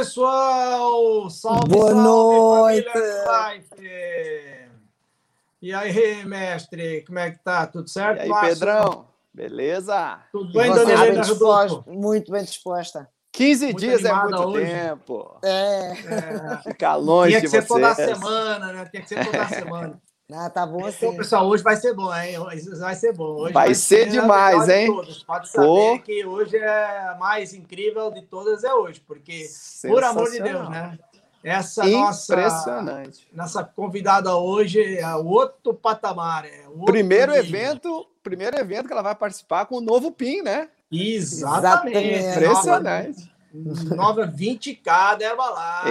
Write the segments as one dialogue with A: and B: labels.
A: Pessoal? Salve,
B: Boa
A: salve,
B: noite.
A: família Life. E aí, mestre, como é que tá? Tudo certo?
C: E aí,
A: Márcio?
C: Pedrão? Beleza?
A: Tudo bem, dona Helena
B: disposta, muito bem disposta.
C: 15
A: Muito
C: dias é muito
A: hoje.
C: tempo.
B: É,
A: É,
C: Ficar longe
A: tinha que ser toda
C: vocês.
A: semana, né? Tinha que ser toda semana.
B: Ah, tá bom assim.
A: pessoal, hoje vai ser bom, hein? Hoje vai ser bom. Hoje
C: Vai ser
A: a
C: demais,
A: de
C: hein?
A: todas. Pode saber
C: Pô.
A: que hoje é a mais incrível de todas é hoje, porque, por amor de Deus, né? Essa nossa,
C: Impressionante.
A: nossa convidada hoje é outro patamar. É outro
C: Primeiro
A: nível.
C: evento, primeiro evento que ela vai participar com o novo PIN, né?
A: Exatamente.
B: Exatamente.
C: Impressionante.
A: Nova, nova 20K da Herbalife.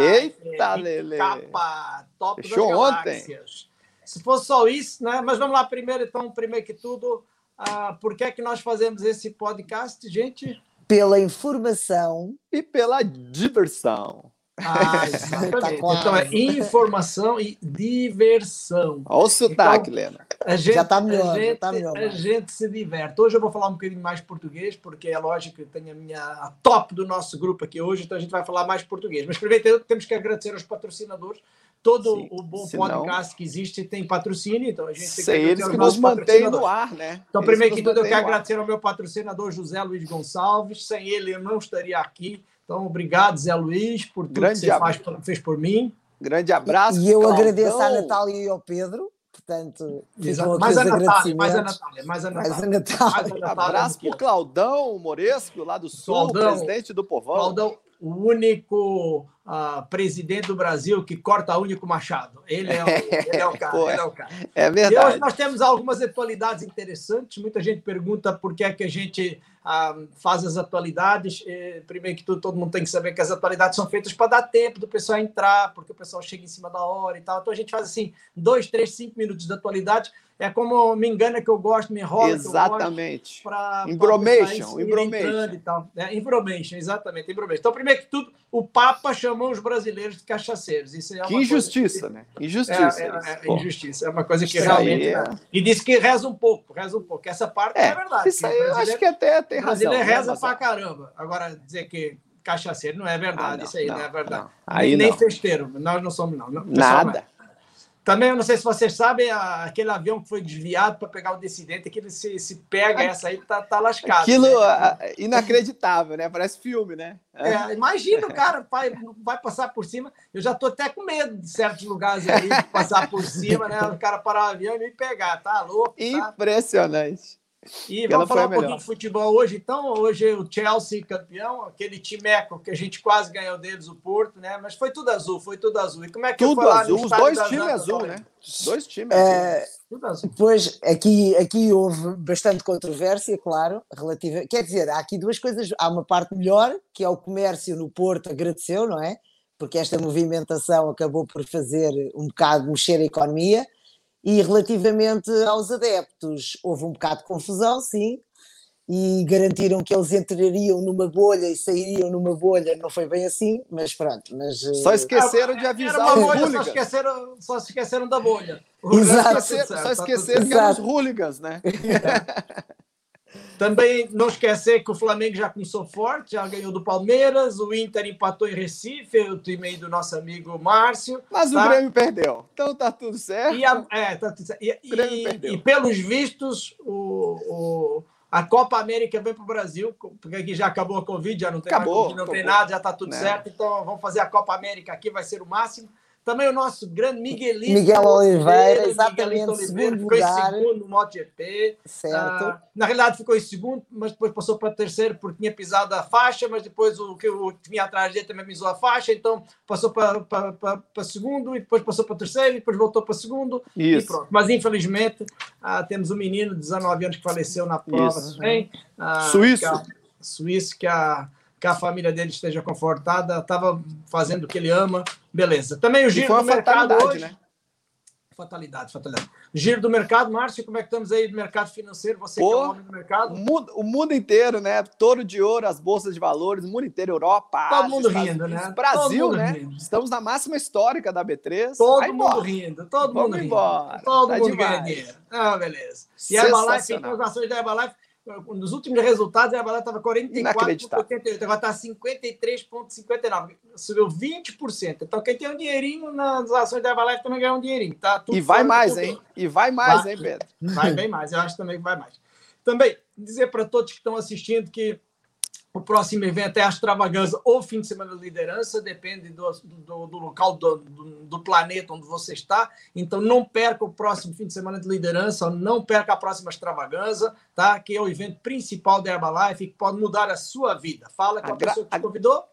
C: Eita, Lele.
A: Capa, top
C: Fechou
A: das
C: ontem.
A: galáxias. Se fosse só isso, né? Mas vamos lá primeiro, então, primeiro que tudo, ah, por que é que nós fazemos esse podcast, gente?
B: Pela informação,
C: E pela diversão.
A: Ah, exatamente.
B: Tá
A: então é informação e diversão.
C: Olha o sotaque,
A: Então,
C: Lena.
A: A gente,
B: Já tá melhor,
A: a
B: já
A: gente,
B: tá melhor,
A: a gente se diverte. Hoje eu vou falar um bocadinho mais português, porque é lógico que eu tenho a minha a top do nosso grupo aqui hoje, então a gente vai falar mais português. Mas primeiro temos que agradecer aos patrocinadores. Todo
C: Sim,
A: o bom
C: senão-
A: podcast que existe tem patrocínio, então a gente tem que
C: Sei
A: agradecer
C: eles que nos mantêm no ar, né?
A: Então,
C: Eles
A: primeiro que tudo, eu quero agradecer ao meu patrocinador José Luiz Gonçalves. Sem ele, eu não estaria aqui. Então, obrigado, Zé Luiz, por tudo
C: Grande
A: que você faz, fez por mim.
C: Grande abraço.
B: e eu
C: Claudão.
B: agradeço à Natália e ao Pedro, portanto,
A: Mais a Natália, mais a. Natália, mais a
B: Mais a
A: Natália.
B: Natália.
A: Mais a Natália
C: Abraço
A: que
C: pro Claudão Moresco, lá do Sul,
A: Claudão.
C: presidente do Povão.
A: Claudão, o único ah, presidente do Brasil que corta único machado. Ele é o, ele é o cara.
C: Pô,
A: ele é o cara.
C: É
A: E
C: verdade.
A: hoje nós temos algumas atualidades interessantes. Muita gente pergunta por que é que a gente ah, faz as atualidades. Eh, primeiro que tudo, todo mundo tem que saber que as atualidades são feitas para dar tempo do pessoal entrar, porque o pessoal chega em cima da hora e tal. Então a gente faz assim, dois, três, cinco minutos de atualidade. É como me engana que eu gosto, me enrola que eu gosto
C: Exatamente.
A: para
C: Embromation, embromation.
A: e tal. É, embromation, exatamente, embromation. Então, primeiro que tudo, o Papa chamou os brasileiros de cachaceiros. Isso é uma
C: Que injustiça,
A: que-
C: né?
A: É,
C: Injustiça.
A: é, é,
C: pô.
A: injustiça. É uma coisa que
C: Isso
A: realmente.
C: é-
A: né? E disse que reza um pouco, reza um pouco. Essa parte é,
C: É,
A: verdade.
C: isso aí eu acho que até tem razão.
A: brasileiro
C: né,
A: reza pra caramba. Agora, dizer que cachaceiro não é verdade.
C: Ah, não,
A: isso aí não,
C: não,
A: é verdade.
C: não. Aí
A: nem, nem festeiro. Nós não somos, não. é.
C: Nada.
A: Também, eu não sei se vocês sabem, aquele avião que foi desviado para pegar o descendente, aquele se, se pega essa aí, tá, tá lascado.
C: Aquilo
A: né?
C: inacreditável, né? Parece filme, né?
A: É, imagina o cara vai, vai passar por cima. Eu já tô até com medo de certos lugares aí, de passar por cima, né? O cara parar o avião e me pegar, tá louco? Tá?
C: Impressionante.
A: E vamos falar um pouquinho de futebol hoje, então. Hoje o Chelsea campeão, aquele timeco que a gente quase ganhou deles, o Porto, né? Mas foi tudo azul, foi tudo azul. E como é que
C: Tudo
A: foi lá no
C: azul, os dois times azul, né? Os dois times
B: É,
C: azul.
A: Tudo azul.
B: Pois, aqui, aqui houve bastante controvérsia, claro, relativa. Quer dizer, há aqui duas coisas. Há uma parte melhor, que é o comércio no Porto agradeceu, não é? Porque esta movimentação acabou por fazer um bocado mexer a economia. E relativamente aos adeptos, houve um bocado de confusão, sim, e garantiram que eles entrariam numa bolha e sairiam numa bolha. Não foi bem assim, mas pronto. Mas, eh,
C: Só esqueceram de
A: Era
C: avisar os
A: bolha, só esqueceram, só se esqueceram da bolha. O
B: Exato.
C: Esqueceram- Só esqueceram que
B: certo.
C: eram os hooligans, né?
A: Também não esquecer que o Flamengo já começou forte, já ganhou do Palmeiras, o Inter empatou em Recife, o time aí do nosso amigo Márcio.
C: Mas
A: Tá.
C: o Grêmio perdeu. Então tá tudo certo.
A: E, a- é, tá tudo certo. E- e- e pelos vistos, o, o- a Copa América vem para o Brasil, porque aqui já acabou a Covid, já não tem
C: Acabou,
A: mais não tem nada, já está tudo
C: Né.
A: certo. Então vamos fazer a Copa América aqui, vai ser o máximo. Também o nosso grande Miguelito.
B: Miguel Oliveira,
A: Miguelito
B: exatamente,
A: Oliveira,
B: segundo
A: ficou em
B: lugar.
A: segundo no MotoGP.
B: certo.
A: Ah, na realidade ficou em segundo, mas depois passou para terceiro porque tinha pisado a faixa, mas depois o que o que vinha atrás dele também pisou a faixa, então passou para, para, para, para segundo e depois passou para terceiro e depois voltou para segundo e
C: Isso.
A: pronto. Mas infelizmente ah, temos um menino de 19 anos que faleceu na prova
C: Isso.
A: também. Ah,
C: Suíço.
A: que a- Suíço, que a, que a família dele esteja confortada, estava fazendo o que ele ama, beleza. Também o giro
C: foi
A: do mercado hoje.
C: né?
A: Fatalidade, fatalidade. Giro do mercado, Márcio, como é que estamos aí do mercado financeiro? Você que é
C: Pô.
A: o homem do mercado?
C: O mundo, o mundo inteiro, né? Touro de ouro, as bolsas de valores, o mundo inteiro, Europa,
A: Todo
C: Ásia,
A: mundo
C: Estados
A: rindo,
C: Unidos,
A: né?
C: Brasil,
A: Todo
C: né?
A: rindo.
C: Estamos na máxima histórica da B3.
A: Todo mundo
C: embora.
A: rindo, todo
C: Vamos
A: mundo rindo.
C: embora.
A: Todo
C: Tá
A: mundo
C: demais.
A: ganha dinheiro. Ah, beleza. E a Herbalife, então, as ações da Herbalife, nos últimos resultados, a Herbalife estava 44,88, agora está 53,59. Subiu 20%. Então, quem tem um dinheirinho nas ações da Herbalife também ganha um dinheirinho. Tá?
C: e vai mais, hein? E vai mais, vai, hein, Pedro?
A: Vai bem mais. Eu acho também que vai mais. Também, dizer para todos que estão assistindo que o próximo evento é a extravaganza ou fim de semana de liderança, depende do, do, do local do, do, planeta onde você está. Então, não perca o próximo fim de semana de liderança, não perca a próxima extravaganza, tá? que é o evento principal da Herbalife que pode mudar a sua vida. Fala com a, a pessoa que te convidou.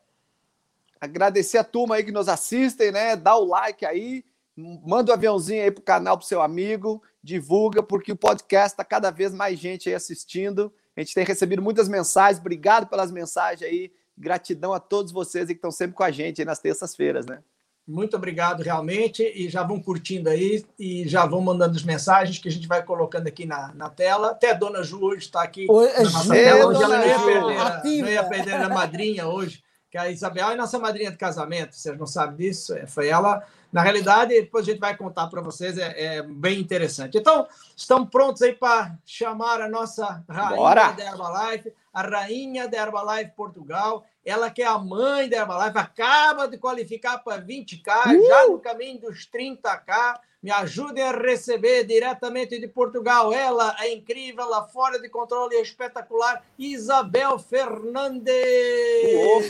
C: Agradecer a turma aí que nos assistem, né? Dá o like aí, manda o um aviãozinho aí pro canal pro seu amigo, divulga, porque o podcast está cada vez mais gente aí assistindo. A gente tem recebido muitas mensagens. Obrigado pelas mensagens aí. Gratidão a todos vocês que estão sempre com a gente aí nas terças-feiras, né?
A: Muito obrigado, realmente. E já vão curtindo aí e já vão mandando as mensagens que a gente vai colocando aqui na, na tela. Até a dona Ju hoje está aqui Oi, na nossa tela. Hoje ela não ia, perder, não ia perder a madrinha hoje, que a Isabel é nossa madrinha de casamento. Vocês não sabem disso? É, foi ela na realidade, depois a gente vai contar para vocês, é, é, bem interessante. Então, estamos prontos aí para chamar a nossa rainha Bora. da Herbalife, a rainha da Herbalife Portugal, ela que é a mãe da Herbalife, acaba de qualificar para 20K, uh! já no caminho dos 30K, me ajudem a receber diretamente de Portugal. Ela é incrível, lá fora de controle, é espetacular. Isabel Fernandes.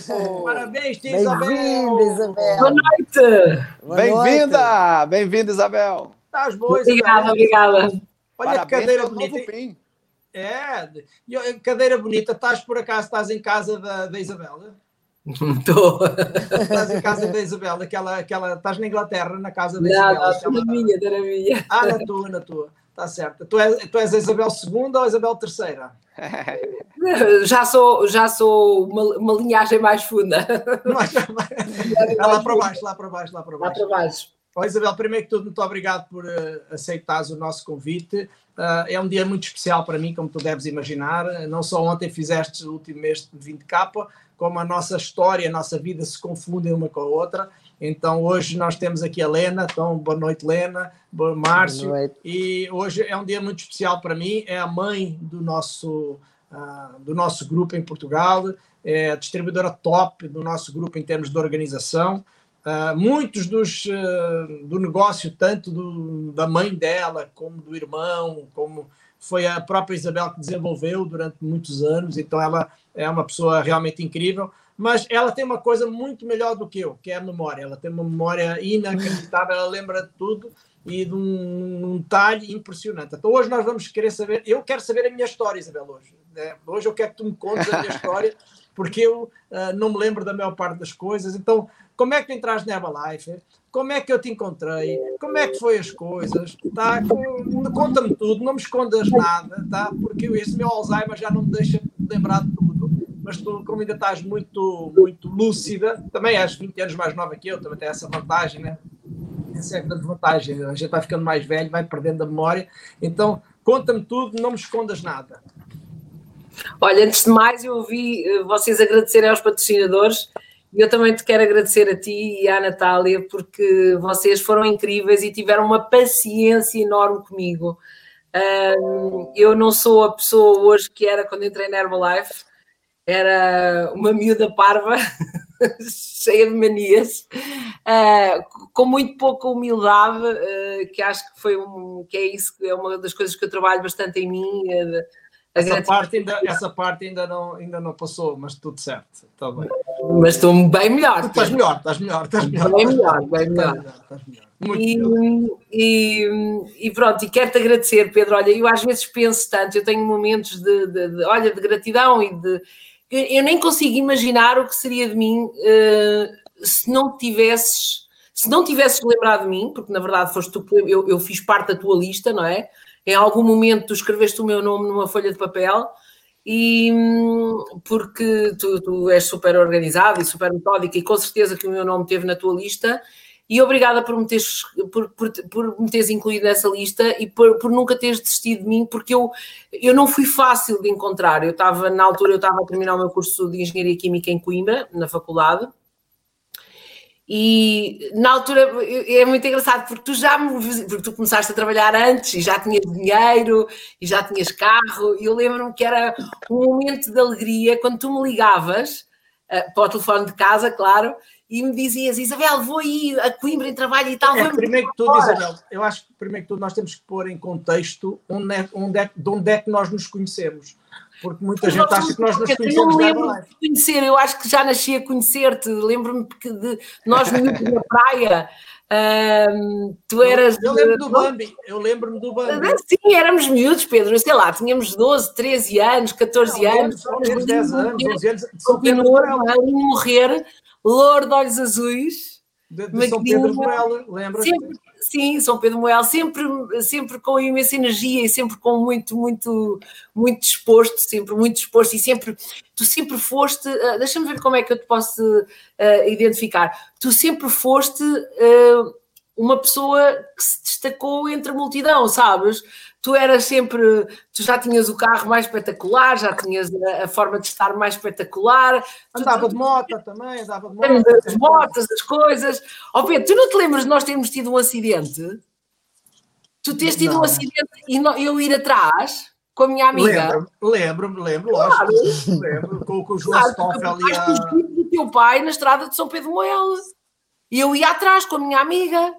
A: Opa. Parabéns, Isabel.
B: Isabel.
D: Boa noite.
C: Bem-vinda, bem-vinda, Isabel.
A: Estás boa,
D: Obrigada, obrigada.
A: Olha Parabéns que cadeira bonita. É, cadeira bonita. Estás por acaso, estás em casa da, da Isabel? Estás em casa da Isabel, aquela, aquela, estás na Inglaterra, na casa da Isabel.
D: Não, estou na minha, na minha.
A: Ah, na tua, na tua. Está certo. Tu és, tu és a Isabel II ou a Isabel III?
D: Já sou, já sou uma, uma linhagem mais funda.
A: Mais, mais, lá para baixo, lá para baixo, lá para baixo.
D: Lá para baixo.
A: Bom, Isabel, primeiro que tudo, muito obrigado por uh, aceitares o nosso convite. Uh, é um dia muito especial para mim, como tu deves imaginar. Não só ontem fizeste o último mês de 20K, como a nossa história, a nossa vida se confundem uma com a outra. Então hoje nós temos aqui a Lena, então boa noite Lena, boa Márcio, boa e hoje é um dia muito especial para mim, é a mãe do nosso, uh, do nosso grupo em Portugal, é a distribuidora top do nosso grupo em termos de organização, uh, muitos dos, uh, do negócio, tanto do, da mãe dela, como do irmão, como foi a própria Isabel que desenvolveu durante muitos anos, então ela é uma pessoa realmente incrível, mas ela tem uma coisa muito melhor do que eu, que é a memória. Ela tem uma memória inacreditável, ela lembra de tudo e de um, um talhe impressionante. Então hoje nós vamos querer saber, eu quero saber a minha história, Isabel, hoje. Né? Hoje eu quero que tu me contes a minha história, porque eu uh, não me lembro da maior parte das coisas. Então, como é que tu entraste na Herbalife? Como é que eu te encontrei? Como é que foi as coisas? Tá? Conta-me tudo, não me escondas nada, tá? porque esse meu Alzheimer já não me deixa lembrar de tudo. Mas tu, como ainda estás muito, muito lúcida, também és 20 anos mais nova que eu, também tem essa vantagem, né? Essa é a grande vantagem. A gente vai ficando mais velho, vai perdendo a memória. Então, conta-me tudo, não me escondas nada.
D: Olha, antes de mais, eu ouvi eh, vocês agradecerem aos patrocinadores e eu também te quero agradecer a ti e à Natália porque vocês foram incríveis e tiveram uma paciência enorme comigo. Um, eu não sou a pessoa hoje que era quando entrei na Herbalife, era uma miúda parva, cheia de manias, uh, com muito pouca humildade, uh, que acho que foi um, que é isso, é uma das coisas que eu trabalho bastante em mim. Uh,
A: essa parte, ainda, essa parte ainda, não, ainda não passou, mas tudo certo. Está bem.
D: Mas estou bem melhor.
A: estás melhor, estás melhor, estás melhor.
D: Bem melhor, bem melhor. Estás melhor. E, e, e, pronto, e quero-te agradecer, Pedro. Olha, eu às vezes penso tanto, eu tenho momentos de, de, de olha, de gratidão e de. Eu nem consigo imaginar o que seria de mim uh, se não tivesses. Se não tivesses lembrado de mim, porque na verdade foste tu eu, eu fiz parte da tua lista, não é? Em algum momento tu escreveste o meu nome numa folha de papel e porque tu, tu, és super organizado e super metódico e com certeza que o meu nome teve na tua lista e obrigada por me teres, por, por, por me teres incluído nessa lista e por, por nunca teres desistido de mim, porque eu, eu não fui fácil de encontrar. Eu estava, na altura, eu estava a terminar o meu curso de Engenharia Química em Coimbra, na faculdade, E na altura é muito engraçado porque tu já porque tu começaste a trabalhar antes e já tinhas dinheiro e já tinhas carro. E eu lembro-me que era um momento de alegria quando tu me ligavas uh, para o telefone de casa, claro, e me dizias, Isabel, vou aí a Coimbra em trabalho e tal.
A: É, primeiro que tudo, Isabel, eu acho que primeiro que tudo nós temos que pôr em contexto onde é, onde é, de onde é que nós nos conhecemos porque muita gente acha que nós nos conhecemos. Eu lembro
D: de conhecer, eu acho que já nasci a conhecer-te. Lembro-me de nós na praia. Um, tu eras.
A: Eu lembro do Bambi, eu lembro-me do Bambi.
D: Sim, éramos miúdos, Pedro, sei lá, tínhamos 12, 13 anos, 14 não, anos.
A: Só 10 anos, 12 anos.
D: Continuou a morrer, louro de olhos azuis.
A: De, de São Pedro de Moela, lembra?
D: Sempre, sim, São Pedro Moel, sempre, sempre com imensa energia e sempre com muito, muito, muito disposto, sempre muito disposto e sempre, tu sempre foste, uh, deixa-me ver como é que eu te posso uh, identificar, tu sempre foste uh, uma pessoa que se destacou entre a multidão, sabes? Tu eras sempre, tu já tinhas o carro mais espetacular, já tinhas a, a forma de estar mais espetacular.
A: Andava de moto também, andava de moto.
D: As motas, as coisas. Ó oh, Pedro, tu não te lembras de nós termos tido um acidente? Tu tens tido não. um acidente e eu ir atrás? com a minha amiga.
A: Lembro-me, lembro, lembro, lógico. Claro. Lembro, com, com o João claro, Stoffel ali a...
D: do teu pai na estrada de São Pedro Moel. E eu ia atrás com a minha amiga.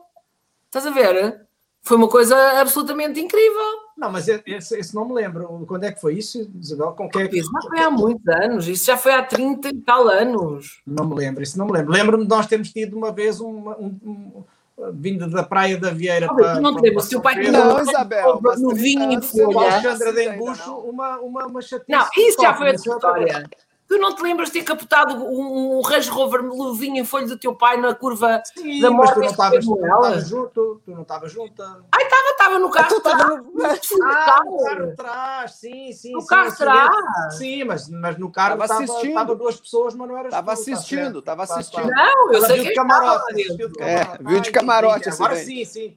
D: Estás a ver? Foi uma coisa absolutamente incrível.
A: Não, mas esse, esse, não me lembro. Quando é que foi isso, Isabel? Com que é que...
D: Isso já foi há muitos anos. Isso já foi há 30 e tal anos.
A: Não me lembro, isso não me lembro. Lembro-me de nós termos tido uma vez um, um, um vindo da Praia da Vieira
D: para. Não te lembro, se o pai
C: não, Isabel,
D: no vinho em folha.
A: Alexandra de Embucho, uma, uma, uma chatice.
D: Não, isso já foi a história. Tu não te lembras de ter captado um, um Range Rover luvinho em folha do teu pai na curva
A: Sim,
D: da morte?
A: Mas tu não estavas junto, tu não estavas junto.
D: Ai, estava, estava no carro.
A: Estava no... Ah, no carro atrás, sim, sim.
D: No sim, carro atrás?
A: Sim, mas, mas no carro estava assistindo. duas pessoas, mas não era
C: Estava assistindo, estava assistindo.
D: Não, eu sei
A: que camarote.
C: É, viu de camarote.
A: Agora sim, sim.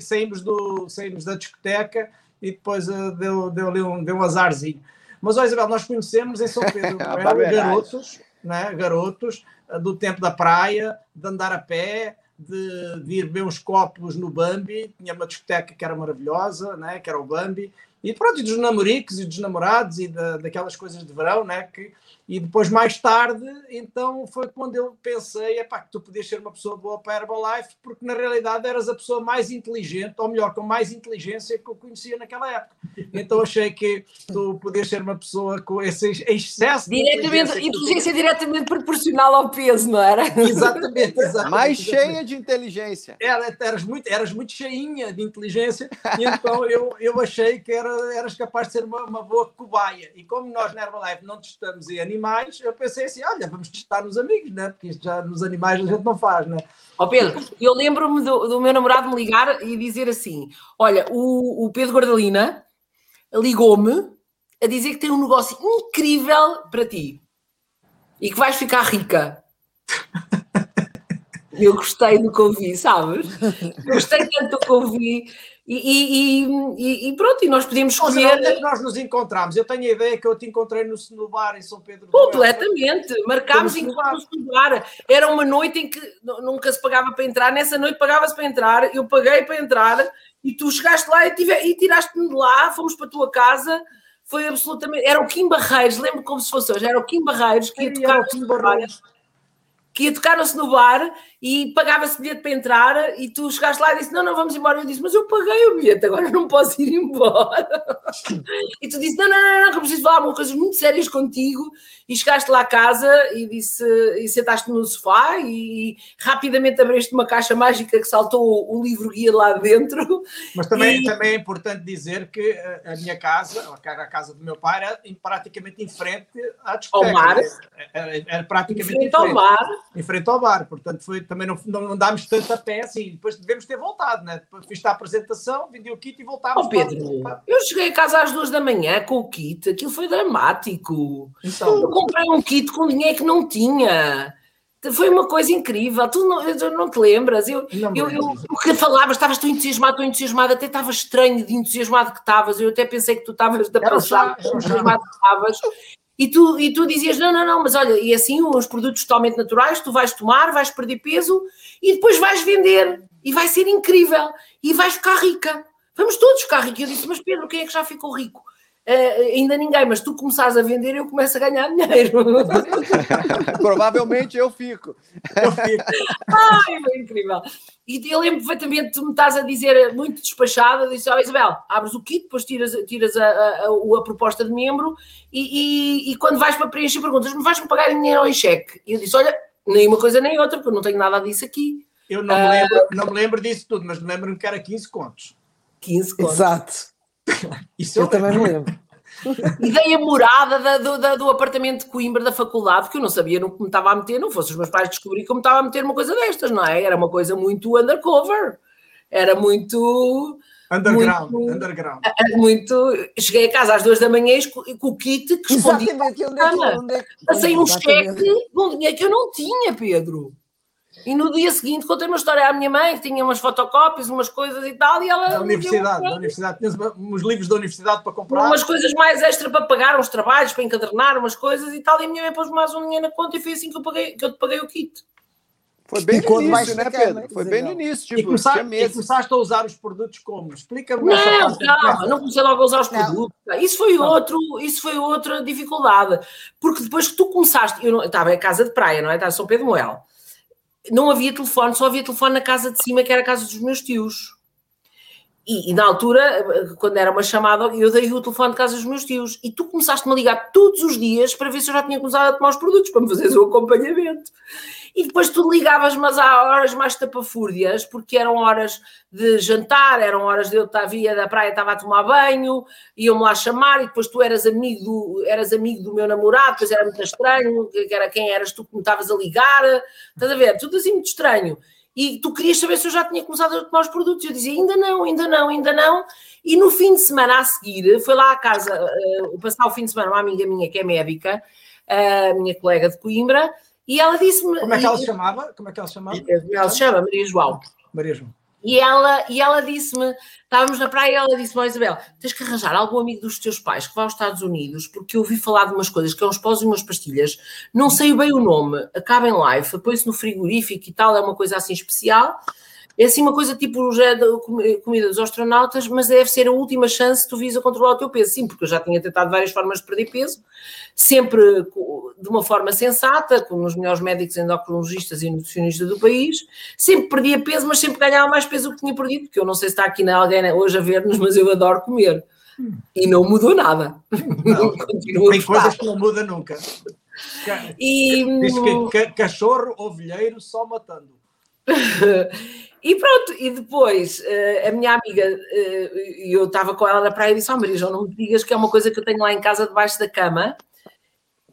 A: Saímos, do, saímos da discoteca e depois uh, deu, deu, deu, um, deu um azarzinho. Mas, ó, Isabel, nós conhecemos em São Pedro garotos, né? garotos eh, do tempo da praia, de andar a pé, de, de ir beber uns copos no Bambi. Tinha uma discoteca que era maravilhosa, né? que era o Bambi. E pronto, e dos namoricos e dos namorados e da, daquelas coisas de verão, né? Que, e depois, mais tarde, então foi quando eu pensei epá, que tu podias ser uma pessoa boa para a Herbalife, porque na realidade eras a pessoa mais inteligente, ou melhor, com mais inteligência que eu conhecia naquela época. Então achei que tu podias ser uma pessoa com esse excesso
D: de diretamente, inteligência. Inteligência diretamente proporcional ao peso, não era?
A: Exatamente, exatamente.
C: Mais cheia de inteligência.
A: Era, eras, muito, eras muito cheinha de inteligência, e então eu, eu achei que era, eras capaz de ser uma, uma boa cobaia. E como nós na Herbalife não testamos em animais, eu pensei assim: olha, vamos testar nos amigos, né? porque isto já nos animais a gente não faz, né?
D: Ó oh Pedro, eu lembro-me do, do, meu namorado me ligar e dizer assim: olha, o, o Pedro Gordalina ligou-me a dizer que tem um negócio incrível para ti e que vais ficar rica. Eu gostei do que ouvi, sabes? Gostei tanto do que ouvi e, e, e, pronto, e nós podíamos escolher.
A: Onde é que nós nos encontramos? Eu tenho a ideia que eu te encontrei no, no bar em São Pedro.
D: Completamente, marcámos em no bar. Era uma noite em que nunca se pagava para entrar, nessa noite pagava-se para entrar, eu paguei para entrar e tu chegaste lá e, tive, e tiraste-me de lá, fomos para a tua casa. Foi absolutamente. Era o Kim Barreiros, lembro como se fosse hoje, era o Kim Barreiros que ia tocar. Era o Kim Barreiros que ia tocar-se no bar e pagava-se bilhete para entrar e tu chegaste lá e disse, não, não, vamos embora. Eu disse, mas eu paguei o bilhete, agora não posso ir embora. e tu disse, não, não, não, não, que eu preciso falar coisas muito sérias contigo. E chegaste lá à casa e disse, e sentaste no sofá e, rapidamente abriste uma caixa mágica que saltou o livro guia lá dentro.
A: Mas também, e... também é importante dizer que a minha casa, a casa do meu pai, era praticamente em frente à discoteca.
D: Ao mar.
A: Era, era praticamente
D: em frente ao mar.
A: Em frente ao bar, portanto foi também não, não andámos tanto a pé assim. Depois devemos ter voltado, né? Fiz a apresentação, vendi o kit e voltámos.
D: Oh, Pedro, para... eu cheguei a casa às duas da manhã com o kit, aquilo foi dramático. Então, eu comprei um kit com dinheiro que não tinha. Foi uma coisa incrível, tu não, não te lembras? Eu, não eu, eu, o que falavas, estavas tão entusiasmado, tão entusiasmado, até estava estranho de entusiasmado que estavas. Eu até pensei que tu estavas da passada, entusiasmado que estavas. E tu, e tu dizias: não, não, não, mas olha, e assim, os produtos totalmente naturais, tu vais tomar, vais perder peso e depois vais vender e vai ser incrível e vais ficar rica. Vamos todos ficar ricos. Eu disse: mas Pedro, quem é que já ficou rico? Uh, ainda ninguém, mas tu começares a vender, eu começo a ganhar dinheiro.
C: Provavelmente eu fico. Eu fico.
D: Ai, foi incrível. E eu lembro perfeitamente, tu me estás a dizer muito despachada, disse, ó oh, Isabel, abres o kit, depois tiras, tiras a, a, a, a proposta de membro e, e, e, quando vais para preencher perguntas, me vais-me pagar dinheiro em cheque? E eu disse, olha, nem uma coisa nem outra, porque eu não tenho nada disso aqui.
A: Eu não, me, lembro, uh, não me lembro disso tudo, mas me lembro que era 15 contos.
D: 15 contos.
B: Exato. Isso eu, eu também me lembro.
D: E dei a morada da, do, da, do, apartamento de Coimbra da faculdade, porque eu não sabia no que me estava a meter, não fosse os meus pais descobrir que eu me estava a meter uma coisa destas, não é? Era uma coisa muito undercover, era muito.
A: Underground, muito, underground.
D: Muito. Cheguei a casa às duas da manhã com o kit que escondi.
B: Exatamente, onde é que, onde é que,
D: Passei um cheque de um dinheiro que eu não tinha, Pedro. E no dia seguinte contei uma história à minha mãe, que tinha umas fotocópias, umas coisas e tal, e ela.
A: Da universidade, da universidade. Tinhas uns livros da universidade para comprar.
D: Umas coisas mais extra para pagar, uns trabalhos, para encadernar, umas coisas e tal, e a minha mãe pôs mais um dinheiro na conta e foi assim que eu, paguei, que eu te paguei o kit.
C: Foi bem no início, né, Pedro? Foi bem no início. Tipo,
A: e, começaste, e começaste a usar os produtos como? Explica-me.
D: Não, calma, não comecei logo a usar os não. produtos. Isso foi, outro, isso foi outra dificuldade. Porque depois que tu começaste, eu, não, estava em casa de praia, não é? Estava em São Pedro Moel não havia telefone, só havia telefone na casa de cima, que era a casa dos meus tios. E, e, na altura, quando era uma chamada, eu dei o telefone de casa dos meus tios. E tu começaste-me a ligar todos os dias para ver se eu já tinha começado a tomar os produtos, para me fazeres o acompanhamento. E depois tu ligavas, mas há horas mais tapafúrdias, porque eram horas de jantar, eram horas de eu estar via da praia, estava a tomar banho, iam-me lá chamar, e depois tu eras amigo do, eras amigo do meu namorado, depois era muito estranho, que era quem eras tu que me estavas a ligar, estás a ver? Tudo assim muito estranho. E tu querias saber se eu já tinha começado a tomar os produtos. Eu dizia, ainda não, ainda não, ainda não. E no fim de semana a seguir, foi lá à casa, uh, passar o fim de semana, uma amiga minha que é médica, a uh, minha colega de Coimbra, e ela disse-me.
A: Como é que ela se chamava? Como é que ela se chamava?
D: Ela se chama Maria João.
A: Maria João.
D: E ela, e ela disse-me, estávamos na praia e ela disse-me, Isabel, tens que arranjar algum amigo dos teus pais que vá aos Estados Unidos, porque eu ouvi falar de umas coisas, que é uns pós e umas pastilhas, não sei bem o nome, acaba em life, põe-se no frigorífico e tal, é uma coisa assim especial, é assim uma coisa tipo comida dos astronautas, mas deve ser a última chance que tu vis a controlar o teu peso. Sim, porque eu já tinha tentado várias formas de perder peso, sempre de uma forma sensata, com os melhores médicos endocrinologistas e nutricionistas do país. Sempre perdia peso, mas sempre ganhava mais peso do que tinha perdido, porque eu não sei se está aqui alguém hoje a ver-nos, mas eu adoro comer. E não mudou nada.
A: Não, Tem coisas que não mudam nunca. E... Diz que cachorro, ovelheiro, só matando.
D: E pronto, e depois uh, a minha amiga, uh, eu estava com ela na praia e disse: Ó oh, Maria João, não me digas que é uma coisa que eu tenho lá em casa debaixo da cama.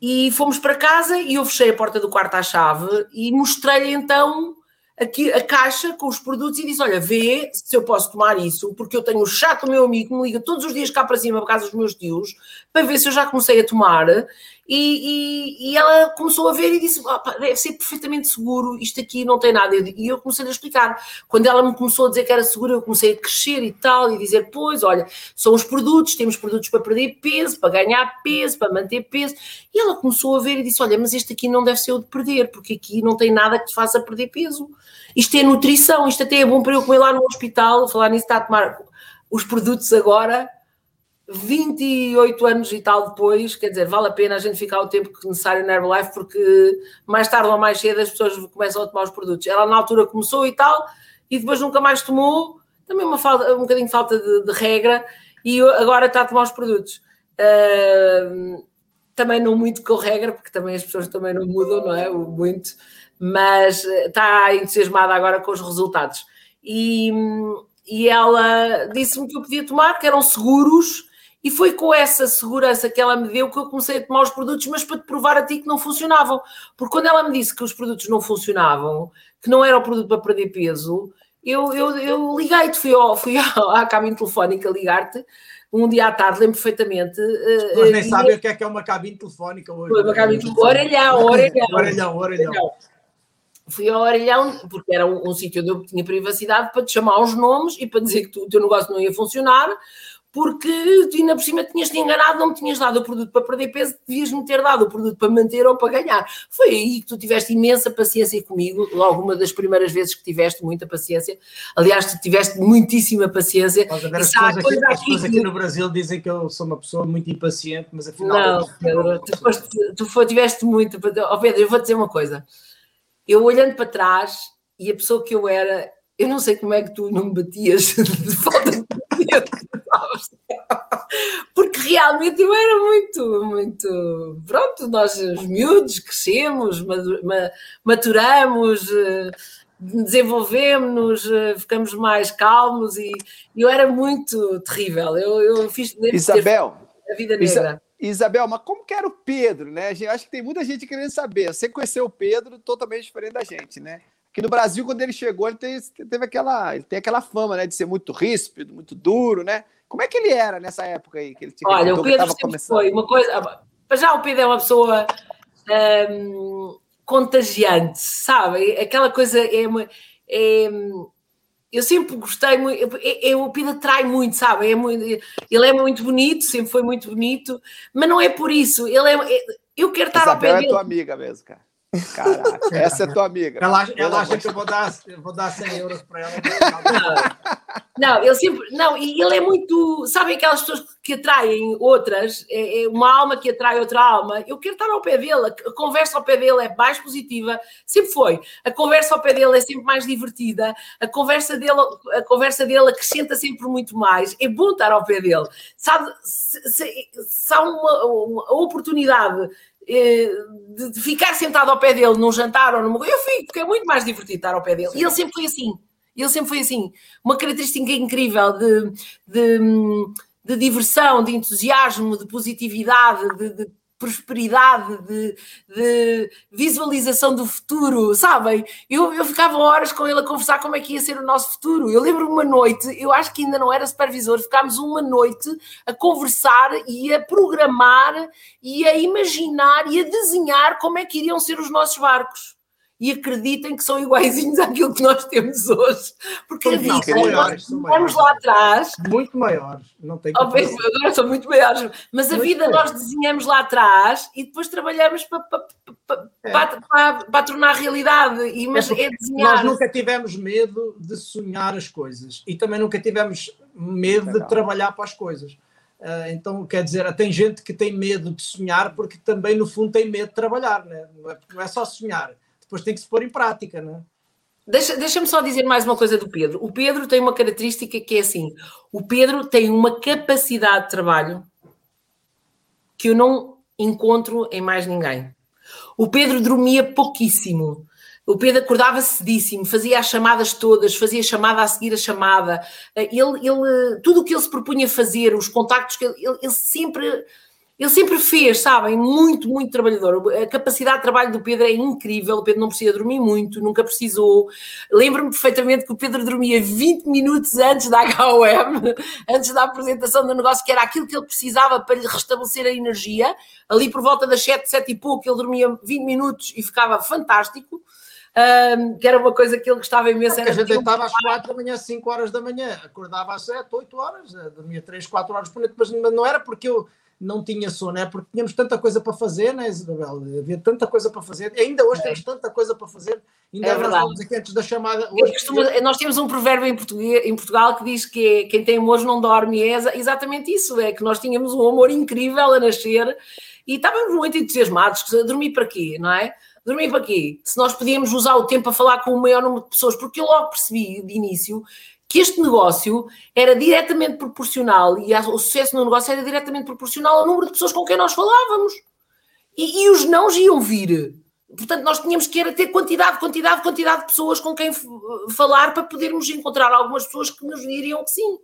D: E fomos para casa e eu fechei a porta do quarto à chave e mostrei-lhe então aqui a caixa com os produtos e disse: Olha, vê se eu posso tomar isso, porque eu tenho o chato meu amigo que me liga todos os dias cá para cima, para casa dos meus tios, para ver se eu já comecei a tomar. E, e, e ela começou a ver e disse: oh, deve ser perfeitamente seguro, isto aqui não tem nada. E eu comecei a explicar. Quando ela me começou a dizer que era seguro, eu comecei a crescer e tal, e dizer: Pois, olha, são os produtos, temos produtos para perder peso, para ganhar peso, para manter peso. E ela começou a ver e disse: Olha, mas este aqui não deve ser o de perder, porque aqui não tem nada que te faça perder peso. Isto é nutrição, isto até é bom para eu comer lá no hospital, falar nisso, está a tomar os produtos agora 28 anos e tal depois, quer dizer, vale a pena a gente ficar o tempo necessário na Herbalife porque mais tarde ou mais cedo as pessoas começam a tomar os produtos. Ela na altura começou e tal, e depois nunca mais tomou, também uma falta, um bocadinho falta de, de regra, e agora está a tomar os produtos. Uh, também não muito com regra, porque também as pessoas também não mudam, não é? Muito, mas está entusiasmada agora com os resultados. E, e ela disse-me que eu podia tomar, que eram seguros, e foi com essa segurança que ela me deu que eu comecei a tomar os produtos, mas para te provar a ti que não funcionavam. Porque quando ela me disse que os produtos não funcionavam, que não era o produto para perder peso, eu, eu, eu liguei-te, fui, ao, fui à cabine telefónica ligar-te um dia à tarde, lembro perfeitamente.
A: Mas uh, nem uh, sabem o que é que é uma cabine telefónica hoje.
D: Foi uma cabine telefónica. Orelhão, orelhão.
A: orelhão, orelhão.
D: Fui ao orelhão, porque era um, um sítio onde eu tinha privacidade, para te chamar os nomes e para dizer que tu, o teu negócio não ia funcionar, porque tu ainda por cima tinhas-te enganado, não me tinhas dado o produto para perder peso, devias-me ter dado o produto para manter ou para ganhar. Foi aí que tu tiveste imensa paciência comigo, logo uma das primeiras vezes que tiveste muita paciência. Aliás, tu tiveste muitíssima paciência.
A: Mas agora as pessoas, aqui, as pessoas aqui no Brasil dizem que eu sou uma pessoa muito impaciente, mas afinal.
D: Não, Pedro, tu, foste, tu foi, tiveste muito. Oh, Pedro, eu vou dizer uma coisa. Eu olhando para trás e a pessoa que eu era, eu não sei como é que tu não me batias de falta de porque realmente eu era muito, muito. Pronto, nós, os miúdos, crescemos, maturamos, eh, desenvolvemos-nos, eh, ficamos mais calmos e eu era muito terrível. Eu, eu fiz.
C: Isabel.
D: A vida negra.
C: Isabel, mas como que era o Pedro, né? Eu acho que tem muita gente querendo saber. Você conheceu o Pedro totalmente diferente da gente, né? que no Brasil, quando ele chegou, ele teve, teve aquela, ele tem aquela fama, né, de ser muito ríspido, muito duro, né? Como é que ele era nessa época aí? Que ele
D: tinha, Olha, o Pedro sempre começando? foi uma coisa. Já o Pedro é uma pessoa hum, contagiante, sabe? Aquela coisa é, uma, é eu sempre gostei muito, é, é, o Pedro atrai muito, sabe? É muito, ele é muito bonito, sempre foi muito bonito, mas não é por isso. Ele é, é eu quero estar
C: Isabel
D: ao pé
C: dele. é tua amiga mesmo, cara. Caraca, essa é tua amiga.
A: Ela, ela acha que eu vou dar, eu vou dar 100 euros para ela.
D: Não, ele sempre. Não, e ele é muito. Sabem aquelas pessoas que atraem outras? É, é, uma alma que atrai outra alma. Eu quero estar ao pé dele. A conversa ao pé dele é mais positiva. Sempre foi. A conversa ao pé dele é sempre mais divertida. A conversa dele, a conversa dele acrescenta sempre muito mais. É bom estar ao pé dele. Sabe, se, se, se há uma, uma oportunidade de ficar sentado ao pé dele num jantar ou numa. Eu fico, porque é muito mais divertido estar ao pé dele. E ele sempre foi assim. Ele sempre foi assim. Uma característica incrível de, de, de diversão, de entusiasmo, de positividade, de, de prosperidade, de, de, visualização do futuro, sabem? Eu, eu ficava horas com ele a conversar como é que ia ser o nosso futuro. Eu lembro uma noite, eu acho que ainda não era supervisor, ficámos uma noite a conversar e a programar e a imaginar e a desenhar como é que iriam ser os nossos barcos e acreditem que são iguaizinhos àquilo que nós temos hoje. Porque a vida, nós maiores, lá atrás.
A: Muito maiores, não tem
D: que bem, Agora são muito maiores, mas muito a vida maiores. nós desenhamos lá atrás e depois trabalhamos para, para, para, é. para, para tornar realidade. E, mas é, é desenhar.
A: Nós nunca tivemos medo de sonhar as coisas e também nunca tivemos medo de trabalhar para as coisas. Uh, então, quer dizer, tem gente que tem medo de sonhar porque também, no fundo, tem medo de trabalhar, né? não, é, não é só sonhar depois tem que se pôr em prática, não é?
D: Deixa, deixa-me só dizer mais uma coisa do Pedro. O Pedro tem uma característica que é assim: o Pedro tem uma capacidade de trabalho que eu não encontro em mais ninguém. O Pedro dormia pouquíssimo. O Pedro acordava cedíssimo, fazia as chamadas todas, fazia chamada a seguir a chamada. Ele, ele, tudo o que ele se propunha fazer, os contactos que ele, ele, ele sempre ele sempre fez, sabem, muito, muito trabalhador. A capacidade de trabalho do Pedro é incrível. O Pedro não precisa dormir muito, nunca precisou. Lembro-me perfeitamente que o Pedro dormia 20 minutos antes da HOM, antes da apresentação do negócio, que era aquilo que ele precisava para lhe restabelecer a energia. Ali por volta das 7, 7 e pouco, ele dormia 20 minutos e ficava fantástico. Um, que era uma coisa que ele gostava imenso.
A: Era a gente deitava às 4 da manhã, 5 horas da manhã, acordava às 7, 8 horas, eh, dormia 3, 4 horas por noite, mas não era porque eu não tinha sono, é porque tínhamos tanta coisa para fazer, né, Isabel? Havia tanta coisa para fazer, e ainda hoje é. temos tanta coisa para fazer. Ainda é verdade. Aqui antes da chamada.
D: Hoje... Costumo, nós temos um provérbio em, Portugal, em Portugal que diz que quem tem amor não dorme, e é exatamente isso: é que nós tínhamos um amor incrível a nascer e estávamos muito entusiasmados. Dormir para quê, não é? Dormir para quê? Se nós podíamos usar o tempo a falar com o maior número de pessoas, porque eu logo percebi de início que este negócio era diretamente proporcional e o sucesso no negócio era diretamente proporcional ao número de pessoas com quem nós falávamos. E, e os não iam vir. Portanto, nós tínhamos que era ter quantidade, quantidade, quantidade de pessoas com quem falar para podermos encontrar algumas pessoas que nos diriam que sim.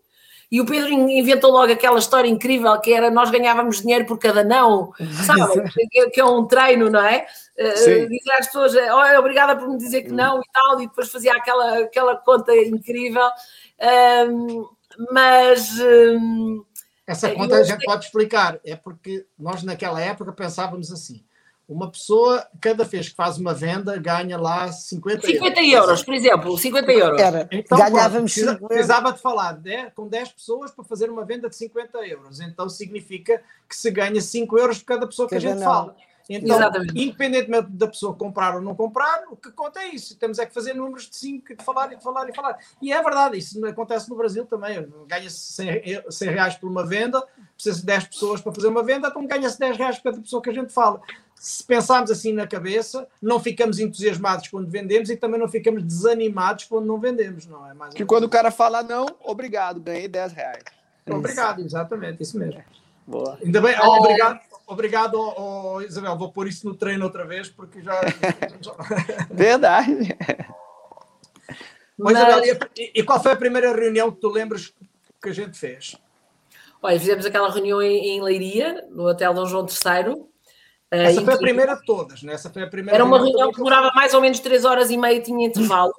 D: E o Pedro inventou logo aquela história incrível que era nós ganhávamos dinheiro por cada não, sabe? que, é um treino, não é? Uh, dizer às pessoas, oh, obrigada por me dizer que não e tal, e depois fazia aquela, aquela conta incrível. Um, mas. Um,
A: Essa conta a gente pode explicar, é porque nós naquela época pensávamos assim: Uma pessoa, cada vez que faz uma venda, ganha lá 50
D: euros. 50 euros, por exemplo, 50 euros.
B: Era, então, ganhávamos
A: pronto, precisava de falar né, com 10 pessoas para fazer uma venda de 50 euros. Então significa que se ganha 5 euros por cada pessoa que, que a gente não. fala. Então, Exatamente. independentemente da pessoa comprar ou não comprar, o que conta é isso. Temos é que fazer números de 5, de falar e de falar e falar. E é verdade, isso acontece no Brasil também. Ganha-se 100, 100 reais por uma venda, precisa de 10 pessoas para fazer uma venda, então ganha-se 10 reais por cada pessoa que a gente fala. Se pensarmos assim na cabeça, não ficamos entusiasmados quando vendemos e também não ficamos desanimados quando não vendemos, não é?
C: Mais que quando o cara fala não, obrigado, ganhei 10 reais.
A: Obrigado, exatamente, isso mesmo. Boa. Ainda bem, oh, obrigado, obrigado oh, oh, Isabel. Vou pôr isso no treino outra vez, porque já.
C: Verdade.
A: Mas, Isabel, e, e, qual foi a primeira reunião que tu lembras que a gente fez?
D: Olha, fizemos aquela reunião em, em Leiria, no Hotel Dom João III.
A: Eh, Essa foi a primeira de todas, né? Essa foi a primeira.
D: Era uma reunião que demorava mais ou menos 3 horas e meia, tinha intervalo.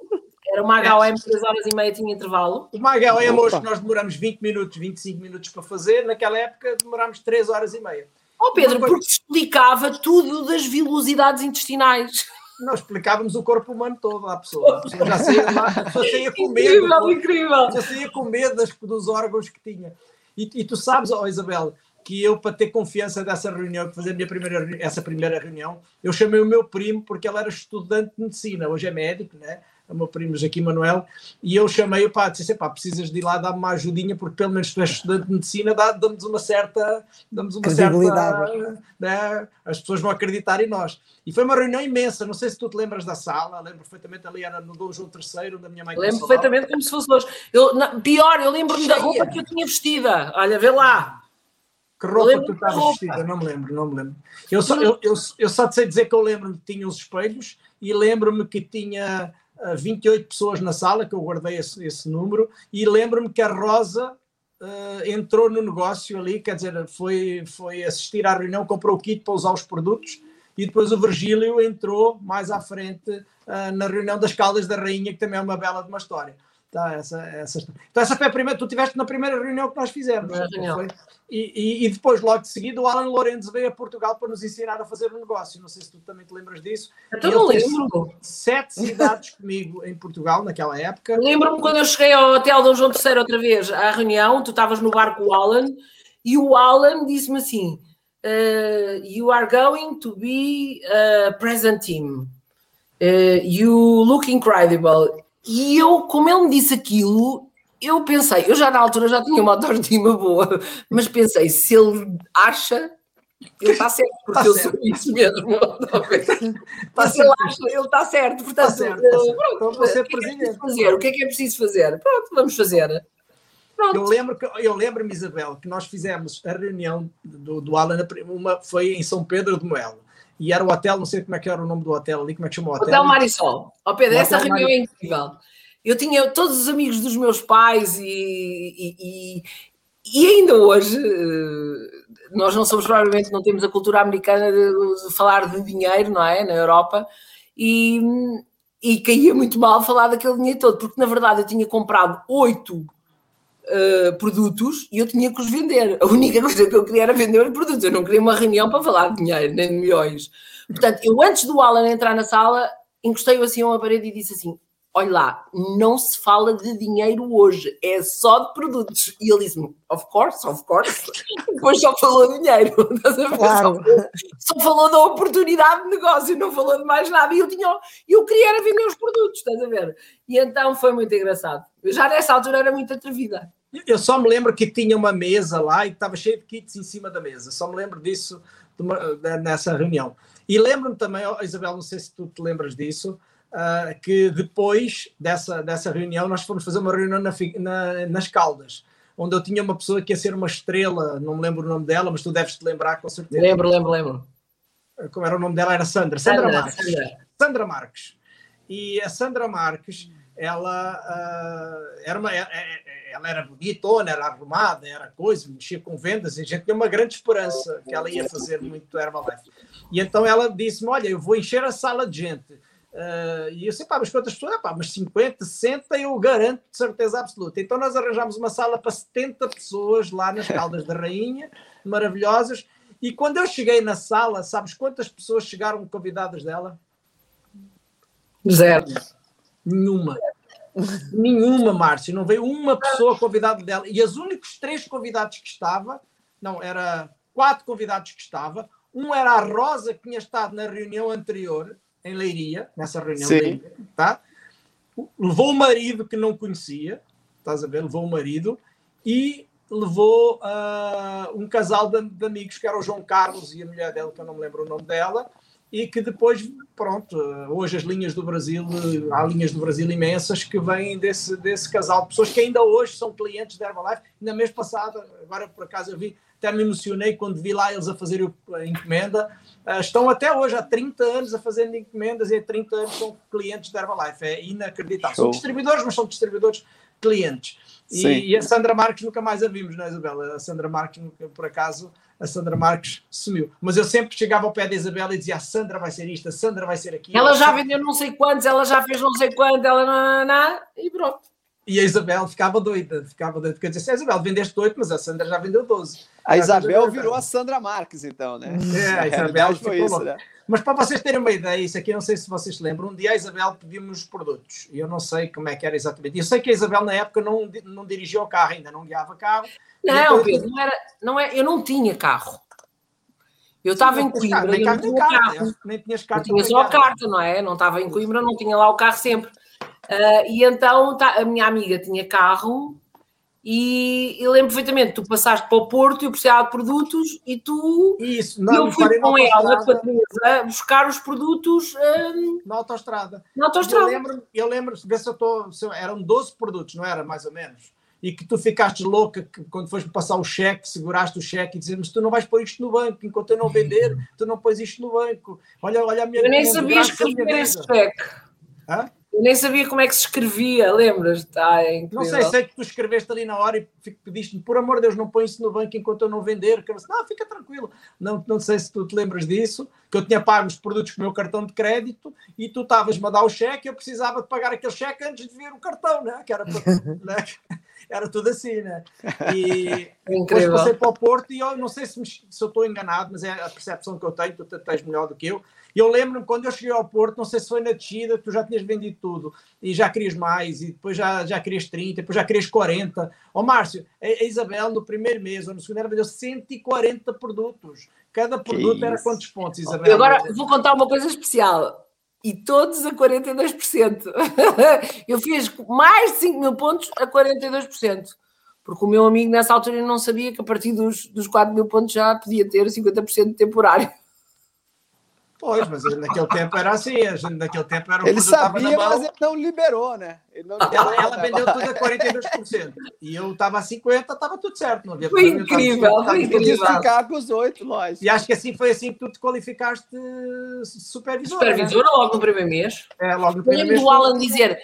D: Era uma HOM, 3 horas e meia tinha intervalo.
A: Uma HOM hoje nós demoramos 20 minutos, 25 minutos para fazer, naquela época demorámos 3 horas e meia.
D: Oh Pedro, coisa... porque explicava tudo das vilosidades intestinais.
A: Nós explicávamos o corpo humano todo à pessoa. A pessoa já saía lá, a pessoa saía com medo.
D: Incrível, incrível.
A: Já saía com medo das, dos órgãos que tinha. E, e tu sabes, oh Isabel, que eu, para ter confiança dessa reunião, para fazer a minha primeira, essa primeira reunião, eu chamei o meu primo, porque ele era estudante de medicina, hoje é médico, né? o meu primo Joaquim Manuel, e eu chamei-o, pá, disse pá, precisas de ir lá dar-me uma ajudinha, porque pelo menos tu és estudante de medicina, dá-nos uma certa, damos uma certa, né, as pessoas vão acreditar em nós. E foi uma reunião imensa, não sei se tu te lembras da sala, lembro perfeitamente ali, era no Dom João III, da minha mãe
D: Lembro perfeitamente como se fosse hoje. Eu, não, pior, eu lembro-me da roupa que eu tinha vestida, olha, vê lá.
A: Que roupa tu estavas vestida? Não me lembro, não me lembro. Eu só, eu, eu, eu só sei dizer que eu lembro-me que tinha os espelhos e lembro-me que tinha 28 pessoas na sala, que eu guardei esse, esse número, e lembro-me que a Rosa uh, entrou no negócio ali, quer dizer, foi, foi assistir à reunião, comprou o kit para usar os produtos, e depois o Virgílio entrou mais à frente uh, na reunião das Caldas da Rainha, que também é uma bela de uma história. Tá, essa, essa... Então, essa foi a primeira. Tu estiveste na primeira reunião que nós fizemos. Reunião. E, e, e, depois, logo de seguida, o Alan Lourenço veio a Portugal para nos ensinar a fazer o um negócio. Não sei se tu também te lembras disso.
D: Eu não lembro.
A: Sete cidades comigo em Portugal naquela época.
D: Lembro-me quando eu cheguei ao Hotel Dom João III outra vez à reunião, tu estavas no barco com o Alan e o Alan disse-me assim: uh, You are going to be a present team. Uh, you look incredible. E eu, como ele me disse aquilo, eu pensei, eu já na altura já tinha uma autoestima boa, mas pensei, se ele acha, ele está certo, porque tá eu certo. sou isso mesmo. Tá se ele acha, ele está certo. Portanto, tá certo, tá certo. Pronto, então você o que, é é fazer? o que é que é preciso fazer? Pronto, vamos fazer.
A: Pronto. Eu lembro que eu lembro-me, Isabel, que nós fizemos a reunião do, do Alan, uma foi em São Pedro de Moelo e era o hotel, não sei como é que era o nome do hotel ali, como é que chamou o hotel?
D: Hotel Marisol. Ó oh, Pedro, essa reunião é incrível. Eu tinha todos os amigos dos meus pais e, e, e, e, ainda hoje eh, nós não somos provavelmente não temos a cultura americana de, de falar de dinheiro, não é? Na Europa e, e caía muito mal falar daquele dinheiro todo, porque na verdade eu tinha comprado oito uh, produtos e eu tinha que os vender. A única coisa que eu queria era vender os produtos. Eu não queria uma reunião para falar de dinheiro, nem de milhões. Portanto, eu antes do Alan entrar na sala, encostei-o assim a uma parede e disse assim: olha lá, não se fala de dinheiro hoje, é só de produtos. E ele disse-me, of course, of course. Depois só falou de dinheiro, claro. só, só, falou da oportunidade de negócio, não falou de mais nada. E eu, tinha, eu queria era vender os produtos, estás a ver? E então foi muito engraçado. Eu já nessa altura era muito atrevida.
A: Eu só me lembro que tinha uma mesa lá e estava cheio de kits em cima da mesa. Só me lembro disso uma, nessa reunião. E lembro-me também, Isabel, não sei se tu te lembras disso, uh, que depois dessa, dessa reunião nós fomos fazer uma reunião na, na, nas Caldas, onde eu tinha uma pessoa que ia ser uma estrela, não me lembro o nome dela, mas tu deves te lembrar com certeza.
D: Lembro, lembro, lembro.
A: Como era o nome dela? Era Sandra. Sandra, Sandra Marques. Sandra. Sandra Marques. E a Sandra Marques, ela uh, era uma. É, é, ela era bonitona, era arrumada, era coisa, mexia com vendas, e a gente tinha uma grande esperança que ela ia fazer muito Herbalife. E então ela disse-me: Olha, eu vou encher a sala de gente Uh, e eu sei, pá, mas quantas pessoas? Ah, pá, mas 50, 60 eu garanto de certeza absoluta. Então nós arranjámos uma sala para 70 pessoas lá nas Caldas da Rainha, maravilhosas, E quando eu cheguei na sala, sabes quantas pessoas chegaram convidadas dela?
D: Zero.
A: Nenhuma. Nenhuma, Márcio. Não veio uma pessoa convidada dela. E os únicos três convidados que estava, não, era quatro convidados que estava. Um era a Rosa, que tinha estado na reunião anterior, em Leiria, nessa reunião,
C: Sim.
A: Leiria, tá? Levou o marido que não conhecia, estás a ver? Levou o marido e levou ah, um casal de, de amigos, que era o João Carlos e a mulher dela, que eu não me lembro o nome dela, e que depois, pronto, hoje as linhas do Brasil, há linhas do Brasil imensas que vêm desse, desse casal de pessoas que ainda hoje são clientes da Herbalife. Na mês passada, agora por acaso eu vi, até me emocionei quando vi lá eles a fazer a encomenda. Uh, estão até hoje há 30 anos a fazer encomendas e há 30 anos são clientes da Herbalife. É inacreditável.
C: Show.
A: São distribuidores, mas são distribuidores clientes. E, e a Sandra Marques nunca mais a vimos, não é, Isabela? A Sandra Marques, nunca, por acaso, a Sandra Marques sumiu. Mas eu sempre chegava ao pé da Isabela e dizia: a Sandra vai ser isto, a Sandra vai ser aquilo.
D: Ela já vendeu não sei quantos, ela já fez não sei quanto, ela não, não, não, e pronto.
A: E a Isabel ficava doida, ficava doida, porque eu disse: "É, Isabel, vendeste 8, mas a Sandra já vendeu 12.
C: A
A: Já
C: Isabel
A: vendeu-
C: virou a Sandra Marques, então, né?
A: É, a
C: A
A: Isabel ficou
C: foi isso,
A: louca.
C: né?
A: Mas para vocês terem uma ideia, isso aqui eu não sei se vocês se lembram, um dia a Isabel pediu-me os produtos e eu não sei como é que era exatamente. Eu sei que a Isabel na época não, não dirigia o carro ainda, não guiava carro.
D: Não, Pedro, não era, não é, eu não tinha carro. Eu estava em Coimbra,
A: carro, nem carro, nem
D: tinha
A: carro,
D: carro.
A: nem tinhas
D: tinha só a carta, não é? Não estava em Coimbra, não tinha lá o carro sempre. Ah, e então tá- a minha amiga tinha carro e eu lembro perfeitamente, tu passaste para o Porto, eu precisava de produtos e tu
A: Isso,
D: e
A: não,
D: eu fui com ela, com a
A: autostrada,
D: Teresa, buscar os produtos ah,
A: na autostrada.
D: na
A: E Eu
D: autostrada.
A: lembro, eu lembro, se eu estou, eram 12 produtos, não era mais ou menos? E que tu ficaste louca que, quando foste passar o cheque, seguraste o cheque e dizes, mas tu não vais pôr isto no banco, enquanto eu não vender, tu não pões isto no banco. Olha, olha a minha
D: Eu nem
A: como
D: sabia
A: graças à minha
D: escrever esse
A: vida."
D: cheque.
A: Hã?
D: Eu nem sabia como é que se escrevia, lembras? Ah, é
A: Não sei, sei que tu escreveste ali na hora e pediste-me, por amor de Deus, não põe isso no banco enquanto eu não vender. Eu disse, não, fica tranquilo. Não, não sei se tu te lembras disso, que eu tinha pago os produtos com o meu cartão de crédito e tu estavas-me a dar o cheque e eu precisava de pagar aquele cheque antes de ver o cartão, né? Que era, para- né? era tudo assim, né? E depois passei para o Porto e eu não sei se, me- se eu estou enganado, mas é a percepção que eu tenho, tu te- tens melhor do que eu. E eu lembro-me quando eu cheguei ao Porto, não sei se foi na descida, tu já tinhas vendido tudo e já querias mais, e depois já, já querias 30, depois já querias 40. Ó Márcio, a, a Isabel no primeiro mês ou no segundo era vendeu 140 produtos. Cada produto era quantos pontos, Isabel?
D: E agora vou contar uma coisa especial. E todos a 42%. Eu fiz mais de 5 mil pontos a 42%. Porque o meu amigo nessa altura não sabia que a partir dos, dos 4 mil pontos já podia ter 50% de temporário.
A: Pois, mas naquele tempo era assim, a gente- naquele tempo era o
C: Ele sabia, mas ele não liberou, né? Ele não liberou,
A: Ela, ela
C: né?
A: vendeu tudo a 42%. E eu estava a 50%, estava tudo certo. Não havia
D: Foi
A: problema, eu
D: incrível,
A: estava
D: foi incrível.
C: ficar com os oito, lógico.
A: E acho que assim foi assim que tu te qualificaste supervisor.
D: Supervisora logo no primeiro mês.
A: Né? É, logo no
D: Eu
A: primeiro
D: lembro
A: mês.
D: do Alan dizer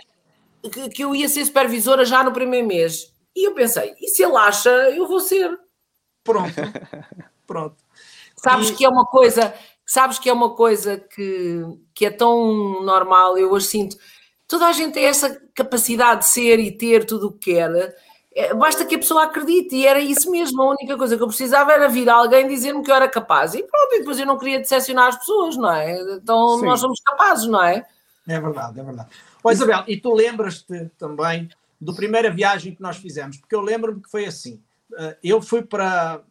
D: que, que eu ia ser supervisora já no primeiro mês. E eu pensei, e se ele acha, eu vou ser.
A: Pronto. Pronto.
D: Sabes
A: E-
D: que é uma coisa, sabes que é uma coisa que, que é tão normal, eu hoje sinto. Toda a gente tem essa capacidade de ser e ter tudo o que quer. É, Basta que a pessoa acredite, e era isso mesmo. A única coisa que eu precisava era vir alguém dizer-me que eu era capaz. E pronto, e depois eu não queria decepcionar as pessoas, não é? Então
C: Sim.
D: nós somos capazes, não é?
A: É verdade, é verdade. Ó, Isabel, e tu lembras-te também do primeira viagem que nós fizemos? Porque eu lembro-me que foi assim. Eh, Eu fui para.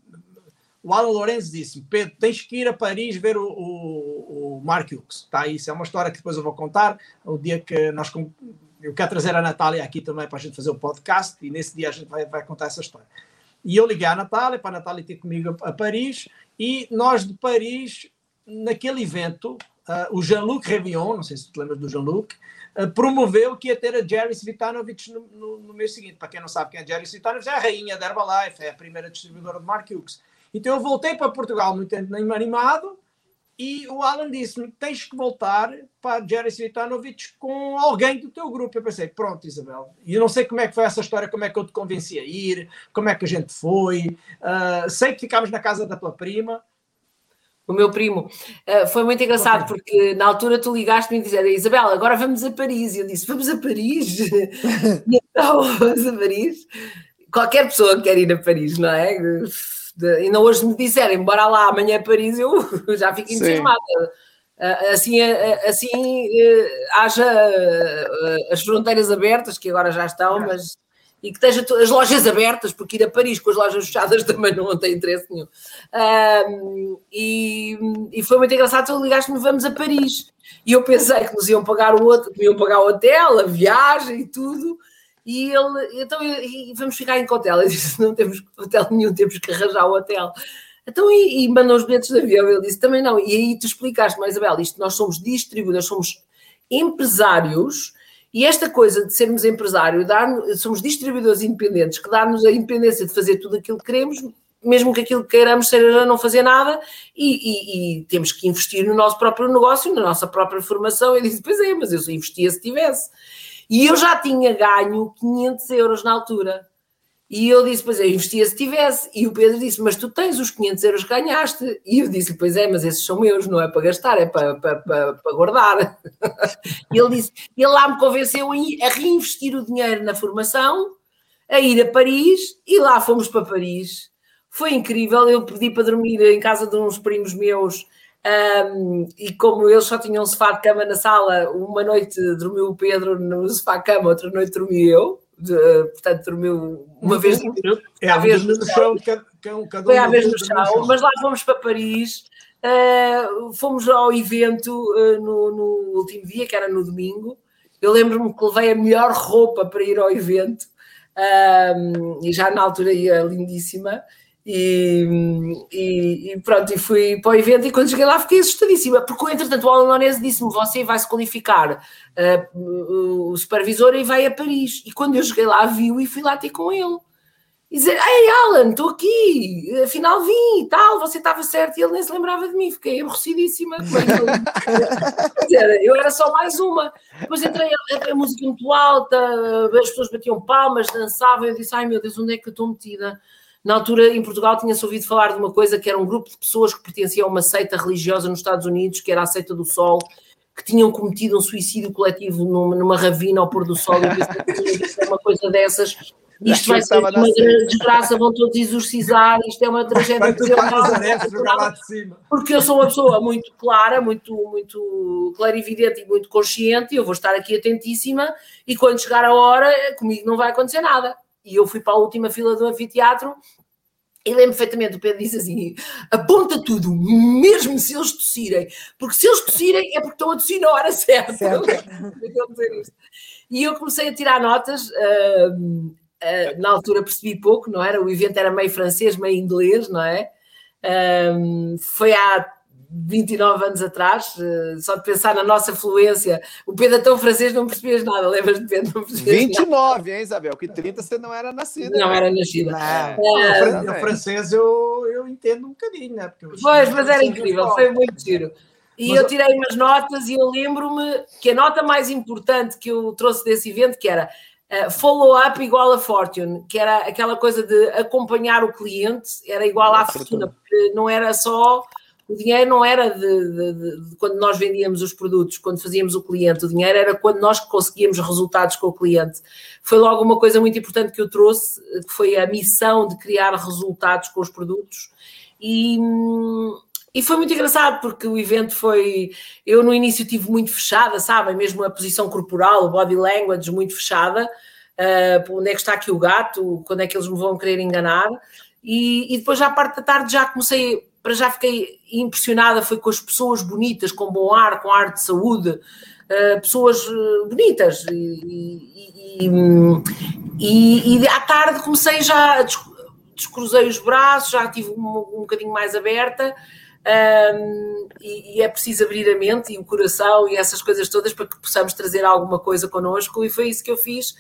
A: O Alan Lorenzo disse-me: Pedro, tens que ir a Paris ver o, o, o Mark Hughes. Tá? Isso é uma história que depois eu vou contar. O dia que nós. Eu quero trazer a Natália aqui também para a gente fazer o podcast e nesse dia a gente vai, vai contar essa história. E eu liguei à Natália para a Natália ter comigo a, a Paris e nós de Paris, naquele evento, ah, o Jean-Luc Revillon, não sei se tu te lembras do Jean-Luc, ah, promoveu que ia ter a Jerry Svitanovic no, no, no mês seguinte. Para quem não sabe quem é Jerry Svitanovic, é a rainha da Herbalife, é a primeira distribuidora de Mark Hughes. Então eu voltei para Portugal muito animado e o Alan disse-me: tens que voltar para Jerry Svitanovic com alguém do teu grupo. Eu pensei: pronto, Isabel. E eu não sei como é que foi essa história, como é que eu te convenci a ir, como é que a gente foi. Ah, sei que ficámos na casa da tua prima.
D: O meu primo. Uh, foi muito engraçado porque na altura tu ligaste-me e dizes, Isabel, agora vamos a Paris. E eu disse, vamos a Paris? então, vamos a Paris. Qualquer pessoa quer ir a Paris, não é? De, ainda hoje me disserem, bora lá, amanhã é Paris, eu já fico entusiasmada. Assim, assim haja as fronteiras abertas, que agora já estão, mas e que esteja as lojas abertas, porque ir a Paris com as lojas fechadas também não tem interesse nenhum. Um, e, e, foi muito engraçado, tu ligaste-me, vamos a Paris. E eu pensei que nos iam pagar o outro, que iam pagar o hotel, a viagem e tudo. E ele, então, e vamos ficar em hotel? Eu disse, não temos hotel nenhum, temos que arranjar o hotel. Então, e, e mandou os bilhetes de avião. Ele disse, também não. E aí tu explicaste, mas Isabel, isto nós somos distribuidores, somos empresários e esta coisa de sermos empresário, dar, somos distribuidores independentes, que dá-nos a independência de fazer tudo aquilo que queremos, mesmo que aquilo que queiramos seja não fazer nada, e, e, e, temos que investir no nosso próprio negócio, na nossa própria formação. Eu disse, pois é, mas eu só investia se tivesse. E eu já tinha ganho 500 euros na altura. E eu disse, pois é, eu investia se tivesse. E o Pedro disse, mas tu tens os 500 euros que ganhaste. E eu disse, pois é, mas esses são meus, não é para gastar, é para, para, para, para guardar. e ele disse, ele lá me convenceu a reinvestir o dinheiro na formação, a ir a Paris, e lá fomos para Paris. Foi incrível, eu pedi para dormir em casa de uns primos meus, um, e como eles só tinham um sofá de cama na sala, uma noite dormiu o Pedro no sofá de cama, outra noite dormi eu de, portanto, dormiu uma vez,
A: é, a vez no chão,
D: foi à vez no chão, mas lá fomos para Paris, uh, fomos ao evento uh, no, no, último dia, que era no domingo. Eu lembro-me que levei a melhor roupa para ir ao evento, um, e já na altura ia lindíssima. E, e, e, pronto, e fui para o evento e quando cheguei lá fiquei assustadíssima, porque entretanto o Alan disse-me, você vai se qualificar uh, o supervisor e vai a Paris, e quando eu cheguei lá viu e fui lá ter com ele. E dizer, ei Alan, estou aqui, afinal vim e tal, você estava certo. E ele nem se lembrava de mim, fiquei aborrecidíssima. Eu era só mais uma. Depois entrei, a música muito alta as pessoas batiam palmas, dançavam eu disse, ai meu Deus, onde é que eu estou metida na altura, em Portugal, tinha-se ouvido falar de uma coisa que era um grupo de pessoas que pertenciam a uma seita religiosa nos Estados Unidos, que era a seita do Sol, que tinham cometido um suicídio coletivo numa, numa ravina ao pôr do sol. E uma coisa dessas. Isto vai ser uma desgraça, vão todos exorcizar, isto é uma tragédia. Porque eu sou uma pessoa muito clara, muito, muito clarividente e muito consciente, e eu vou estar aqui atentíssima, e quando chegar a hora, comigo não vai acontecer nada e eu fui para a última fila do anfiteatro e lembro perfeitamente, o Pedro disse assim: aponta tudo, mesmo se eles tossirem, porque se eles tossirem é porque estão a tossir na hora certa. e eu comecei a tirar notas, uh, uh, na altura percebi pouco, não era? O evento era meio francês, meio inglês, não é? Foi há 29 anos atrás, eh, só de pensar na nossa fluência. O Pedro é tão francês, não percebias nada, lembras de Pedro? Não
C: 29, nada. hein, Isabel? Que 30 você não era nascida.
D: Não né? era nascida.
A: Não. É, o francês eu, eu entendo um bocadinho, né?
D: Porque pois, mas era incrível, foi muito giro. E mas... eu tirei umas notas e eu lembro-me que a nota mais importante que eu trouxe desse evento, que era uh, follow-up igual a fortune, que era aquela coisa de acompanhar o cliente, era igual à fortuna, porque não era só o dinheiro não era de, de, de, de, quando nós vendíamos os produtos, quando fazíamos o cliente, o dinheiro era quando nós conseguíamos resultados com o cliente. Foi logo uma coisa muito importante que eu trouxe, que foi a missão de criar resultados com os produtos. E, e foi muito engraçado porque o evento foi. Eu no início tive muito fechada, sabem? Mesmo a posição corporal, o body language muito fechada. Uh, onde é que está aqui o gato? Quando é que eles me vão querer enganar? E, e depois, à parte da tarde, já comecei para já fiquei impressionada foi com as pessoas bonitas, com bom ar, com ar de saúde, uh, pessoas eh, bonitas. E, e, e, e, à tarde comecei já, descruzei os braços, já estive um, um bocadinho mais aberta um, e, e, é preciso abrir a mente e o coração e essas coisas todas para que possamos trazer alguma coisa connosco, e foi isso que eu fiz.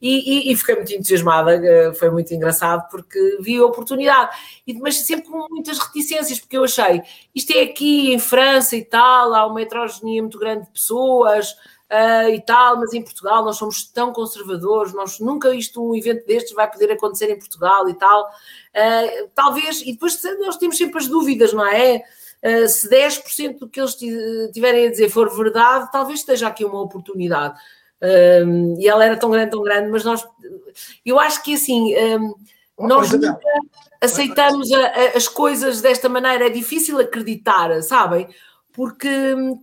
D: E, e, e fiquei muito entusiasmada, eh, foi muito engraçado porque vi a oportunidade, mas sempre com muitas reticências, porque eu achei isto é aqui em França e tal, há uma heterogeneia muito grande de pessoas. Uh, e tal, mas em Portugal nós somos tão conservadores, nós nunca isto, um evento destes vai poder acontecer em Portugal e tal. Uh, talvez, e depois nós temos sempre as dúvidas, não é? Uh, se 10% do que eles tiverem a dizer for verdade, talvez esteja aqui uma oportunidade. e ela era tão grande, tão grande, mas nós, eu acho que assim, um, Nós nunca aceitamos a, a, as coisas desta maneira, é difícil acreditar, sabem? Porque hum,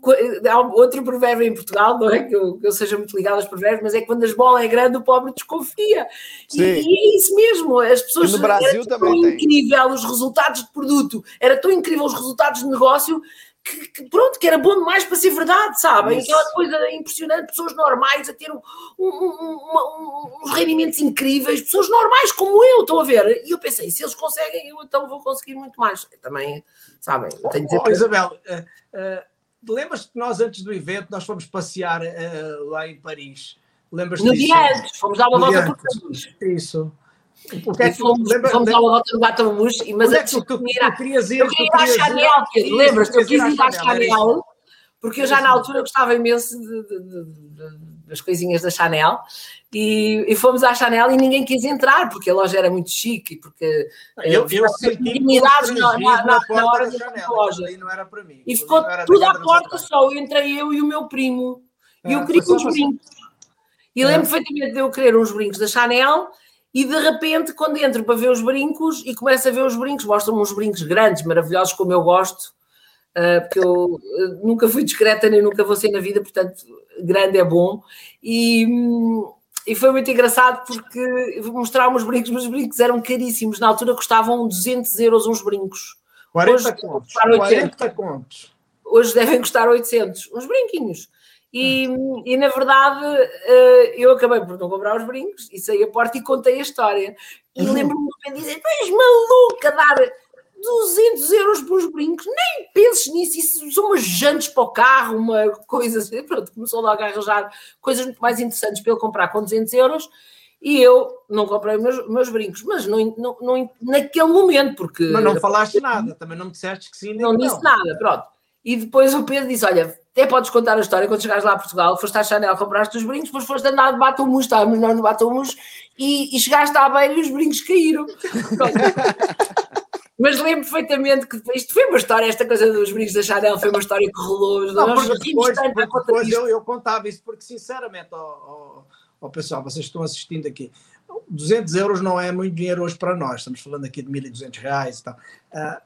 D: há outro provérbio em Portugal, não é que eu, que eu seja muito ligado aos provérbios, mas é que quando as bolas é grande, o pobre desconfia. E, e, é isso mesmo, as pessoas.
C: E no Brasil
D: era
C: também
D: tão incrível os resultados de produto, era tão incrível os resultados de negócio que, que, pronto, que era bom demais para ser verdade, sabem? Aquela coisa impressionante, pessoas normais a ter um, um, um, uns rendimentos incríveis, pessoas normais como eu, estão a ver? E eu pensei, se eles conseguem, eu então vou conseguir muito mais. Também, sabem?
A: Tenho oh, oh, Isabel, uh, uh, lembras-te que nós antes do evento nós fomos passear uh, lá em Paris?
D: Lembras-te No dia antes, fomos dar uma volta por Paris.
A: Isso.
D: O que é que fomos, lembra, fomos lembra, ao Hotel Batamus, mas
A: antes tu, tu, tu, tu querias ir, eu
D: queria ir à Chanel, lembras-te? Eu quis ir à Chanel, porque eu já na altura gostava imenso de, de, de, das coisinhas da Chanel e, e, fomos à Chanel e ninguém quis entrar porque a loja era muito chique porque
A: eu, eu senti na, na, na, na hora da Chanel, loja.
D: não era para mim e ficou tudo à porta só, entrei eu e o meu primo e eu ah, queria uns brincos. E lembro perfeitamente de eu querer uns brincos da Chanel e de repente, quando entro para ver os brincos e começo a ver os brincos, mostram-me uns brincos grandes, maravilhosos, como eu gosto, uh, porque eu uh, nunca fui discreta nem nunca vou ser na vida, portanto, grande é bom. E, e foi muito engraçado porque mostraram os brincos, mas os brincos eram caríssimos. Na altura custavam 200 euros uns brincos.
A: 40 Hoje, contos. 40 contos.
D: Hoje devem custar 800. Uns brinquinhos. E, e, na verdade eh, eu acabei por não comprar os brincos e saí à porta e contei a história. E uhum. lembro-me de dizer: Tu és maluca dar 200 euros para os brincos, nem penses nisso, isso são umas jantes para o carro, uma coisa assim. Pronto, começou logo a arranjar coisas muito mais interessantes para ele comprar com 200 euros. E eu não comprei meus, meus brincos, mas não, não, não, naquele momento, porque.
A: Mas não falaste nada, também não me disseste que sim.
D: Não disse nada, pronto. E depois o Pedro disse: Olha, até podes contar a história quando chegares lá a Portugal, foste à Chanel, compraste os brincos, depois foste andar de batomus, estávamos nós no batomus e, e chegaste à beira e os brincos caíram. Mas lembro perfeitamente que isto foi uma história, esta coisa dos brincos da Chanel foi uma história que rolou.
A: Não, porque depois, porque depois eu, eu, contava isso, porque sinceramente, ó, ó, ó, pessoal, vocês estão assistindo aqui, 200 euros não é muito dinheiro hoje para nós, estamos falando aqui de 1.200 reais e tal. Uh,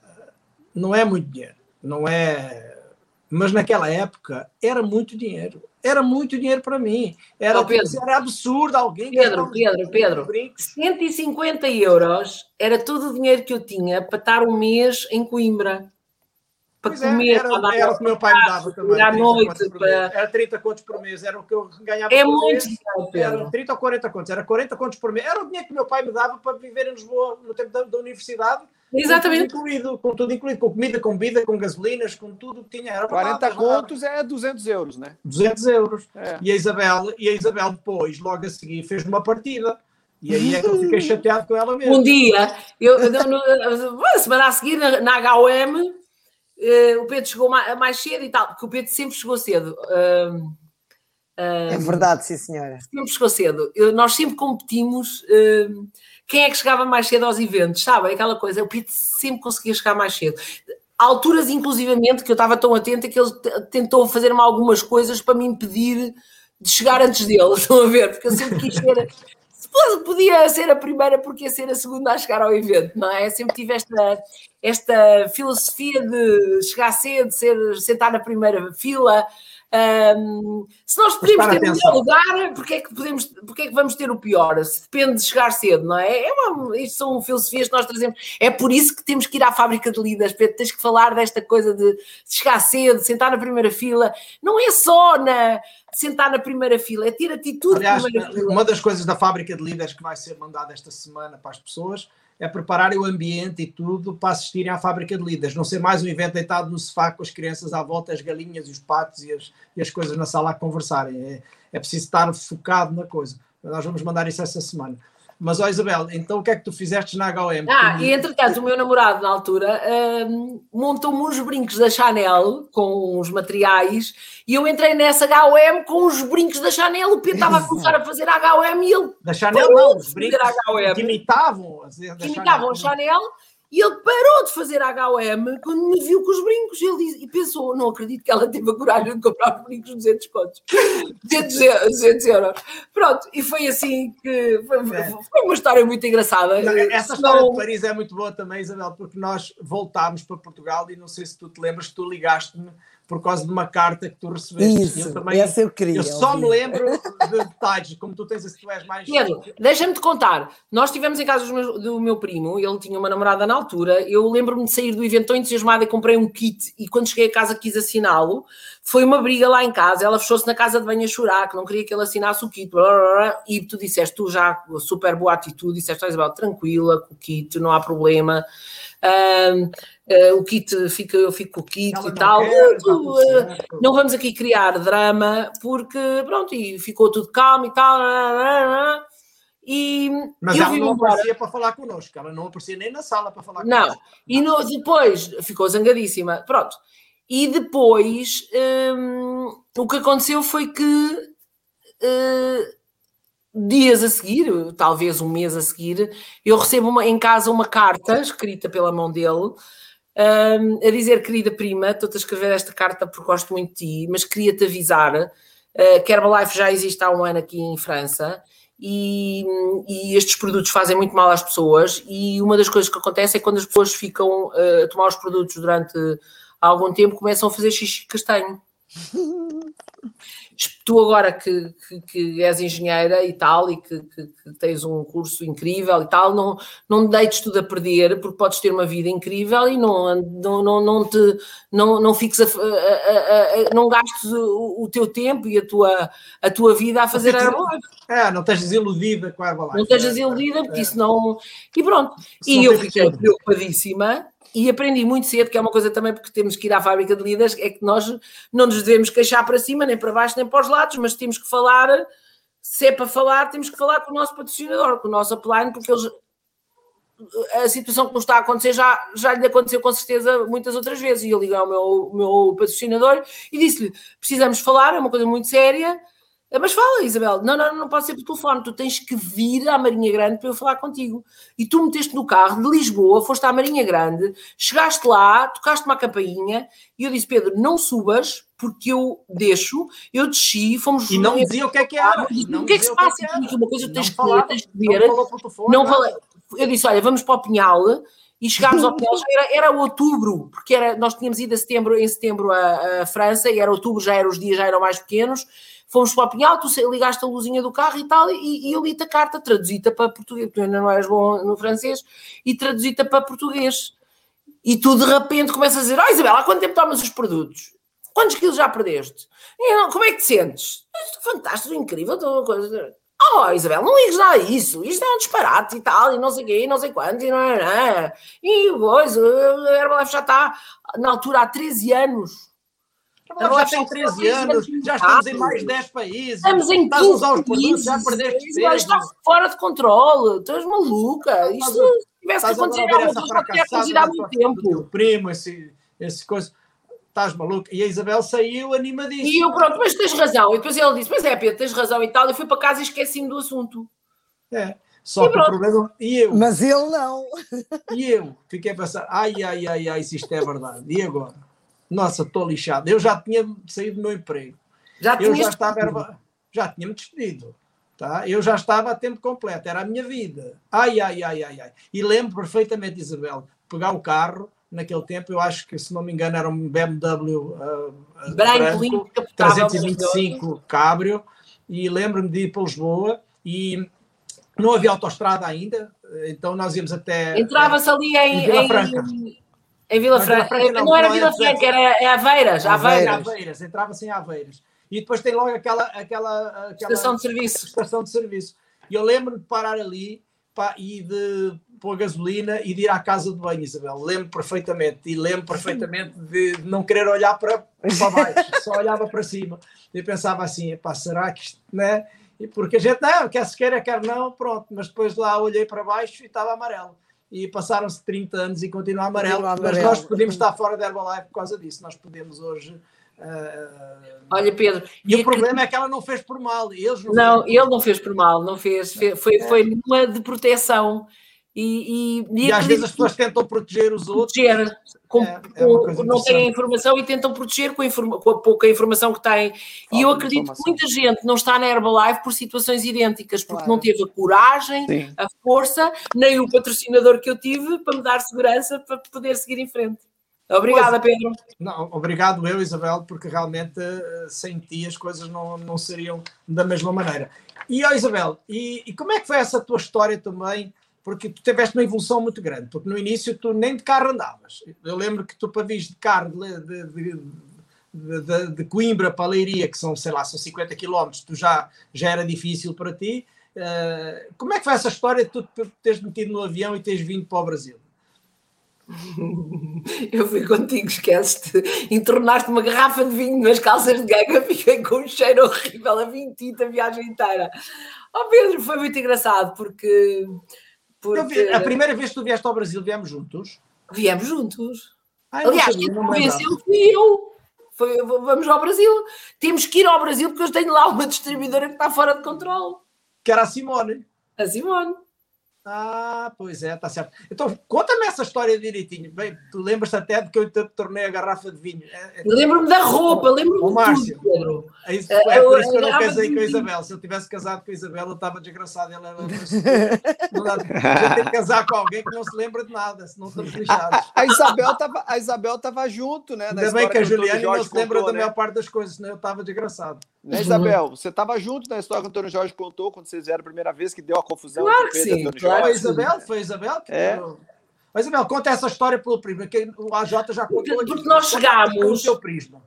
A: não é muito dinheiro, não é mas naquela época era muito dinheiro. Era muito dinheiro para mim. Era, oh, era absurdo alguém.
D: Pedro, Pedro, Pedro. 150 euros era todo o dinheiro que eu tinha para estar um mês em Coimbra.
A: Para pois é, comer, é, era, para era o que meu pai me dava também. À noite, para... Era 30 contos por mês, era o que eu ganhava
D: é por muito mês. Dinheiro, Pedro.
A: Era 30 ou 40 contos, era 40 contos por mês. Era o dinheiro que meu pai me dava para viver em Lisboa no tempo da, da universidade
D: Exatamente.
A: Com tudo incluído, com tudo incluído, com comida, com bebida, com gasolinas, com tudo que tinha. Era
C: 40 contos é 200 euros, né?
A: 200 euros. É. E, a Isabel, e a Isabel depois, logo a seguir, fez uma partida. E aí é que eu fiquei chateado com ela mesmo.
D: Um dia, eu, no, a semana a seguir, na, na HM, eh, o Pedro chegou mais, mais, cedo e tal, porque o Pedro sempre chegou cedo. Uh,
B: uh, é verdade, sim, senhora.
D: Sempre chegou cedo. Eu, nós sempre competimos. Uh, quem é que chegava mais cedo aos eventos, sabe? Aquela coisa, o Pete sempre conseguia chegar mais cedo. Alturas, inclusivamente, que eu estava tão atenta que ele tentou fazer-me algumas coisas para me impedir de chegar antes dele, estão a ver? Porque eu sempre quis ser. Podia ser a primeira, porque ia ser a segunda a chegar ao evento, não é? Sempre tive esta, esta filosofia de chegar cedo, ser, sentar na primeira fila, um, se nós podemos ter o melhor lugar, porque é, que podemos, porque é que vamos ter o pior? Se depende de chegar cedo, não é? é uma, isto são filosofias que nós trazemos. É por isso que temos que ir à fábrica de líderes, Pedro. Tens que falar desta coisa de chegar cedo, sentar na primeira fila. Não é só na sentar na primeira fila, é ter atitude
A: Aliás, Uma das coisas da fábrica de líderes que vai ser mandada esta semana para as pessoas é prepararem o ambiente e tudo para assistirem à fábrica de líderes. Não ser mais um evento deitado no sofá com as crianças à volta, as galinhas e os patos e as, e as coisas na sala a conversarem. É, é preciso estar focado na coisa. Nós vamos mandar isso essa semana. Mas, ó Isabel, então o que é que tu fizeste na HM?
D: Ah, e entretanto, o meu namorado, na altura, um, montou-me uns brincos da Chanel com os materiais e eu entrei nessa HM com os brincos da Chanel. O Pedro estava a começar a fazer a HM e ele.
A: Da Chanel, não, os brincos que imitavam,
D: que imitavam a Chanel. E ele parou de fazer HM quando me viu com os brincos. Ele disse, e pensou: não acredito que ela teve a coragem de comprar os brincos 200 contos, 200, 200 euros. Pronto, e foi assim que. Foi, é. foi uma história muito engraçada.
A: Não, essa história não... de Paris é muito boa também, Isabel, porque nós voltámos para Portugal e não sei se tu te lembras que tu ligaste-me por causa de uma carta que tu recebeste.
B: Isso, eu também, essa eu queria.
A: Eu só ouvir. me lembro de detalhes, como tu tens, se tu és mais.
D: Pedro, deixa-me te contar. Nós estivemos em casa do meu primo, ele tinha uma namorada na altura. Eu lembro-me de sair do evento tão entusiasmada e comprei um kit. E quando cheguei a casa quis assiná-lo. Foi uma briga lá em casa. Ela fechou-se na casa de banho a chorar, que não queria que ele assinasse o kit. Blá, blá, blá, e tu disseste, tu já, super boa atitude, disseste, Isabel, tranquila, com o kit, não há problema. Uh, uh, o kit fica, eu fico com o kit Ela e tal. Quer, tu, uh, não vamos aqui criar drama, porque pronto, e ficou tudo calmo e tal. E
A: Mas ela não embora. aparecia para falar connosco, ela não aparecia nem na sala para falar
D: não. connosco. Não, e no, depois ficou zangadíssima. Pronto. E depois um, o que aconteceu foi que uh, dias a seguir, talvez um mês a seguir, eu recebo uma, em casa uma carta escrita pela mão dele um, a dizer: Querida prima, estou-te a escrever esta carta porque gosto muito de ti, mas queria-te avisar uh, que Herbalife já existe há um ano aqui em França. E, e, estes produtos fazem muito mal às pessoas e uma das coisas que acontece é quando as pessoas ficam uh, a tomar os produtos durante algum tempo começam a fazer xixi castanho tu agora que, que, que, és engenheira e tal, e que, que, tens um curso incrível e tal, não, não deites tudo a perder, porque podes ter uma vida incrível e não, não, não, não te não, não fiques a, a, a, não gastes o, o, teu tempo e a tua, a tua vida a fazer Herbalife.
A: É, não estejas iludida com a Herbalife.
D: Não estejas iludida, porque é. isso não. E pronto. Isso e eu fiquei preocupadíssima e aprendi muito cedo, que é uma coisa também porque temos que ir à fábrica de líderes, é que nós não nos devemos queixar para cima, nem para baixo, nem para os lados, mas temos que falar, se é para falar, temos que falar com o nosso patrocinador, com o nosso upline, porque eles a situação que nos está a acontecer já, já lhe aconteceu com certeza muitas outras vezes. E eu liguei ao meu, meu patrocinador e disse-lhe: precisamos falar, é uma coisa muito séria mas fala, Isabel, não, não, não pode ser por telefone, tu tens que vir à Marinha Grande para eu falar contigo. E tu meteste no carro de Lisboa, foste à Marinha Grande, chegaste lá, tocaste uma campainha e eu disse, Pedro, não subas, porque eu deixo, eu desci, fomos...
A: E não dizia o que é que era.
D: o que é que se passa aqui? Uma coisa tens que tens que ver. Não falei. Eu disse, olha, vamos para o Pinhal, e chegámos ao Pinhal, era, era outubro, porque era, nós tínhamos ido a setembro, em setembro a, a França, e era outubro, já eram os dias, já eram mais pequenos, fomos para o Pinhal, tu ligaste a luzinha do carro e tal, e, e eu li-te a carta, traduzida para português, tu ainda não és bom no francês, e traduzida para português. E tu de repente começas a dizer: Oh Isabel, há quanto tempo tomas os produtos? Quantos quilos já perdeste? Como é que te sentes? Estou fantástico, incrível, estou coisa. Oh, Isabel, não ligues nada a isso, isto é um disparate e tal, e não sei o quê, e não sei quanto, e não é, não é. E coisa, a Herbalife já está na altura há 13 anos
A: já tem 13 anos, já estamos em mais 10 países.
D: Estamos em 15 usar os produtos, já perdeste peso. Está fora de controle, tu és maluca. Isto, se tivesse que acontecer alguma coisa, tinha acontecido há muito tempo.
A: Primo, esse, esse coisa estás maluco? E a Isabel saiu animadíssima.
D: E eu, pronto, mas tens razão. E depois ele disse, mas é, Pedro, tens razão e tal. Eu fui para casa e esqueci-me do assunto.
A: É, só e que pronto. o problema... E eu?
B: Mas ele não.
A: E eu? Fiquei a pensar, ai, ai, ai, ai, se isto é verdade. E agora? Nossa, estou lixado. Eu já tinha saído do meu emprego. Já eu já estava, já tinha-me despedido. Tá? Eu já estava a tempo completo, era a minha vida. Ai, ai, ai, ai, ai. E lembro perfeitamente, Isabel, pegar o carro, naquele tempo, eu acho que, se não me engano, era um BMW uh, branco, branco 325 Cabrio, e lembro-me de ir para Lisboa e não havia autostrada ainda, então nós íamos até.
D: Entrava-se ali em, em, em Vila Franca. Não, não, era Vila Franca, era é Aveiras.
A: Aveiras, Aveiras. entrava-se em Aveiras. E depois tem logo aquela, aquela, aquela
D: estação de serviço.
A: Estação de serviço. E eu lembro-me de parar ali pá, e de pôr gasolina e de ir à casa de banho, Isabel. Lembro perfeitamente. E lembro perfeitamente de não querer olhar para, para baixo, só olhava para cima. E pensava assim: pá, será que isto, né? E porque a gente, não, quer se queira, quer não, pronto. Mas depois lá olhei para baixo e estava amarelo e passaram-se 30 anos e continua amarelo, continua amarelo, mas nós podemos estar fora da Herbalife por causa disso, nós podemos hoje. Uh,
D: Olha, Pedro.
A: E, e o problema é que ela não fez por mal. Eles
D: não, não ele não fez por mal, não fez, foi, é. foi numa de proteção. E,
A: e, e, e às vezes as pessoas tentam proteger os outros.
D: Proteger, com, é, é não têm a informação e tentam proteger com a, informa, com a pouca informação que têm. Falta e eu acredito que muita gente não está na Herbalife por situações idênticas, porque claro. não teve a coragem, Sim. a força, nem o patrocinador que eu tive para me dar segurança para poder seguir em frente. Obrigada, pois, Pedro.
A: Não, obrigado eu, Isabel, porque realmente eh, sem ti as coisas não, não seriam da mesma maneira. E, ó, Isabel, e, e como é que foi essa tua história também? Porque tu tiveste uma evolução muito grande, porque no início tu nem de carro andavas. Eu lembro que tu para vir de carro de, de, de, de, Coimbra para Leiria, que são, sei lá, são 50 quilómetros, tu já, já era difícil para ti. Uh, como é que foi essa história de tu teres metido no avião e teres vindo para o Brasil?
D: Eu fui contigo, esquece-te. Entornaste uma garrafa de vinho nas calças de ganga, fiquei com um cheiro horrível a vinho tinta a viagem inteira. Oh Pedro, foi muito engraçado porque
A: porque... Vi, a primeira vez que tu vieste ao Brasil, viemos juntos?
D: Viemos juntos. Ai, Aliás, quem convenceu fui eu. Foi, vamos ao Brasil. Temos que ir ao Brasil porque eu tenho lá uma distribuidora que está fora de controle.
A: Que era a Simone.
D: A Simone.
A: Ah, pois é, está certo. Então, conta-me essa história direitinho. Bem, tu lembras-te até de que eu te tornei a garrafa de vinho. É,
D: é... Lembro-me da roupa, lembro-me de tudo, Pedro.
A: É, isso, é, é por isso que eu não casei com a Isabel. Se eu tivesse casado com a Isabel, eu estava desgraçado. Ela era... ter que casar com alguém que não se lembra de nada, senão estamos lixados.
C: A, a Isabel estava a Isabel tava junto, né?
A: Ainda bem que a Juliana não se lembra contou, da né? maior parte das coisas, senão eu estava desgraçado.
C: Né, Isabel? Você estava junto na história que o Antônio Jorge contou quando vocês vieram a primeira vez, que deu a confusão.
D: Claro que sim,
A: claro. Foi a Isabel? Foi a Isabel? Que é. Mas, Isabel, conta essa história pelo prisma, que o AJ já contou
D: porque, aqui. Porque nós chegámos... seu prisma.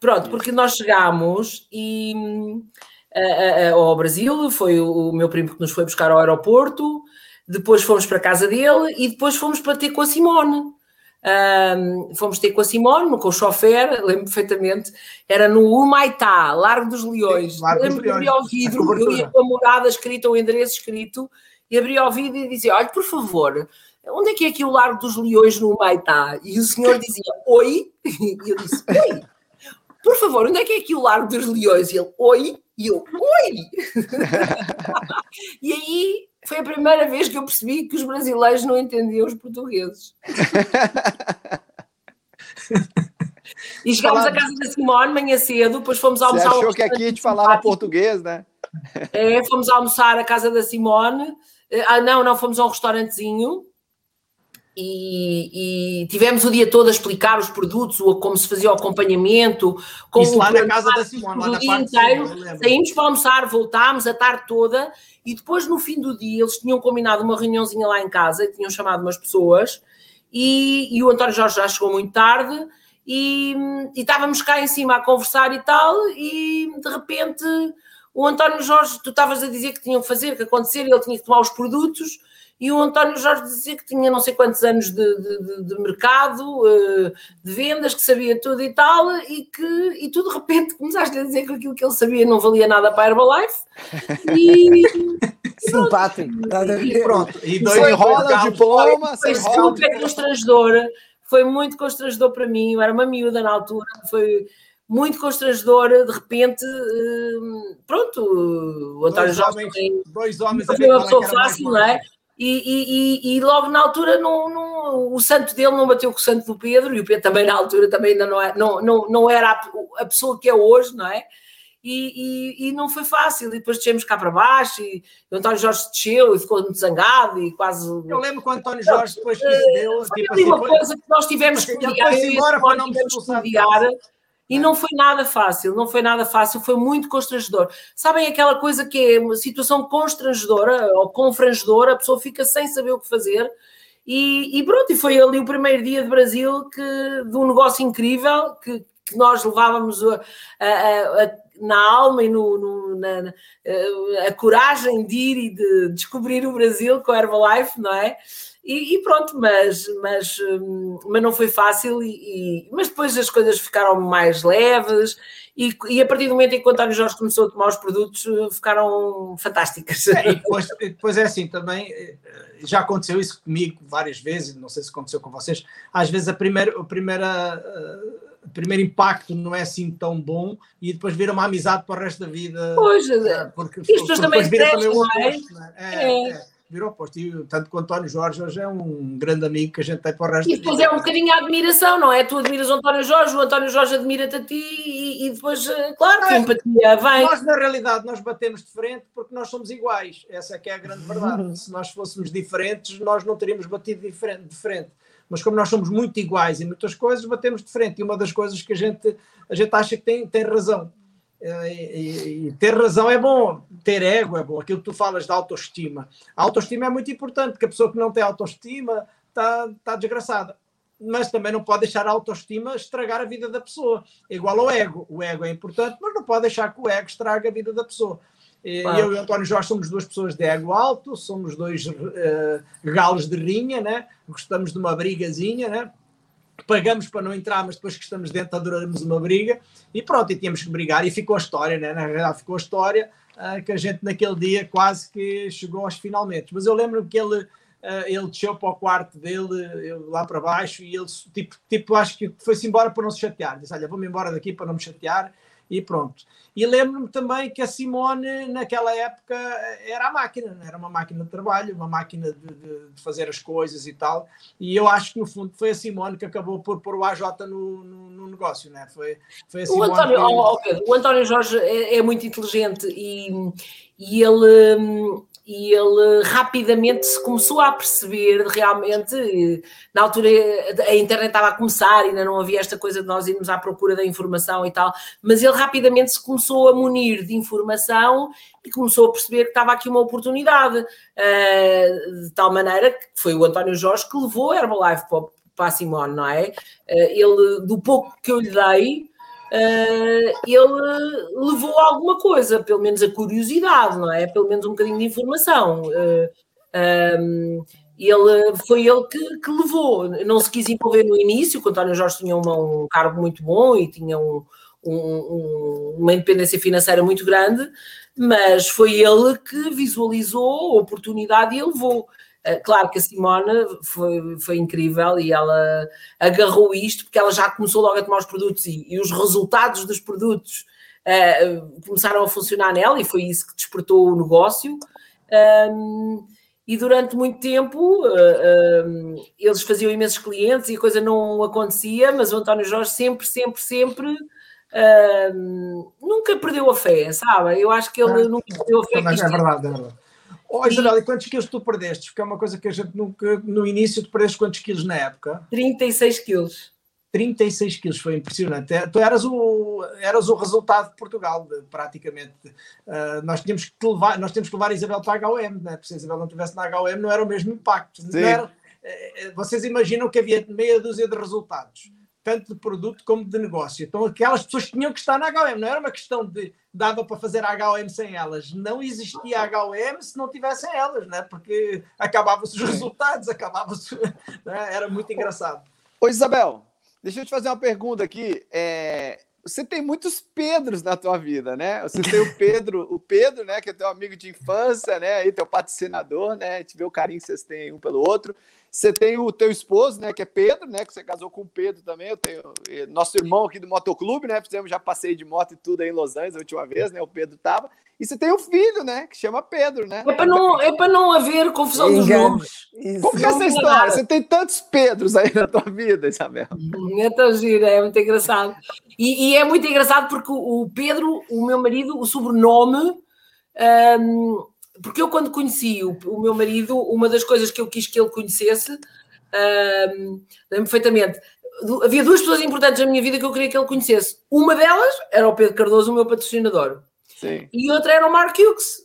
D: Pronto, porque nós chegámos e... Uh, uh, ao Brasil, foi o meu primo que nos foi buscar ao aeroporto, depois fomos para a casa dele e depois fomos para ter com a Simone. Um, fomos ter com a Simone, com o chofer, lembro perfeitamente, era no Humaitá, Largo dos Leões. Sim, Largo lembro que abri ao vidro, eu ia com a morada escrita, o endereço escrito, e abri ao vidro e dizia: Olha, por favor, onde é que é aqui o Largo dos Leões no Humaitá? E o senhor dizia: Oi, e eu disse: Oi, por favor, onde é que é aqui o Largo dos Leões? E ele: Oi, e eu: Oi! e aí foi a primeira vez que eu percebi que os brasileiros não entendiam os portugueses. e chegámos à casa da Simone manhã cedo, depois fomos almoçar.
C: Você achou que aqui a gente falava português, né?
D: É, fomos almoçar à casa da Simone. Ah, não, não, fomos a um restaurantezinho e, e, tivemos o dia todo a explicar os produtos, como se fazia o acompanhamento.
A: Como Isso lá na casa da Simone, lá na parte inteiro.
D: Saímos para almoçar, voltámos a tarde toda e depois no fim do dia eles tinham combinado uma reuniãozinha lá em casa, tinham chamado umas pessoas e, e o António Jorge já chegou muito tarde e, e estávamos cá em cima a conversar e tal e de repente o António Jorge, tu estavas a dizer que tinham que fazer, que acontecer, ele tinha que tomar os produtos e o António Jorge dizia que tinha não sei quantos anos de, de, de, mercado, eh, de vendas, que sabia tudo e tal, e que e tu de repente começaste a dizer que aquilo que ele sabia não valia nada para a Herbalife. E.
B: Simpático.
A: E pronto.
C: E dois foi rola diploma,
D: foi super constrangedor. Foi muito constrangedor para mim. Eu era uma miúda na altura. Foi muito constrangedor, de repente, eh, pronto, o António
A: dois Jorge homens, também, dois homens
D: foi uma pessoa fácil, não é? E, e, e, logo na altura não, não, o santo dele não bateu com o santo do Pedro, e o Pedro também na altura também ainda não, é, não, não, não era a, a pessoa que é hoje, não é? E, e, não foi fácil. E depois descemos cá para baixo e o António Jorge desceu e ficou muito zangado e quase.
A: Eu lembro quando o António Jorge depois que se deu.
D: Foi tipo assim, uma coisa que nós tivemos que mediar. Embora, não tivemos que e não foi nada fácil, não foi nada fácil, foi muito constrangedor. Sabem aquela coisa que é uma situação constrangedora ou confrangedora, a pessoa fica sem saber o que fazer. E, e pronto, e foi ali o primeiro dia de Brasil que, de um negócio incrível que, que nós levávamos a, a, a, na alma e no, no na, a, coragem de ir e de descobrir o Brasil com a Herbalife, não é? E, e, pronto, mas, mas, hum, mas não foi fácil, e, e, mas depois as coisas ficaram mais leves e, e, a partir do momento em que o António Jorge começou a tomar os produtos ficaram fantásticas.
A: É, e depois, depois é assim, também eh, já aconteceu isso comigo várias vezes, não sei se aconteceu com vocês, às vezes a primeira, a primeira eh, o primeiro impacto não é assim tão bom e depois vira uma amizade para o resto da vida.
D: Pois, é, porque, as pessoas também se também não é?
A: é, é. É vir oposto. E tanto que o António Jorge hoje é um grande amigo que a gente tem para o resto
D: E depois é um bocadinho a admiração, não é? Tu admiras o António Jorge, o António Jorge admira-te a ti e, e depois, eh, claro, a empatia vem.
A: Nós, na realidade, nós batemos de frente porque nós somos iguais. Essa é que é a grande verdade. Se nós fôssemos diferentes, nós não teríamos batido. De frente. Mas como nós somos muito iguais em muitas coisas, batemos de frente. E uma das coisas que a gente, a gente acha que tem, tem razão é, e, e, ter razão é bom, ter ego é bom, aquilo que tu falas da autoestima. A autoestima é muito importante, porque a pessoa que não tem autoestima está tá desgraçada. Mas também não pode deixar a autoestima estragar a vida da pessoa. É igual ao ego. O ego é importante, mas não pode deixar que o ego estrague a vida da pessoa. Claro. Eu e o António Jorge somos duas pessoas de ego alto, somos dois uh, galos de rinha, né? gostamos de uma brigazinha, né? Pagamos para não entrar, mas depois que estamos dentro adoramos uma briga. E pronto, e tínhamos que brigar. E ficou a história, né? na realidade ficou a história uh, que a gente naquele dia quase que chegou aos finalmente, mas eu lembro que ele, uh, ele desceu para o quarto dele, eu, lá para baixo e ele tipo, tipo acho que foi-se embora para não se chatear, disse olha vou-me embora daqui para não me chatear e pronto. E lembro-me também que a Simone, naquela época, era a máquina, era uma máquina de trabalho, uma máquina de, de, de, fazer as coisas e tal. E eu acho que, no fundo, foi a Simone que acabou por pôr o AJ no, no, no negócio, né? foi, foi a Simone.
D: O António, que... oh, Pedro, o António Jorge é, é, muito inteligente e, e ele. E ele rapidamente se começou a perceber realmente, na altura a internet estava a começar, ainda não havia esta coisa de nós irmos à procura da informação e tal, mas ele rapidamente se começou a munir de informação e começou a perceber que estava aqui uma oportunidade, de tal maneira que foi o António Jorge que levou a Herbalife para a Simone, não é? Ele, do pouco que eu lhe dei, uh, ele levou alguma coisa, pelo menos a curiosidade, não é? Pelo menos um bocadinho de informação. Uh, eh, um, ele foi ele que, que, levou, não se quis envolver no início, o António Jorge tinha uma, um cargo muito bom e tinha um, um, uma independência financeira muito grande, mas foi ele que visualizou a oportunidade e levou. Eh, claro que a Simone foi, foi incrível e ela agarrou isto porque ela já começou logo a tomar os produtos e, e os resultados dos produtos uh, começaram a funcionar nela e foi isso que despertou o negócio. Um, e durante muito tempo uh, um, eles faziam imensos clientes e a coisa não acontecia, mas o António Jorge sempre, sempre, sempre uh, nunca perdeu a fé, sabe? Eu acho que ele nunca perdeu a fé.
A: Mas é verdade, é verdade. Oh, Isabel, e quantos quilos tu perdeste? Porque é uma coisa que a gente nunca. No início, tu perdeste quantos quilos na época?
D: 36 quilos.
A: 36 quilos, foi impressionante. É, tu eras o, eras o resultado de Portugal, praticamente. Uh, nós tínhamos que levar, nós temos que levar a Isabel para a HM, né? porque se a Isabel não estivesse na HM, não era o mesmo impacto. Era, eh, eh, vocês imaginam que havia meia dúzia de resultados tanto de produto como de negócio. Então aquelas pessoas tinham que estar na HOM, não era uma questão de dava para fazer a HOM sem elas. Não existia HOM se não tivessem elas, né? porque acabavam-se os resultados, acabava-se. Né? Era muito engraçado.
C: Ô Isabel, deixa eu te fazer uma pergunta aqui. É, você tem muitos Pedros na tua vida, né? Você tem o Pedro, o Pedro, né, que é teu amigo de infância, né, aí teu patrocinador, né? Gente vê o carinho que vocês têm um pelo outro. Você tem o teu esposo, né, que é Pedro, né, que você casou com o Pedro também. Eu tenho nosso irmão aqui do motoclube, né? Fizemos já passei de moto e tudo aí em Los Angeles a última vez, né? O Pedro tava. E você tem um filho, né, que chama Pedro, né?
D: É para não, é para não haver confusão dos nomes.
C: Como que é essa história? Você tem tantos Pedros aí na tua vida, Isabel.
D: É tão giro, é muito engraçado. E, e é muito engraçado porque o Pedro, o meu marido, o sobrenome um, porque eu quando conheci o, o, meu marido, uma das coisas que eu quis que ele conhecesse, um, lembro perfeitamente, havia duas pessoas importantes na minha vida que eu queria que ele conhecesse. Uma delas era o Pedro Cardoso, o meu patrocinador. Sim. E outra era o Mark Hughes.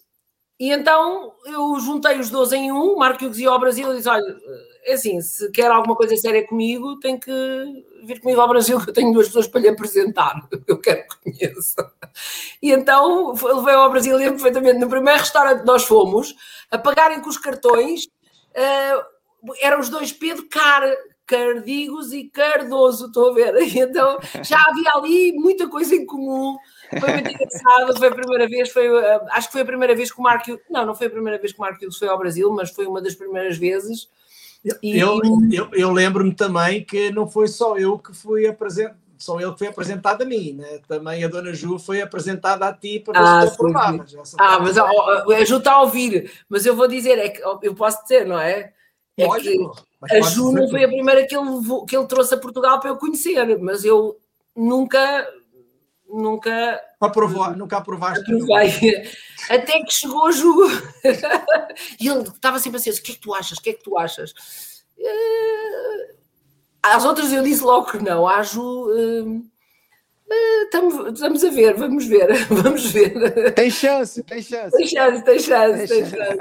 D: E então eu juntei os dois em um, Mark Hughes ia ao Brasil e disse: olha, é assim, se quer alguma coisa séria comigo, tem que vir comigo ao Brasil, que eu tenho duas pessoas para lhe apresentar, eu quero que conheça. E então levei ao Brasil, lembro perfeitamente, no primeiro restaurante nós fomos, a pagarem com os cartões, uh, eram os dois Pedro Car, Cardigos e Cardoso, estou a ver. E então já havia ali muita coisa em comum. Foi muito engraçado, foi a primeira vez, foi, uh, acho que foi a primeira vez que o Marco, não, não foi a primeira vez que o Marco foi ao Brasil, mas foi uma das primeiras vezes
A: e... Eu, eu, eu lembro-me também que não foi só eu que fui apresentar, sou ele que foi apresentado a mim, né? Também a Dona Ju foi apresentada a ti para ver ah, se tu aprovavas.
D: Ah, mas a, a Ju está a ouvir, mas eu vou dizer, é que eu posso dizer, não é? É Lógico, que a Ju não foi a primeira que ele, que ele trouxe a Portugal para eu conhecer, mas eu nunca nunca
A: aprovou, nunca aprovaste.
D: Até que chegou a Ju. e ele estava sempre assim: o que é que tu achas? O que é que tu achas? Eh, às outras eu disse logo que não. À Ju. Estamos, eh, estamos a ver, vamos ver, vamos ver.
C: Tem chance, tem chance.
D: Tem chance, tem chance, tem chance.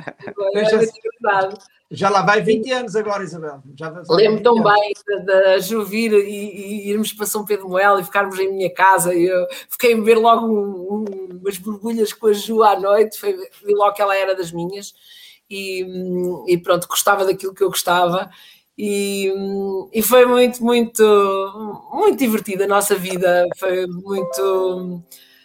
D: Tem chance.
A: Já lá vai 20 anos agora, Isabel.
D: Lembro tão bem da Ju vir e, e, irmos para São Pedro Moel e ficarmos em minha casa. E eu fiquei a ver logo um, um, umas borbulhas com a Ju à noite, foi, vi logo que ela era das minhas. E, e pronto, gostava daquilo que eu gostava e, e foi muito, muito, muito divertida a nossa vida, foi muito,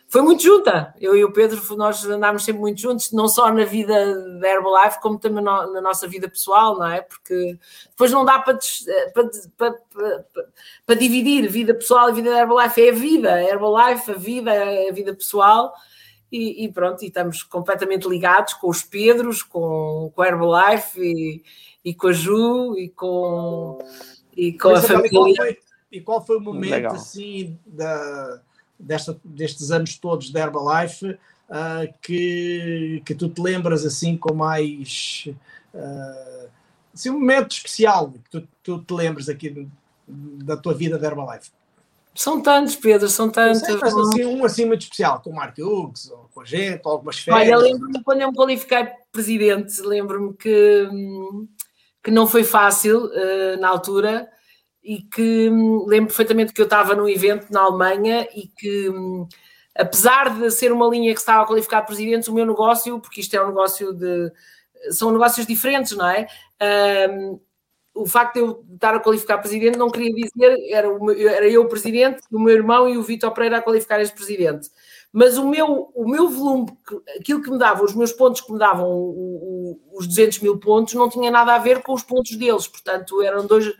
D: foi muito junta. Eu e o Pedro, nós andámos sempre muito juntos, não só na vida da Herbalife, como também na nossa vida pessoal, não é? Porque depois não dá para, para, para, para, dividir vida pessoal e vida da Herbalife, é a vida, a Herbalife, a vida, a vida pessoal. E, e, pronto, e estamos completamente ligados com os Pedros, com, com a Herbalife e, e com a Ju e com, e com a família.
A: E qual, foi, e qual foi o momento Legal. assim da, desta, destes anos todos da Herbalife uh, que, que tu te lembras assim com mais uh, assim, um momento especial que tu, tu te lembras aqui da tua vida da Herbalife?
D: São tantos, Pedro, são tantos.
A: Sei, mas assim, um assim muito especial, com o Mark Hughes, ou com a gente, ou algumas férias.
D: Olha, lembro-me quando eu me qualifiquei presidente, lembro-me que hum, que não foi fácil uh, na altura e que um, lembro perfeitamente que eu estava num evento na Alemanha e que, um, apesar de ser uma linha que estava a qualificar presidentes, o meu negócio, porque isto é um negócio de. são negócios diferentes, não é? Um, o facto de eu estar a qualificar presidente não queria dizer era, era eu o presidente, o meu irmão e o Vitor Pereira a qualificar este presidente mas o meu, o meu volume, aquilo que me dava, os meus pontos que me davam o, o, os 200 mil pontos, não tinha nada a ver com os pontos deles, portanto, eram dois.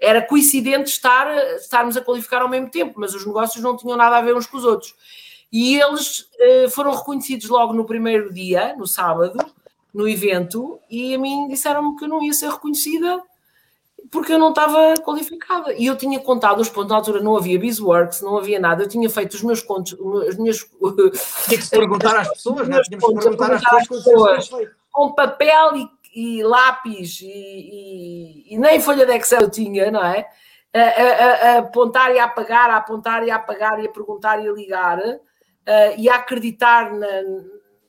D: Era coincidente estar, estarmos a qualificar ao mesmo tempo, mas os negócios não tinham nada a ver uns com os outros. E eles eh, foram reconhecidos logo no primeiro dia, no sábado, no evento, e a mim disseram-me que eu não ia ser reconhecida porque eu não estava qualificada. E eu tinha contado os pontos, na altura não havia Bizworks, não havia nada, eu tinha feito os meus contos, as minhas.
A: Tinha que se perguntar às pessoas, não é? Tinha que perguntar às pessoas.
D: Com papel e, e lápis e, e, e, nem folha de Excel tinha, não é? A, a, a, apontar e a apagar, a apontar e a apagar e a perguntar e a ligar uh, e a acreditar na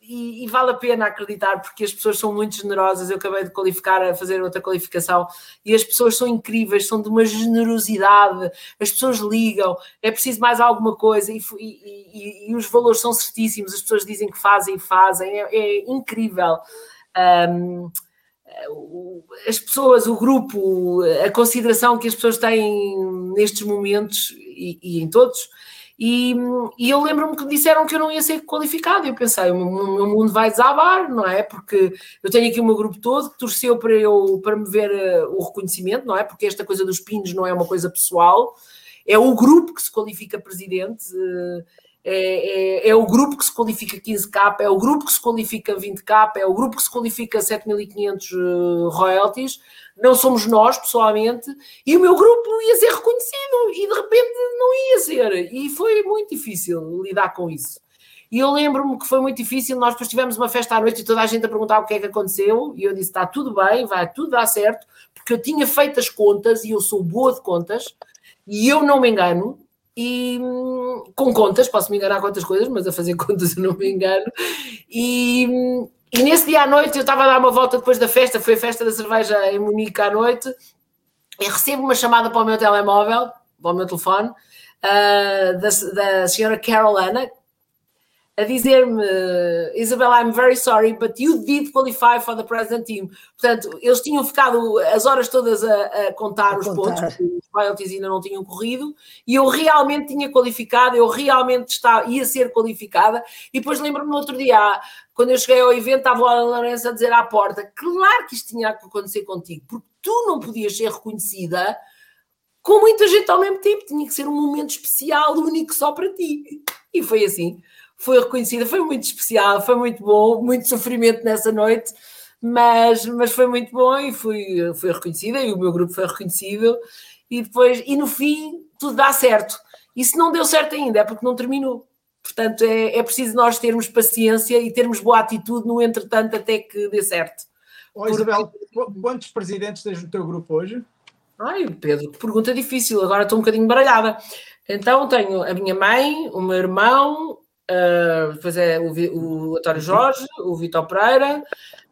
D: e, e, vale a pena acreditar porque as pessoas são muito generosas. Eu acabei de qualificar, a fazer outra qualificação, e as pessoas são incríveis, são de uma generosidade. As pessoas ligam, é preciso mais alguma coisa, e, e, e os valores são certíssimos. As pessoas dizem que fazem, fazem, é, é incrível. Um, as pessoas, o grupo, a consideração que as pessoas têm nestes momentos e, e em todos e, e eu lembro-me que disseram que eu não ia ser qualificado. Eu pensei, o meu mundo vai desabar, não é? Porque eu tenho aqui o meu grupo todo que torceu para, eu, para me ver uh, o reconhecimento, não é? Porque esta coisa dos pinos não é uma coisa pessoal, é o grupo que se qualifica presidente. Uh, é, é, é, o grupo que se qualifica 15K, é o grupo que se qualifica 20K, é o grupo que se qualifica 7.500 uh, royalties, não somos nós pessoalmente, e o meu grupo ia ser reconhecido e de repente não ia ser, e foi muito difícil lidar com isso. E eu lembro-me que foi muito difícil, nós depois tivemos uma festa à noite e toda a gente a perguntar o que é que aconteceu, e eu disse, está tudo bem, vai tudo dar certo, porque eu tinha feito as contas, e eu sou boa de contas, e eu não me engano, e com contas, posso me enganar com outras coisas, mas a fazer contas eu não me engano, e e nesse dia à noite eu estava a dar uma volta depois da festa, foi a festa da cerveja em Munique à noite, e recebo uma chamada para o meu telemóvel, para o meu telefone, uh, da, da senhora Carolina, a dizer-me, Isabel, I'm very sorry, but you did qualify for the present team. Portanto, eles tinham ficado as horas todas a, a contar a os contar. pontos, os royalties ainda não tinham corrido, e eu realmente tinha qualificado, eu realmente estava, ia ser qualificada, e depois lembro-me no outro dia, quando eu cheguei ao evento, estava a Lourenço a dizer à porta, claro que isto tinha que acontecer contigo, porque tu não podias ser reconhecida com muita gente ao mesmo tempo. Tinha que ser um momento especial, único só para ti. E foi assim. Foi reconhecida, foi muito especial, foi muito bom, muito sofrimento nessa noite, mas, mas foi muito bom e fui, fui reconhecida e o meu grupo foi reconhecido. E depois, e no fim, tudo dá certo. E se não deu certo ainda, é porque não terminou. Portanto, é, é preciso nós termos paciência e termos boa atitude no entretanto até que dê certo.
A: Oh, Isabel, quantos presidentes tens no teu grupo hoje?
D: Ai, Pedro, que pergunta difícil, agora estou um bocadinho baralhada. Então tenho a minha mãe, o meu irmão, uh, depois é o, o António Jorge, o Vitor Pereira,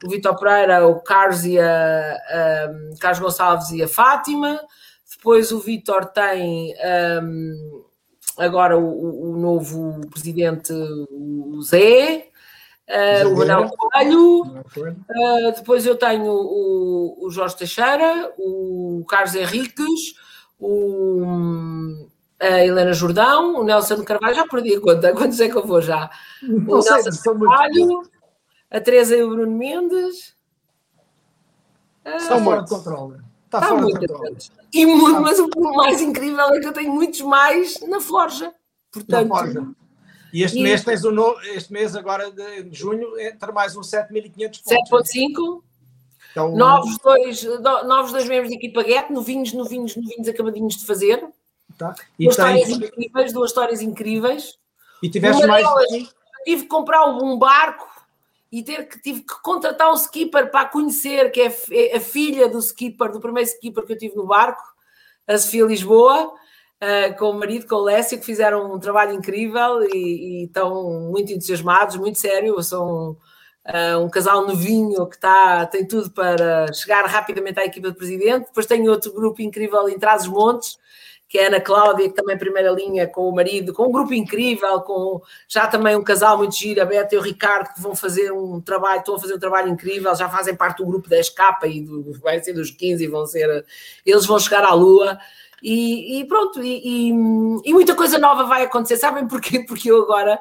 D: o Vitor Pereira, o Carlos e a, um, Carlos Gonçalves e a Fátima, depois o Vitor tem um, agora o, o, novo presidente, o Zé, uh, o Manuel Coelho, uh, depois eu tenho o, o Jorge Teixeira, o Carlos Henriques, o, a Helena Jordão, o Nelson Carvalho, já perdi a conta, quantos é que eu vou já? O Nelson Carvalho, a Teresa e o Bruno Mendes.
A: São uh, fora de controle. Está, está fora de controle.
D: E muito, mas o mais incrível é que eu tenho muitos mais na Forja. Portanto, na Forja.
A: E este e... mês tens um novo, este mês agora de junho entra mais uns 7.500
D: pontos. 7.5. Então, novos, dois, novos dois membros de equipa GET, novinhos, novinhos, novinhos acabadinhos de fazer. Tá. E duas histórias incríveis, duas histórias incríveis.
A: E tiveste mais. Delas,
D: tive que comprar um barco e ter que, tive que contratar um skipper para conhecer, que é, é a filha do skipper, do primeiro skipper que eu tive no barco, a Sofia Lisboa, uh, com o marido, com o Lécio, que fizeram um trabalho incrível e, e estão muito entusiasmados, muito sério. São uh, um casal novinho que está, tem tudo para chegar rapidamente à equipa de presidente. Depois tenho outro grupo incrível em Trás-os-Montes, que é a Ana Cláudia, que também é primeira linha com o marido, com um grupo incrível, com já também um casal muito giro, a Beta e o Ricardo, que vão fazer um trabalho, estão a fazer um trabalho incrível, já fazem parte do grupo da escapa e do, vai ser dos 15 vão ser, eles vão chegar à Lua. E, e pronto, e, e, e, muita coisa nova vai acontecer. Sabem porquê? Porque eu agora,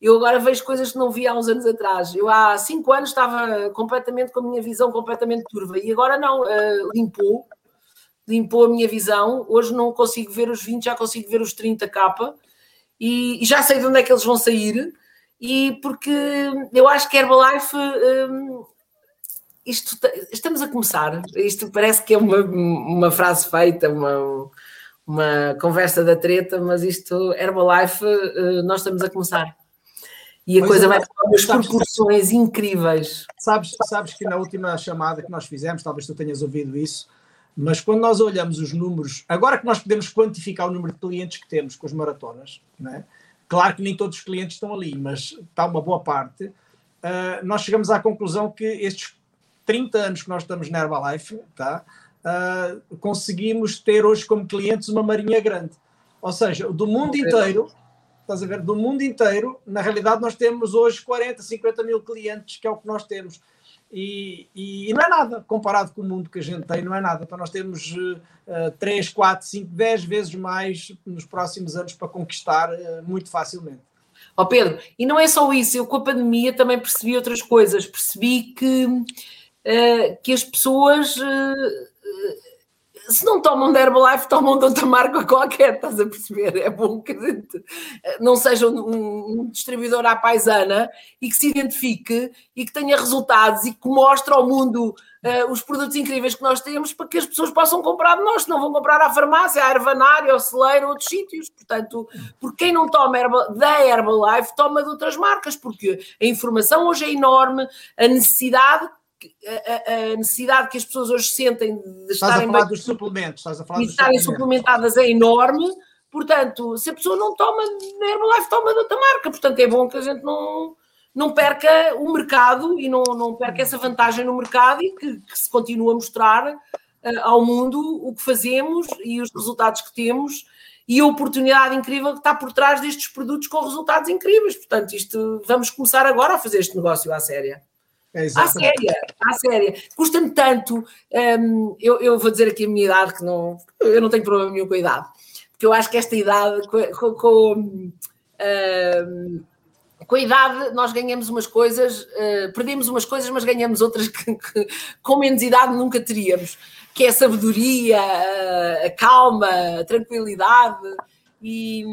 D: eu agora vejo coisas que não via há uns anos atrás. Eu há cinco anos estava completamente com a minha visão completamente turva e agora não, uh, limpou limpou a minha visão. Hoje não consigo ver os 20, já consigo ver os 30 capa e, e já sei de onde é que eles vão sair. E porque eu acho que Herbalife, hum, isto, estamos a começar. Isto parece que é uma, uma frase feita, uma, uma conversa da treta, mas isto, Herbalife, hum, nós estamos a começar. E a coisa é, vai tomar umas proporções incríveis.
A: Sabes, sabes que na última chamada que nós fizemos, talvez tu tenhas ouvido isso, mas quando nós olhamos os números, agora que nós podemos quantificar o número de clientes que temos com as maratonas, né? claro que nem todos os clientes estão ali, mas está uma boa parte, uh, nós chegamos à conclusão que estes 30 anos que nós estamos na Herbalife, tá? Uh, conseguimos ter hoje como clientes uma marinha grande. Ou seja, do mundo inteiro, estás a ver, do mundo inteiro, na realidade nós temos hoje 40, 50 mil clientes, que é o que nós temos. E, e, e, não é nada comparado com o mundo que a gente tem, não é nada. Então, nós temos uh, 3, 4, 5, 10 vezes mais nos próximos anos para conquistar uh, muito facilmente.
D: Ó oh Pedro, e não é só isso, eu com a pandemia também percebi outras coisas. Percebi que, uh, que as pessoas uh, se não tomam da Herbalife, tomam de outra marca qualquer, estás a perceber? É bom que gente não seja um, um, distribuidor à paisana e que se identifique e que tenha resultados e que mostre ao mundo uh, os produtos incríveis que nós temos para que as pessoas possam comprar de nós, não vão comprar à farmácia, à ervanária, ao celeiro, outros sítios. Portanto, por quem não toma Herbal, da Herbalife, toma de outras marcas, porque a informação hoje é enorme, a necessidade a, a, necessidade que as pessoas hoje sentem de
A: estás estarem a falar bem, dos suplementos, estás a falar
D: de estarem suplementadas é enorme. Portanto, se a pessoa não toma na Herbalife, toma de outra marca. Portanto, é bom que a gente não, não perca o mercado e não, não perca essa vantagem no mercado e que, que se continue a mostrar uh, ao mundo o que fazemos e os resultados que temos e a oportunidade incrível que está por trás destes produtos com resultados incríveis. Portanto, isto vamos começar agora a fazer este negócio à séria. É à séria, à séria. Custa-me tanto. Um, eu, eu, vou dizer aqui a minha idade, que não, eu não tenho problema nenhum com a idade, porque eu acho que esta idade, com, com, com a idade nós ganhamos umas coisas, uh, perdemos umas coisas, mas ganhamos outras que, que, com menos idade nunca teríamos, que é a sabedoria, a, a calma, a tranquilidade e,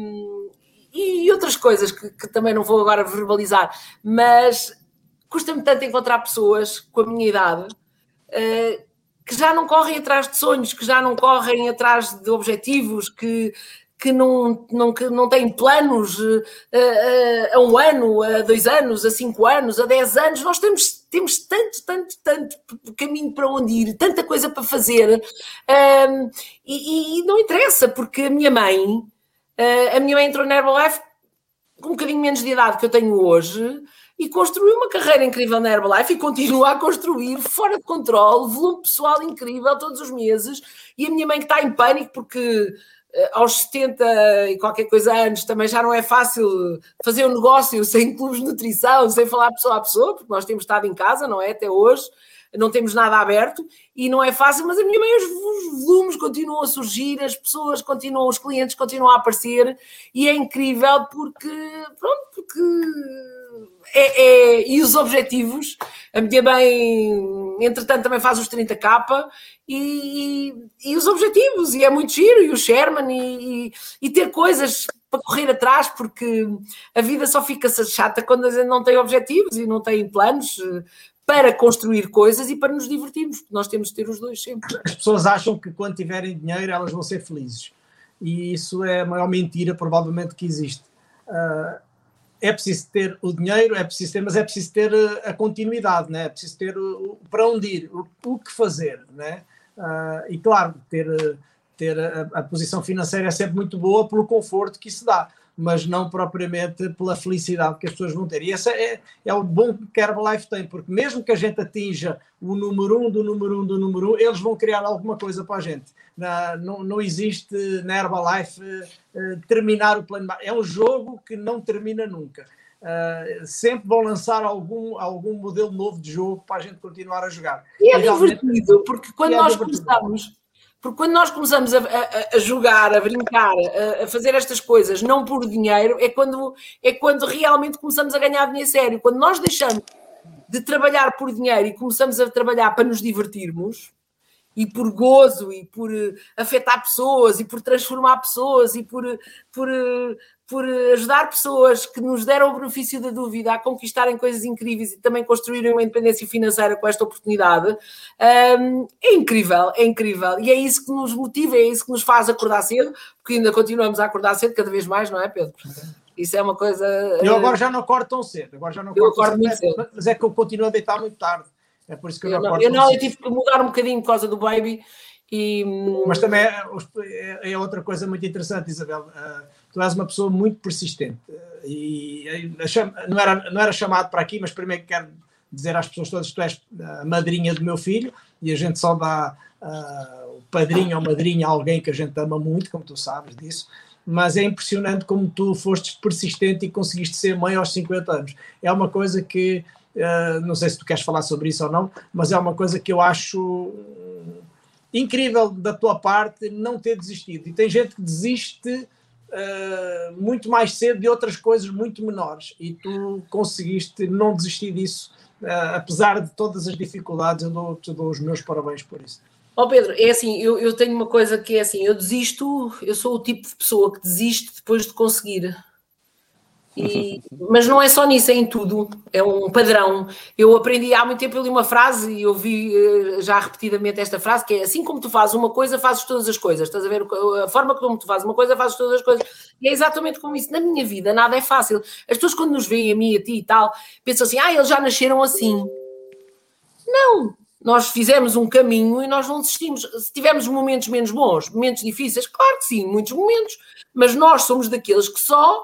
D: e outras coisas que, que, também não vou agora verbalizar, mas custa-me tanto encontrar pessoas com a minha idade uh, que já não correm atrás de sonhos, que já não correm atrás de objetivos, que, que não, não, que não têm planos uh, uh, a um ano, a dois anos, a cinco anos, a dez anos. Nós temos, temos tanto, tanto, tanto caminho para onde ir, tanta coisa para fazer. Um, e, e, não interessa, porque a minha mãe, a minha mãe entrou na Herbalife com um bocadinho menos de idade que eu tenho hoje e construiu uma carreira incrível na Herbalife e continua a construir fora de controle, volume pessoal incrível todos os meses. E a minha mãe que está em pânico porque eh, aos 70 e qualquer coisa anos também já não é fácil fazer um negócio sem clubes de nutrição, sem falar pessoa a pessoa, porque nós temos estado em casa, não é? Até hoje, não temos nada aberto e não é fácil, mas a minha mãe, os volumes continuam a surgir, as pessoas continuam, os clientes continuam a aparecer e é incrível porque, pronto, porque é, é, e os objetivos, a minha mãe, entretanto, também faz os 30k e, e, os objetivos, e é muito giro, e o Sherman, e, e, ter coisas para correr atrás, porque a vida só fica chata quando a gente não tem objetivos e não tem planos eh, para construir coisas e para nos divertirmos, porque nós temos de ter os dois sempre.
A: As pessoas acham que quando tiverem dinheiro elas vão ser felizes, e isso é a maior mentira, provavelmente, que existe. Uh, é preciso ter o dinheiro, é preciso ter, mas é preciso ter eh, a continuidade, né? é preciso ter o, para onde ir, o, o que fazer. Né? Uh, e claro, ter, ter a, a, posição financeira é sempre muito boa pelo conforto que isso dá, mas não propriamente pela felicidade que as pessoas vão ter. E esse é, é o bom que a Herbalife tem, porque mesmo que a gente atinja o número um do número um do número um, eles vão criar alguma coisa para a gente. Na, não, não existe na Herbalife uh, terminar o plano. É um jogo que não termina nunca. Uh, sempre vão lançar algum, algum modelo novo de jogo para a gente continuar a jogar.
D: E é divertido, porque quando é nós divertido. começamos porque quando nós começamos a, a, a jogar, a brincar, a, a, fazer estas coisas, não por dinheiro, é quando, é quando realmente começamos a ganhar dinheiro sério. Quando nós deixamos de trabalhar por dinheiro e começamos a trabalhar para nos divertirmos, e por gozo, e por uh, afetar pessoas, e por transformar pessoas, e por, por, uh, por ajudar pessoas que nos deram o benefício da dúvida a conquistarem coisas incríveis e também construírem uma independência financeira com esta oportunidade, um, é incrível, é incrível. E é isso que nos motiva, é isso que nos faz acordar cedo, porque ainda continuamos a acordar cedo cada vez mais, não é, Pedro? Isso é uma coisa.
A: Eu agora já não acordo tão cedo, agora já não acordo, acordo cedo, muito cedo. Mas é que eu continuo a deitar muito tarde. É por isso que eu, eu não acordo.
D: Eu não, eu tive que mudar um bocadinho por causa do baby. E...
A: Mas também é, é, é outra coisa muito interessante, Isabel. Uh, tu és uma pessoa muito persistente e não era, não era chamado para aqui, mas primeiro quero dizer às pessoas todas que tu és a madrinha do meu filho e a gente só dá uh, padrinho ou madrinha a alguém que a gente ama muito, como tu sabes disso, mas é impressionante como tu foste persistente e conseguiste ser mãe aos 50 anos. É uma coisa que, uh, não sei se tu queres falar sobre isso ou não, mas é uma coisa que eu acho incrível da tua parte não ter desistido. E tem gente que desiste uh, muito mais cedo de outras coisas muito menores e tu conseguiste não desistir disso, uh, apesar de todas as dificuldades. Eu dou, te dou os meus parabéns por isso.
D: Ó oh Pedro, é assim, eu, eu tenho uma coisa que é assim, eu desisto, eu sou o tipo de pessoa que desiste depois de conseguir. E, mas não é só nisso, é em tudo, é um padrão. Eu aprendi há muito tempo, eu uma frase e ouvi eh, já repetidamente esta frase, que é assim como tu fazes uma coisa, fazes todas as coisas. Estás a ver? A forma como tu fazes uma coisa, fazes todas as coisas. E é exatamente como isso. Na minha vida, nada é fácil. As pessoas, quando nos veem, a mim, a ti e tal, pensam assim: ah, eles já nasceram assim. Não, nós fizemos um caminho e nós não desistimos. Se tivermos momentos menos bons, momentos difíceis, claro que sim, muitos momentos, mas nós somos daqueles que só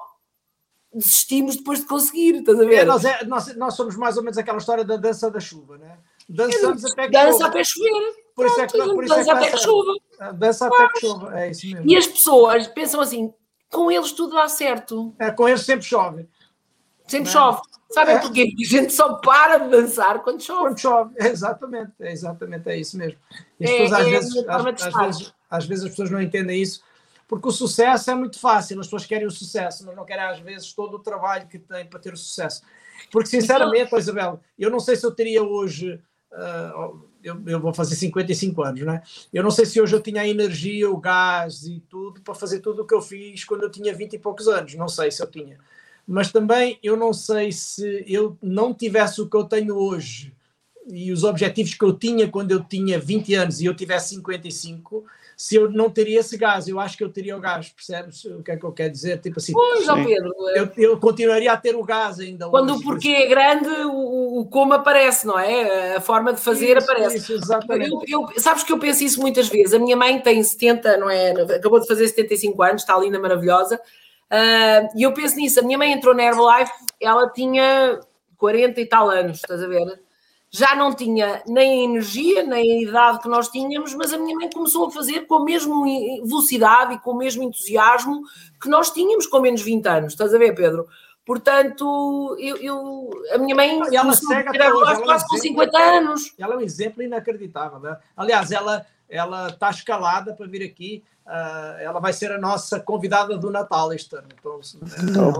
D: desistimos depois de conseguir, estás a ver?
A: É, nós, é, nós, nós, somos mais ou menos aquela história da dança da chuva, né?
D: Dançamos é, até que dança até chover.
A: Por isso é que, por isso dança é que até que chova. Dança até que chova, é isso mesmo.
D: E as pessoas pensam assim, com eles tudo dá certo.
A: É, com eles sempre chove.
D: Sempre é? chove. Sabem é. porquê? Porque a gente só para de dançar quando chove.
A: Quando chove, exatamente, é exatamente, é isso mesmo. E as é, pessoas às, vezes, às, às, vezes, às vezes as pessoas não entendem isso porque o sucesso é muito fácil, as pessoas querem o sucesso, mas não querem às vezes todo o trabalho que têm para ter o sucesso. Porque, sinceramente, então... Isabel, eu não sei se eu teria hoje. Uh, eu, eu, vou fazer 55 anos, né? Eu não sei se hoje eu tinha a energia, o gás e tudo para fazer tudo o que eu fiz quando eu tinha 20 e poucos anos. Não sei se eu tinha. Mas também eu não sei se eu não tivesse o que eu tenho hoje e os objetivos que eu tinha quando eu tinha 20 anos e eu tivesse 55, se eu não teria esse gás, eu acho que eu teria o gás, percebes o que é que eu quero dizer? Tipo assim,
D: pois, João Pedro,
A: eu, eu, continuaria a ter o gás ainda.
D: Quando hoje, o porquê é grande, o, o, como aparece, não é? A forma de fazer
A: isso,
D: aparece.
A: Isso, exatamente.
D: Eu, eu, sabes que eu penso isso muitas vezes. A minha mãe tem 70, não é? Acabou de fazer 75 anos, está linda, maravilhosa. Uh, e eu penso nisso. A minha mãe entrou na Herbalife, ela tinha 40 e tal anos, estás a ver? Já não tinha nem a energia, nem a idade que nós tínhamos, mas a minha mãe começou a fazer com a mesma velocidade e com o mesmo entusiasmo que nós tínhamos com menos 20 anos. Estás a ver, Pedro? Portanto, eu, eu a minha mãe
A: e ela hoje,
D: ela quase é um com 50 anos.
A: Ela é um exemplo inacreditável. Né? Aliás, ela ela está escalada para vir aqui. Uh, ela vai ser a nossa convidada do Natal este ano. Então,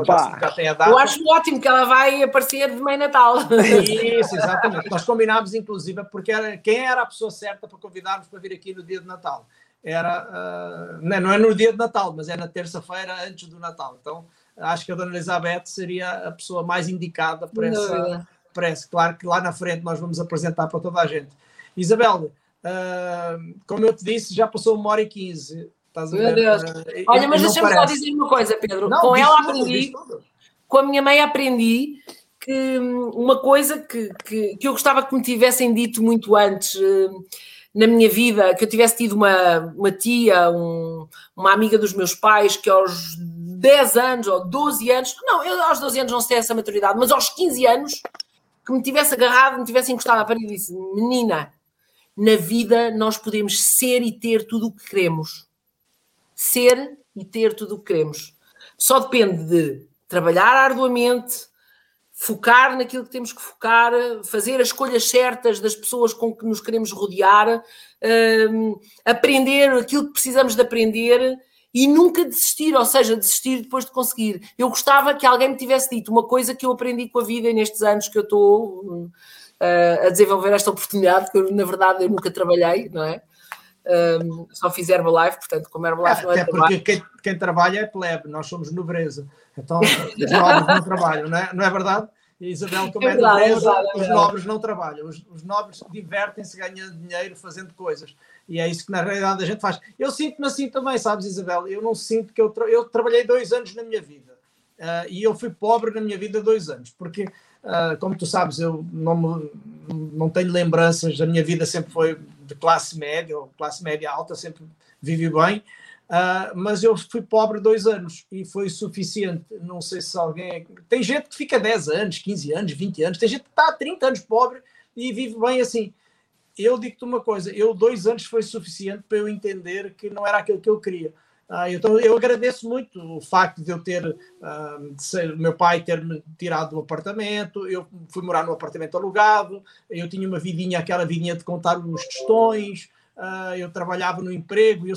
D: já, já tem a data. Eu acho ótimo que ela vai aparecer de meio Natal.
A: Isso, exatamente. Nós combinámos, inclusive, porque era, quem era a pessoa certa para convidarmos para vir aqui no dia de Natal? Era, uh, não é no dia de Natal, mas é na terça-feira antes do Natal. Então, acho que a Dona Elizabeth seria a pessoa mais indicada para essa, para essa. Claro que lá na frente nós vamos apresentar para toda a gente. Isabel, Uh, como eu te disse, já passou uma hora e quinze.
D: Meu Deus. Uh, Olha, mas deixa-me só dizer uma coisa, Pedro. Não, com ela tudo, aprendi, com a minha mãe aprendi que hum, uma coisa que, que, que eu gostava que me tivessem dito muito antes uh, na minha vida, que eu tivesse tido uma, uma tia, um, uma amiga dos meus pais, que aos 10 anos ou 12 anos, não, eu aos 12 anos não sei essa maturidade, mas aos 15 anos, que me tivesse agarrado, me tivesse encostado à parede e disse: Menina, na vida nós podemos ser e ter tudo o que queremos. Ser e ter tudo o que queremos. Só depende de trabalhar arduamente, focar naquilo que temos que focar, fazer as escolhas certas das pessoas com que nos queremos rodear, um, aprender aquilo que precisamos de aprender e nunca desistir, ou seja, desistir depois de conseguir. Eu gostava que alguém me tivesse dito uma coisa que eu aprendi com a vida nestes anos que eu estou uh, a desenvolver esta oportunidade, que eu, na verdade eu nunca trabalhei, não é? Um, só fiz Herbalife, portanto, como Herbalife
A: é, não é Até porque quem, quem, trabalha é plebe, nós somos nobreza, então os nobres não trabalham, não é, não é verdade? Isabel, como é, é verdade, nobreza, é verdade, os nobres não trabalham, os, os nobres divertem-se ganhando dinheiro fazendo coisas. E é isso que na realidade a gente faz. Eu sinto-me assim também, sabes, Isabel? Eu não sinto que eu, tra eu trabalhei dois anos na minha vida uh, e eu fui pobre na minha vida dois anos, porque Uh, como tu sabes, eu não, não tenho lembranças, a minha vida sempre foi de classe média, ou classe média alta, sempre vivi bem, uh, mas eu fui pobre dois anos e foi suficiente. Não sei se alguém. Tem gente que fica 10 anos, 15 anos, 20 anos, tem gente que está há 30 anos pobre e vive bem assim. Eu digo-te uma coisa: eu, dois anos foi suficiente para eu entender que não era aquilo que eu queria. Ah, então eu agradeço muito o facto de eu ter, ah, de ser, meu pai ter me tirado do apartamento, eu fui morar no apartamento alugado, eu tinha uma vidinha, aquela vidinha de contar os tostões, ah, eu trabalhava no emprego, eu,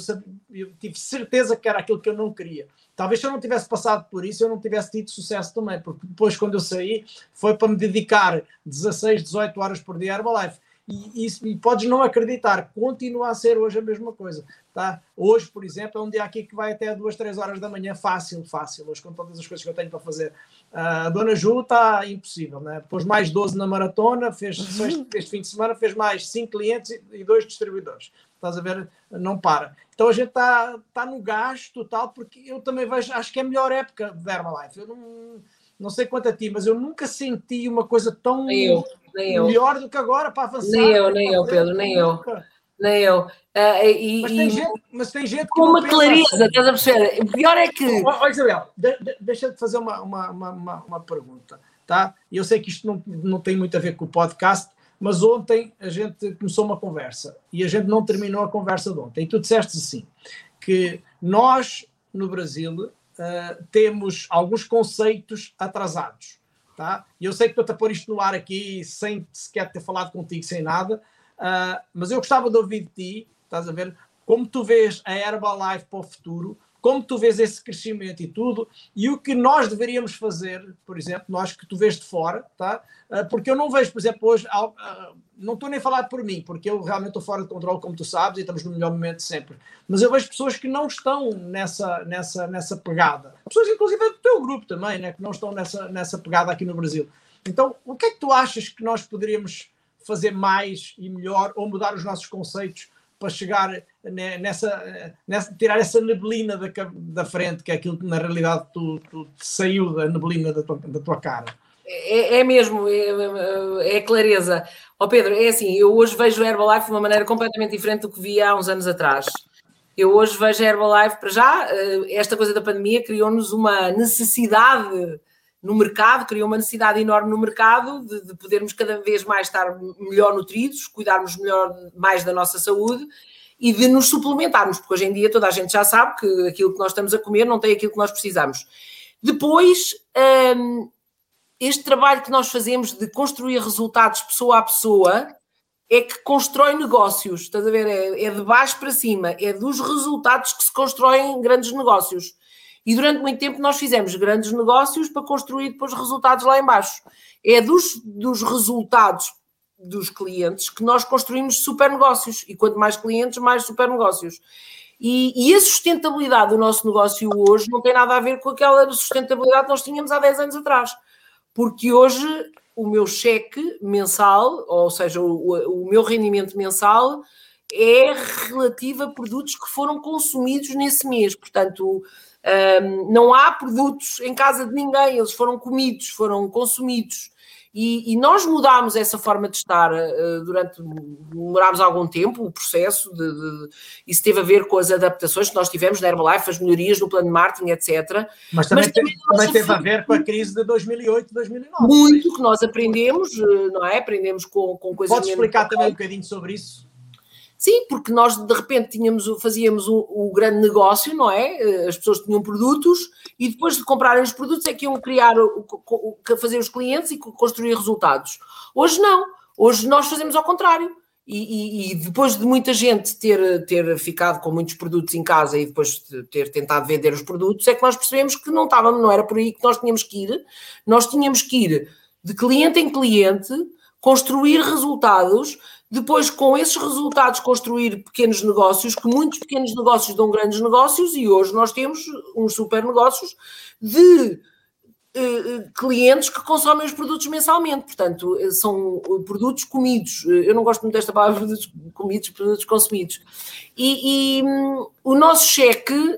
A: eu tive certeza que era aquilo que eu não queria. Talvez se eu não tivesse passado por isso, eu não tivesse tido sucesso também, porque depois, quando eu saí, foi para me dedicar 16, 18 horas por dia à Herbalife e, isso, e podes não acreditar, continua a ser hoje a mesma coisa. Tá? Hoje, por exemplo, é um dia aqui que vai até duas, três horas da manhã, fácil, fácil, hoje com todas as coisas que eu tenho para fazer. a Dona Ju está impossível, né? Depois mais 12 na maratona, fez uhum. este fim de semana, fez mais 5 clientes e, dois distribuidores. Estás a ver? Não para. Então a gente está tá no gasto total, porque eu também vejo, acho que é a melhor época de Herbalife. Eu não, não sei quanto a ti, mas eu nunca senti uma coisa tão.
D: Nem eu.
A: Melhor do que agora para avançar.
D: Nem eu, nem eu, Pedro, nem eu. Nem eu. Uh, e,
A: mas, tem gente, mas tem gente
D: com uma clareza, assim. estás a perceber? O pior é que.
A: Olha, Isabel, de, de, deixa de fazer uma, uma, uma, uma pergunta. Tá? Eu sei que isto não, não tem muito a ver com o podcast, mas ontem a gente começou uma conversa e a gente não terminou a conversa de ontem. E tu disseste assim: que nós, no Brasil, uh, temos alguns conceitos atrasados. Tá? E eu sei que estou a pôr isto no ar aqui sem sequer ter falado contigo, sem nada, uh, mas eu gostava de ouvir de ti, estás a ver, como tu vês a Herbalife para o futuro, como tu vês esse crescimento e tudo, e o que nós deveríamos fazer, por exemplo, nós que tu vês de fora, tá? Ah, porque eu não vejo, por exemplo, hoje, ah, não estou nem a falar por mim, porque eu realmente estou fora de controle, como tu sabes, e estamos no melhor momento sempre. Mas eu vejo pessoas que não estão nessa, nessa, nessa pegada. Pessoas, inclusive, do teu grupo também, né? que não estão nessa, nessa pegada aqui no Brasil. Então, o que é que tu achas que nós poderíamos fazer mais e melhor, ou mudar os nossos conceitos para chegar nessa, nessa tirar essa neblina da, da frente, que é aquilo que na realidade tu, tu saiu da neblina da tua, da tua cara.
D: É, é mesmo, é, é, clareza. Ó oh Pedro, é assim, eu hoje vejo a Herbalife de uma maneira completamente diferente do que via há uns anos atrás. Eu hoje vejo a Herbalife, para já, eh, esta coisa da pandemia criou-nos uma necessidade no mercado, criou uma necessidade enorme no mercado de, de, podermos cada vez mais estar melhor nutridos, cuidarmos melhor mais da nossa saúde e de nos suplementarmos, porque hoje em dia toda a gente já sabe que aquilo que nós estamos a comer não tem aquilo que nós precisamos. Depois, hum, este trabalho que nós fazemos de construir resultados pessoa a pessoa é que constrói negócios, estás a ver? É, é de baixo para cima, é dos resultados que se constroem grandes negócios. E durante muito tempo nós fizemos grandes negócios para construir depois resultados lá embaixo. É dos, dos resultados dos clientes que nós construímos super negócios. E quanto mais clientes, mais super negócios. E, e, a sustentabilidade do nosso negócio hoje não tem nada a ver com aquela sustentabilidade que nós tínhamos há 10 anos atrás. Porque hoje o meu cheque mensal, ou seja, o, o meu rendimento mensal, é relativo a produtos que foram consumidos nesse mês. Portanto, um, não há produtos em casa de ninguém, eles foram comidos, foram consumidos. E, e nós mudámos essa forma de estar uh, durante, demorámos algum tempo, o processo, de, de, isso teve a ver com as adaptações que nós tivemos na Herbalife, as melhorias no plano de marketing, etc.
A: Mas também, Mas também, também teve a ver com a crise de 2008, 2009.
D: Muito que nós aprendemos, eh, não é? Aprendemos com, com coisas...
A: Podes explicar também um bocadinho sobre isso?
D: Sim, porque nós de repente tínhamos, fazíamos o, o, grande negócio, não é? Eh, as pessoas tinham produtos e depois de comprarem os produtos é que iam criar, fazer os clientes e construir resultados. Hoje não, hoje nós fazemos ao contrário. E, e, e, depois de muita gente ter, ter ficado com muitos produtos em casa e depois de ter tentado vender os produtos, é que nós percebemos que não estávamos, não era por aí que nós tínhamos que ir, nós tínhamos que ir de cliente em cliente, construir resultados depois, com esses resultados, construir pequenos negócios, que muitos pequenos negócios dão grandes negócios, e hoje nós temos uns super negócios de uh, clientes que consomem os produtos mensalmente. Portanto, eh, são produtos comidos. Eu não gosto muito desta palavra, produtos comidos, produtos consumidos. E, e um, o nosso cheque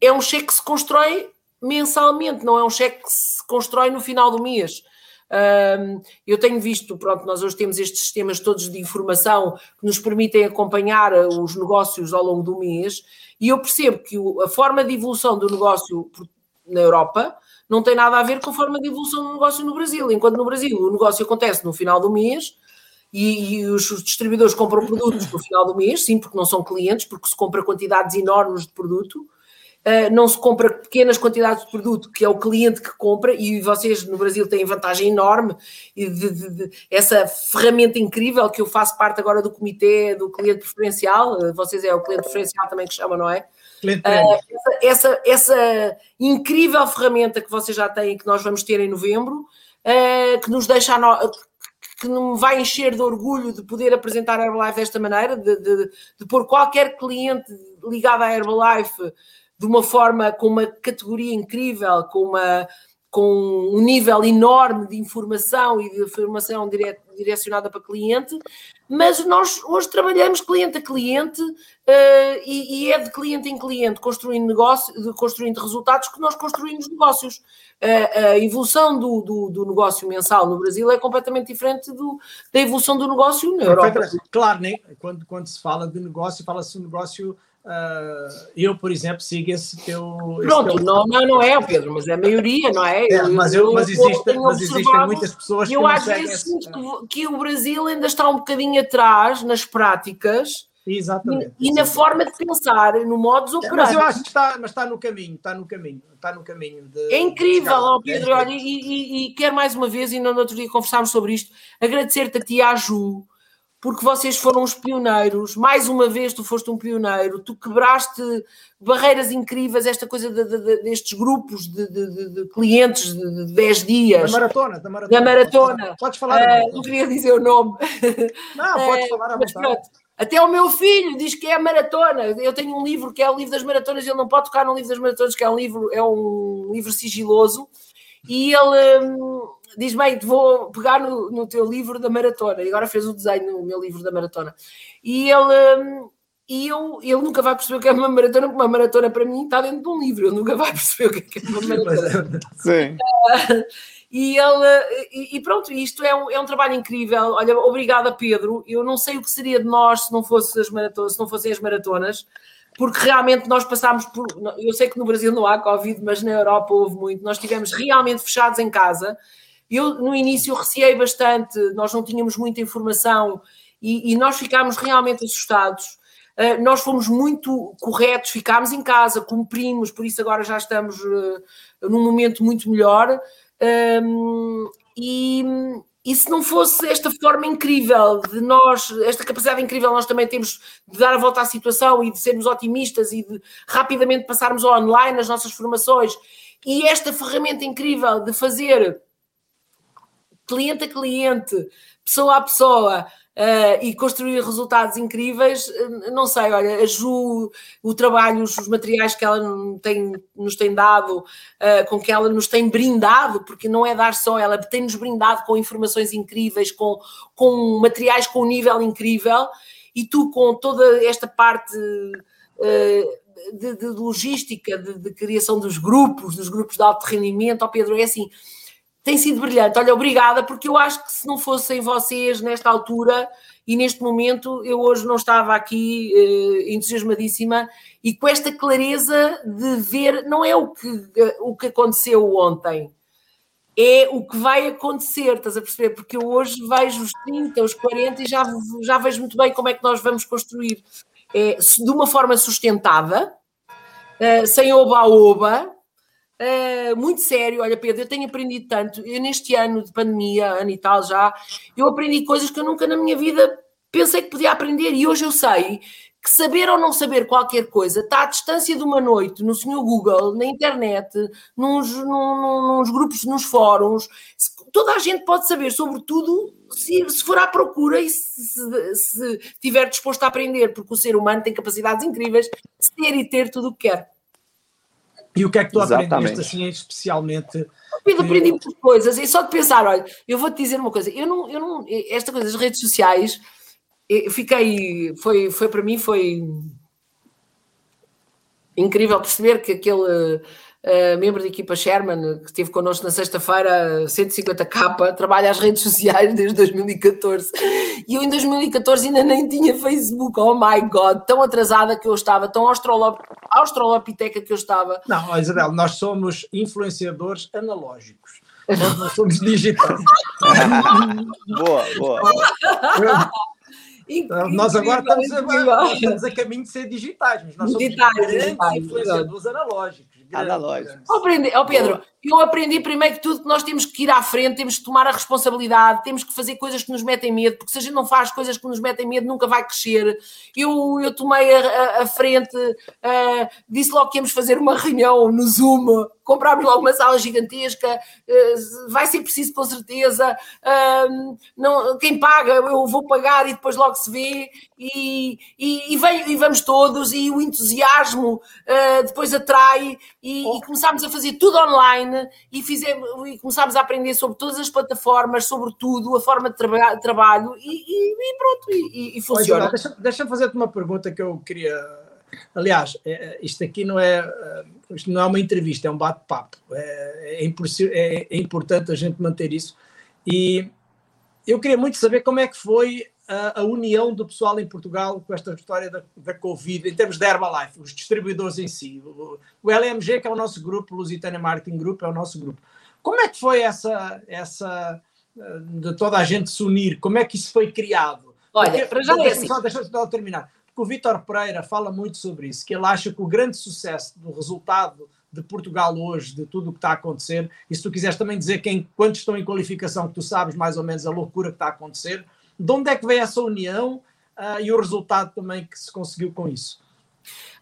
D: é um cheque que se constrói mensalmente, não é um cheque que se constrói no final do mês. Eu tenho visto, pronto, nós hoje temos estes sistemas todos de informação que nos permitem acompanhar uh, os negócios ao longo do mês, e eu percebo que a forma de evolução do negócio na Europa não tem nada a ver com a forma de evolução do negócio no Brasil. Enquanto no Brasil o negócio acontece no final do mês e, e os distribuidores compram produtos no final do mês, sim, porque não são clientes, porque se compra quantidades enormes de produto. Uh, não se compra pequenas quantidades de produto, que é o cliente que compra, e vocês no Brasil têm vantagem enorme, e de, de, de, essa ferramenta incrível que eu faço parte agora do comitê do cliente preferencial, uh, vocês é o cliente preferencial também que chama, não é? Uh, essa, essa, essa, incrível ferramenta que vocês já têm, que nós vamos ter em novembro, que nos deixa no, que me vai encher de orgulho de poder apresentar a Herbalife desta maneira, de, de, de pôr qualquer cliente ligado à Herbalife de uma forma com uma categoria incrível, com uma com um nível enorme de informação e de informação dire, direcionada para cliente, mas nós hoje trabalhamos cliente a cliente uh, e, e, é de cliente em cliente, construindo negócio, construindo resultados que nós construímos negócios. Uh, a evolução do, do, do, negócio mensal no Brasil é completamente diferente do, da evolução do negócio na Europa.
A: Claro, né? quando, quando se fala de negócio, fala-se de negócio Uh, eu, por exemplo, sigo esse teu.
D: Pronto,
A: esse teu...
D: Não, não, não é, Pedro, mas é a maioria, não é?
A: é mas, eu, mas, existe, mas existem muitas pessoas
D: que. Eu às vezes sinto que, que, o Brasil ainda está um bocadinho atrás nas práticas.
A: Exatamente.
D: E, e na forma de pensar, no modo operandi.
A: Mas eu acho que está, mas está no caminho, está no caminho, está no caminho. De,
D: é incrível, ó, Pedro, é e, e, e, quero mais uma vez, e no outro dia conversámos sobre isto, agradecer-te a ti, à Ju, porque vocês foram os pioneiros. Mais uma vez, tu foste um pioneiro, tu quebraste barreiras incríveis, esta coisa de, de, destes grupos de, de, clientes de 10 dias.
A: Da maratona, da maratona.
D: Da maratona.
A: Podes falar. Podes
D: uh, não queria dizer o nome.
A: Não, podes uh, falar à vontade.
D: Até o meu filho diz que é maratona. Eu tenho um livro que é o livro das maratonas, ele não pode tocar no livro das maratonas, que é um livro, é um livro sigiloso, e ele. Diz bem, vou pegar no, no, teu livro da maratona, e agora fez o desenho no meu livro da maratona. E ele, hum, e eu, ele nunca vai perceber o que é uma maratona, porque uma maratona para mim está dentro de um livro, ele nunca vai perceber o que é, é uma maratona.
C: Sim.
D: e ele, e, e, pronto, isto é um, é um trabalho incrível. Olha, obrigada, Pedro. Eu não sei o que seria de nós se não, fosse as maratonas, se não fossem as maratonas porque realmente nós passámos por. Eu sei que no Brasil não há Covid, mas na Europa houve muito. Nós estivemos realmente fechados em casa eu, no início, receei bastante, nós não tínhamos muita informação e, e nós ficámos realmente assustados. Uh, nós fomos muito corretos, ficámos em casa, cumprimos, por isso agora já estamos uh, num momento muito melhor. E, e se não fosse esta forma incrível de nós, esta capacidade incrível nós também temos de dar a volta à situação e de sermos otimistas e de rapidamente passarmos online as nossas formações, e esta ferramenta incrível de fazer cliente a cliente, pessoa a pessoa, uh, e construir resultados incríveis, uh, não sei, olha, a Ju, o trabalho, os, materiais que ela tem, nos tem dado, uh, com que ela nos tem brindado, porque não é dar só, ela tem-nos brindado com informações incríveis, com, com materiais com um nível incrível, e tu com toda esta parte. De, de, logística, de, de, criação dos grupos, dos grupos de alto rendimento, ó Pedro, é assim, tem sido brilhante. Olha, obrigada, porque eu acho que se não fossem vocês nesta altura e neste momento, eu hoje não estava aqui eh, entusiasmadíssima e com esta clareza de ver, não é o que, o que aconteceu ontem, é o que vai acontecer, estás a perceber? Porque eu hoje vejo os 30, os 40 e já, já vejo muito bem como é que nós vamos construir é, de uma forma sustentada, eh, sem oba-oba, Uh, muito sério. Olha, Pedro, eu tenho aprendido tanto. Eu, neste ano de pandemia, ano e tal já, eu aprendi coisas que eu nunca na minha vida pensei que podia aprender. E hoje eu sei que saber ou não saber qualquer coisa está à distância de uma noite no senhor Google, na internet, nos, num, nos grupos, nos fóruns. Toda a gente pode saber sobre tudo se, se for à procura e se, se estiver disposto a aprender, porque o ser humano tem capacidades incríveis de ser e ter tudo o que quer.
A: E o que é que tu Exatamente. aprendeste assim, especialmente?
D: Pedro, aprendi muitas coisas, e só de pensar, olha, eu vou-te dizer uma coisa, eu não, eu não, esta coisa das redes sociais, eu fiquei, foi, foi para mim, foi incrível perceber que aquele uh, membro da equipa Sherman, que esteve connosco na sexta-feira, 150k, trabalha as redes sociais desde 2014. E eu em 2014 ainda nem tinha Facebook. Oh my God, tão atrasada que eu estava, tão australop australopiteca que eu estava.
A: Não, Isabel, nós somos influenciadores analógicos. Nós não somos digitais.
C: boa, boa.
A: Incrível, nós agora estamos a, estamos a, caminho de ser digitais, mas nós somos digitais, digitais, influenciadores analógicos.
C: Analógicos.
D: Oh, oh, Pedro, eu aprendi primeiro que tudo que nós temos que ir à frente, temos que tomar a responsabilidade, temos que fazer coisas que nos metem medo, porque se a gente não faz coisas que nos metem medo, nunca vai crescer. Eu, eu tomei a, a, a frente, uh, disse logo que íamos fazer uma reunião no Zoom, comprámos logo uma sala gigantesca, uh, vai ser preciso com certeza. Uh, não, quem paga, eu vou pagar e depois logo se vê. E, e, e, vem, e vamos todos, e o entusiasmo depois atrai, e, e começámos a fazer tudo online e, fizemos, e começámos a aprender sobre todas as plataformas, sobre tudo, a forma de traba trabalho e, e, pronto, e, funciona.
A: Deixa-me deixa fazer-te uma pergunta que eu queria. Aliás, é, é, isto aqui não é, é, isto não é uma entrevista, é um bate-papo. É, é, é importante a gente manter isso. E eu queria muito saber como é que foi a, a, união do pessoal em Portugal com esta história da, da Covid, em termos de Herbalife, os distribuidores em si. O, o LMG, que é o nosso grupo, o Lusitânia Marketing Group, é o nosso grupo. Como é que foi essa, essa de toda a gente se unir? Como é que isso foi criado?
D: Olha, Porque, para já é assim.
A: Só, deixa eu terminar. Porque o Vítor Pereira fala muito sobre isso, que ele acha que o grande sucesso do resultado de Portugal hoje, de tudo o que está a acontecer, e se tu quiseres também dizer quem, quantos estão em qualificação, que tu sabes mais ou menos a loucura que está a acontecer, De onde é que veio essa união uh, e o resultado também que se conseguiu com isso?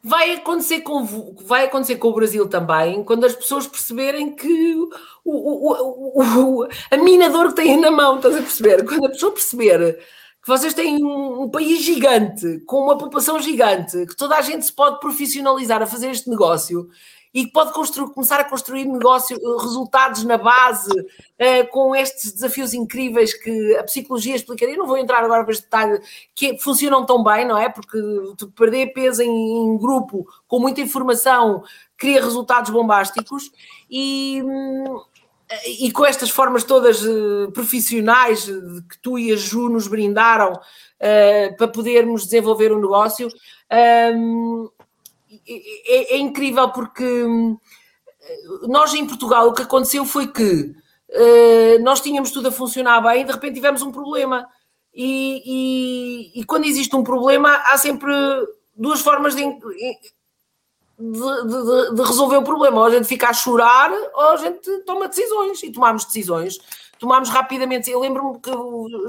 D: Vai acontecer com, vai acontecer com o Brasil também, quando as pessoas perceberem que o, o, o, a minador que têm na mão, estás a perceber? Quando a pessoa perceber que vocês têm um, um, país gigante, com uma população gigante, que toda a gente se pode profissionalizar a fazer este negócio e que pode construir, começar a construir negócio, eh, resultados na base, uh, com estes desafios incríveis que a psicologia explicaria. Não vou entrar agora para este detalhe, que funcionam tão bem, não é? Porque perder peso em, em grupo, com muita informação, cria resultados bombásticos e. E com estas formas todas uh, profissionais que tu e a Ju nos brindaram uh, para podermos desenvolver um negócio, um, é, é, incrível porque nós em Portugal o que aconteceu foi que uh, nós tínhamos tudo a funcionar bem e de repente tivemos um problema. E, e, e quando existe um problema, há sempre duas formas de, de, de, de, resolver o problema. Ou a gente fica a chorar, ou a gente toma decisões. E tomamos decisões. Tomámos rapidamente. Eu lembro-me que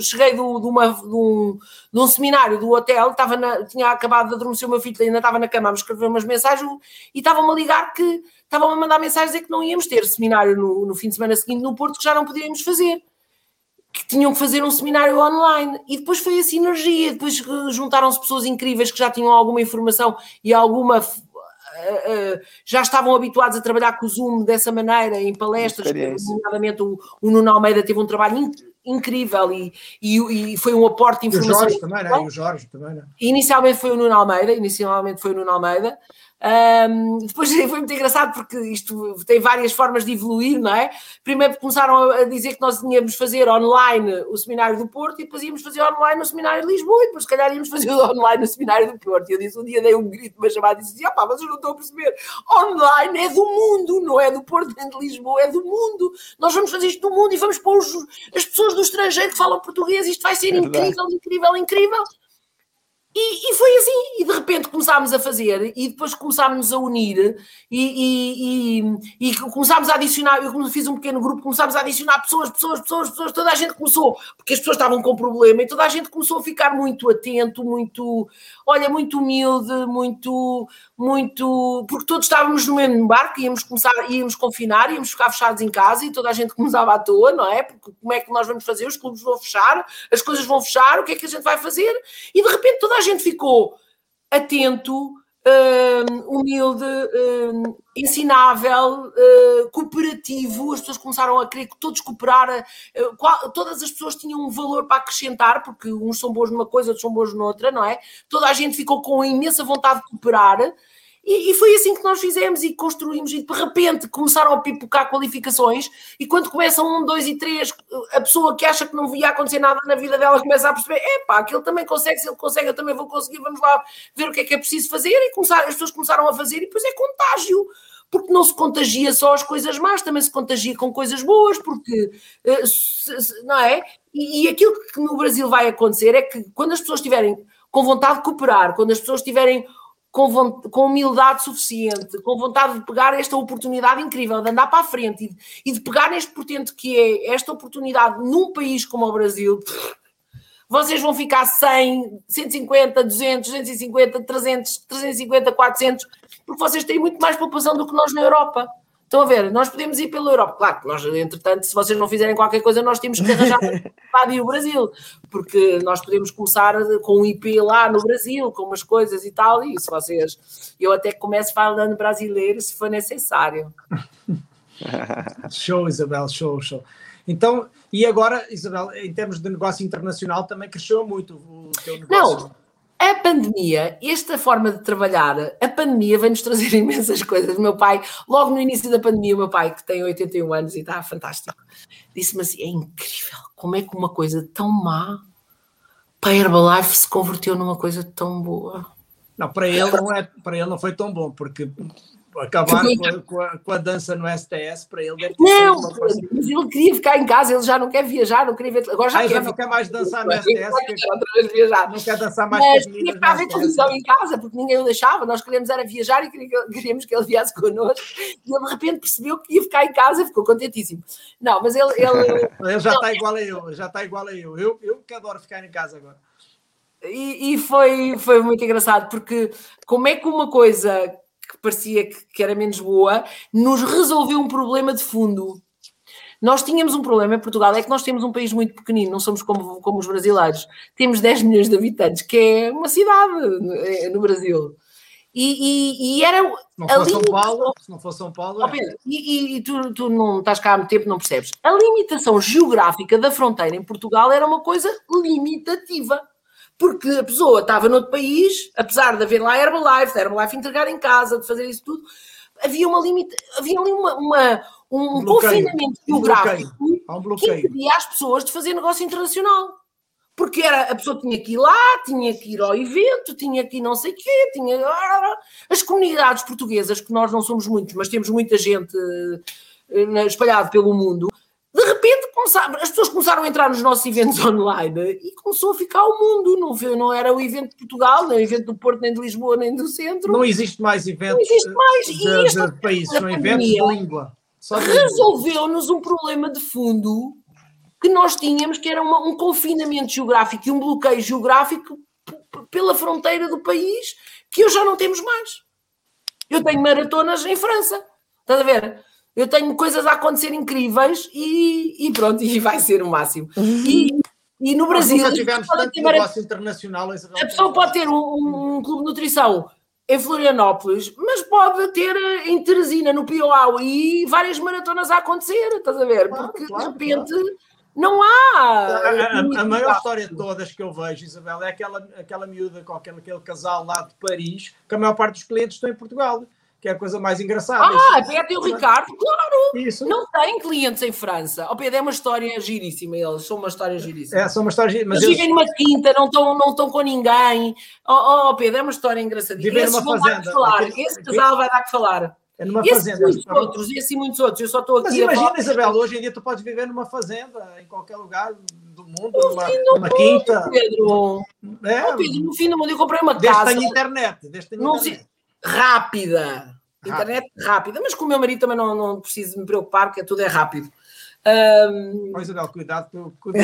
D: cheguei do, de, uma, de, um, de um seminário do hotel, estava na, tinha acabado de adormecer o meu filho, ainda estava na cama a escrever umas mensagens e estavam-me a ligar que estavam a mandar mensagens dizer que não íamos ter seminário no, no fim de semana seguinte no Porto, que já não podíamos fazer que tinham que fazer um seminário online e depois foi a sinergia, depois juntaram-se pessoas incríveis que já tinham alguma informação e alguma já estavam habituados a trabalhar com o Zoom dessa maneira, em palestras, nomeadamente o, o Nuno Almeida teve um trabalho in, incrível e, e, e, foi um aporte de informação.
A: E o Jorge também, né? E o Jorge também, né?
D: Inicialmente foi o Nuno Almeida, inicialmente foi o Nuno Almeida, um, depois foi muito engraçado porque isto tem várias formas de evoluir, não é? Primeiro começaram a dizer que nós íamos fazer online o seminário do Porto e depois íamos fazer online o seminário de Lisboa e depois se calhar íamos fazer online o seminário do Porto. E eu disse, um dia dei um grito, uma chamada e disse, opá, vocês não estão a perceber, online é do mundo, não é do Porto nem de Lisboa, é do mundo. Nós vamos fazer isto do mundo e vamos pôr os, as pessoas do estrangeiro que falam português, isto vai ser é incrível, incrível, incrível. E, e, foi assim, e de repente começámos a fazer, e depois começámos a unir, e, e, e, começámos a adicionar. Eu fiz um pequeno grupo, começámos a adicionar pessoas, pessoas, pessoas, pessoas, toda a gente começou, porque as pessoas estavam com problema, e toda a gente começou a ficar muito atento, muito, olha, muito humilde, muito, muito, porque todos estávamos no mesmo barco, íamos começar, íamos confinar, íamos ficar fechados em casa, e toda a gente começava à toa, não é? Porque como é que nós vamos fazer? Os clubes vão fechar, as coisas vão fechar, o que é que a gente vai fazer? E de repente toda a gente ficou atento, humilde, uh, ensinável, uh, cooperativo. As pessoas começaram a querer que todos cooperaram. Qual, todas as pessoas tinham um valor para acrescentar, porque uns são bons numa coisa, outros são bons noutra, não é? Toda a gente ficou com imensa vontade de cooperar. E, e, foi assim que nós fizemos e construímos, e de repente começaram a pipocar qualificações. E quando começam um, dois e três, a pessoa que acha que não ia acontecer nada na vida dela começa a perceber: é pá, aquele também consegue, se ele consegue, eu também vou conseguir, vamos lá ver o que é que é preciso fazer. E começar, as pessoas começaram a fazer, e depois é contágio porque não se contagia só as coisas más, também se contagia com coisas boas, porque eh, não é? E, e aquilo que no Brasil vai acontecer é que quando as pessoas estiverem com vontade de cooperar, quando as pessoas tiverem com, com humildade suficiente, com vontade de pegar esta oportunidade incrível, de andar para a frente e, e de pegar neste portento que é esta oportunidade num país como o Brasil, vocês vão ficar 100, 150, 200, 250, 300, 350, 400, porque vocês têm muito mais população do que nós na Europa. Estão a ver, nós podemos ir pela Europa. Claro que nós, entretanto, se vocês não fizerem qualquer coisa, nós temos que arranjar para o Brasil, porque nós podemos começar com um IP lá no Brasil, com umas coisas e tal, e se vocês. Eu até começo falando brasileiro se for necessário.
A: show, Isabel, show, show. Então, e agora, Isabel, em termos de negócio internacional, também cresceu muito o teu negócio.
D: Não, a pandemia, esta forma de trabalhar, a pandemia vem-nos trazer imensas coisas. O meu pai, logo no início da pandemia, o meu pai, que tem 81 anos e está fantástico, disse-me assim: é incrível como é que uma coisa tão má para a Herbalife se converteu numa coisa tão boa.
A: Não, para ele não, é, para ele não foi tão bom, porque acabar com a, com, a, com a, dança no STS para ele. Deve
D: não, mas ele queria ficar em casa, ele já não quer viajar, não queria ver. Agora já
A: ah,
D: quer.
A: não quer mais dançar no STS. Que...
D: Outra vez viajar.
A: Não quer dançar mais
D: mas queria ficar a ver televisão em casa, porque ninguém o deixava. Nós queríamos era viajar e queríamos que ele viesse connosco. E ele de repente percebeu que ia ficar em casa e ficou contentíssimo. Não, mas ele. Ele,
A: ele já está igual a eu, já está igual a eu. Eu, eu que adoro ficar em casa agora.
D: E, e, foi, foi muito engraçado, porque como é que uma coisa parecia que, que era menos boa, nos resolveu um problema de fundo. Nós tínhamos um problema em Portugal, é que nós temos um país muito pequenino, não somos como, como os brasileiros. Temos 10 milhões de habitantes, que é uma cidade no é, Brasil. E, e, e era.
A: Se não fosse São Paulo, se não fosse São Paulo.
D: Pedro, e, e tu, tu, não estás cá há muito tempo, não percebes. A limitação geográfica da fronteira em Portugal era uma coisa limitativa porque a pessoa estava noutro país, apesar de haver lá Herbalife, de Herbalife entregar em casa, de fazer isso tudo, havia uma limite, havia ali uma, uma um, um confinamento geográfico
A: um
D: que impedia as pessoas de fazer negócio internacional. Porque era, a pessoa tinha que ir lá, tinha que ir ao evento, tinha que ir não sei o quê, tinha... As comunidades portuguesas, que nós não somos muitos, mas temos muita gente eh, espalhada pelo mundo, de repente as pessoas começaram a entrar nos nossos eventos online e começou a ficar o mundo. Não, não era o evento de Portugal, nem o evento do Porto, nem de Lisboa, nem do centro.
A: Não existe mais eventos não
D: existe mais.
A: De, e de países, são eventos de língua.
D: Resolveu-nos um problema de fundo que nós tínhamos, que era uma, um confinamento geográfico e um bloqueio geográfico pela fronteira do país, que hoje já não temos mais. Eu tenho maratonas em França. Estás a ver? Eu tenho coisas a acontecer incríveis e, e pronto, e vai ser o máximo. E, e no Brasil. Nós
A: tivemos tanto ter, negócio internacional.
D: A pessoa pode ter um, um, clube de nutrição em Florianópolis, mas pode ter em Teresina, no Piauí, e várias maratonas a acontecer, estás a ver? Porque claro, de repente. Claro. Não há.
A: A, a, a maior história de todas que eu vejo, Isabel, é aquela, aquela miúda com aquele, aquele casal lá de Paris, que a maior parte dos clientes estão em Portugal que é a coisa mais engraçada.
D: Ah, Isso, Pedro e o Ricardo, claro! Isso. Não tem clientes em França. O oh, Pedro é uma história giríssima, eles são uma história giríssima.
A: É, são uma história
D: giríssima. Mas eles vivem numa quinta, não estão, não com ninguém. Oh, oh, Pedro, é uma história engraçadíssima.
A: Vivem numa fazenda.
D: Falar. Esse casal vai dar que falar.
A: É numa e fazenda.
D: Muitos outros, e assim muitos outros. Eu só estou aqui.
A: Mas imagina, Isabel, hoje em dia tu podes viver numa fazenda, em qualquer lugar do mundo, numa, numa quinta.
D: Pedro. É, oh, Pedro, no fim do mundo eu comprei uma
A: desde
D: casa.
A: Tem internet. Desde tem internet.
D: Rápida Internet rápida, mas com o meu marido também não, não preciso me preocupar, porque tudo é rápido. Um...
A: Oh, Isabel, cuidado com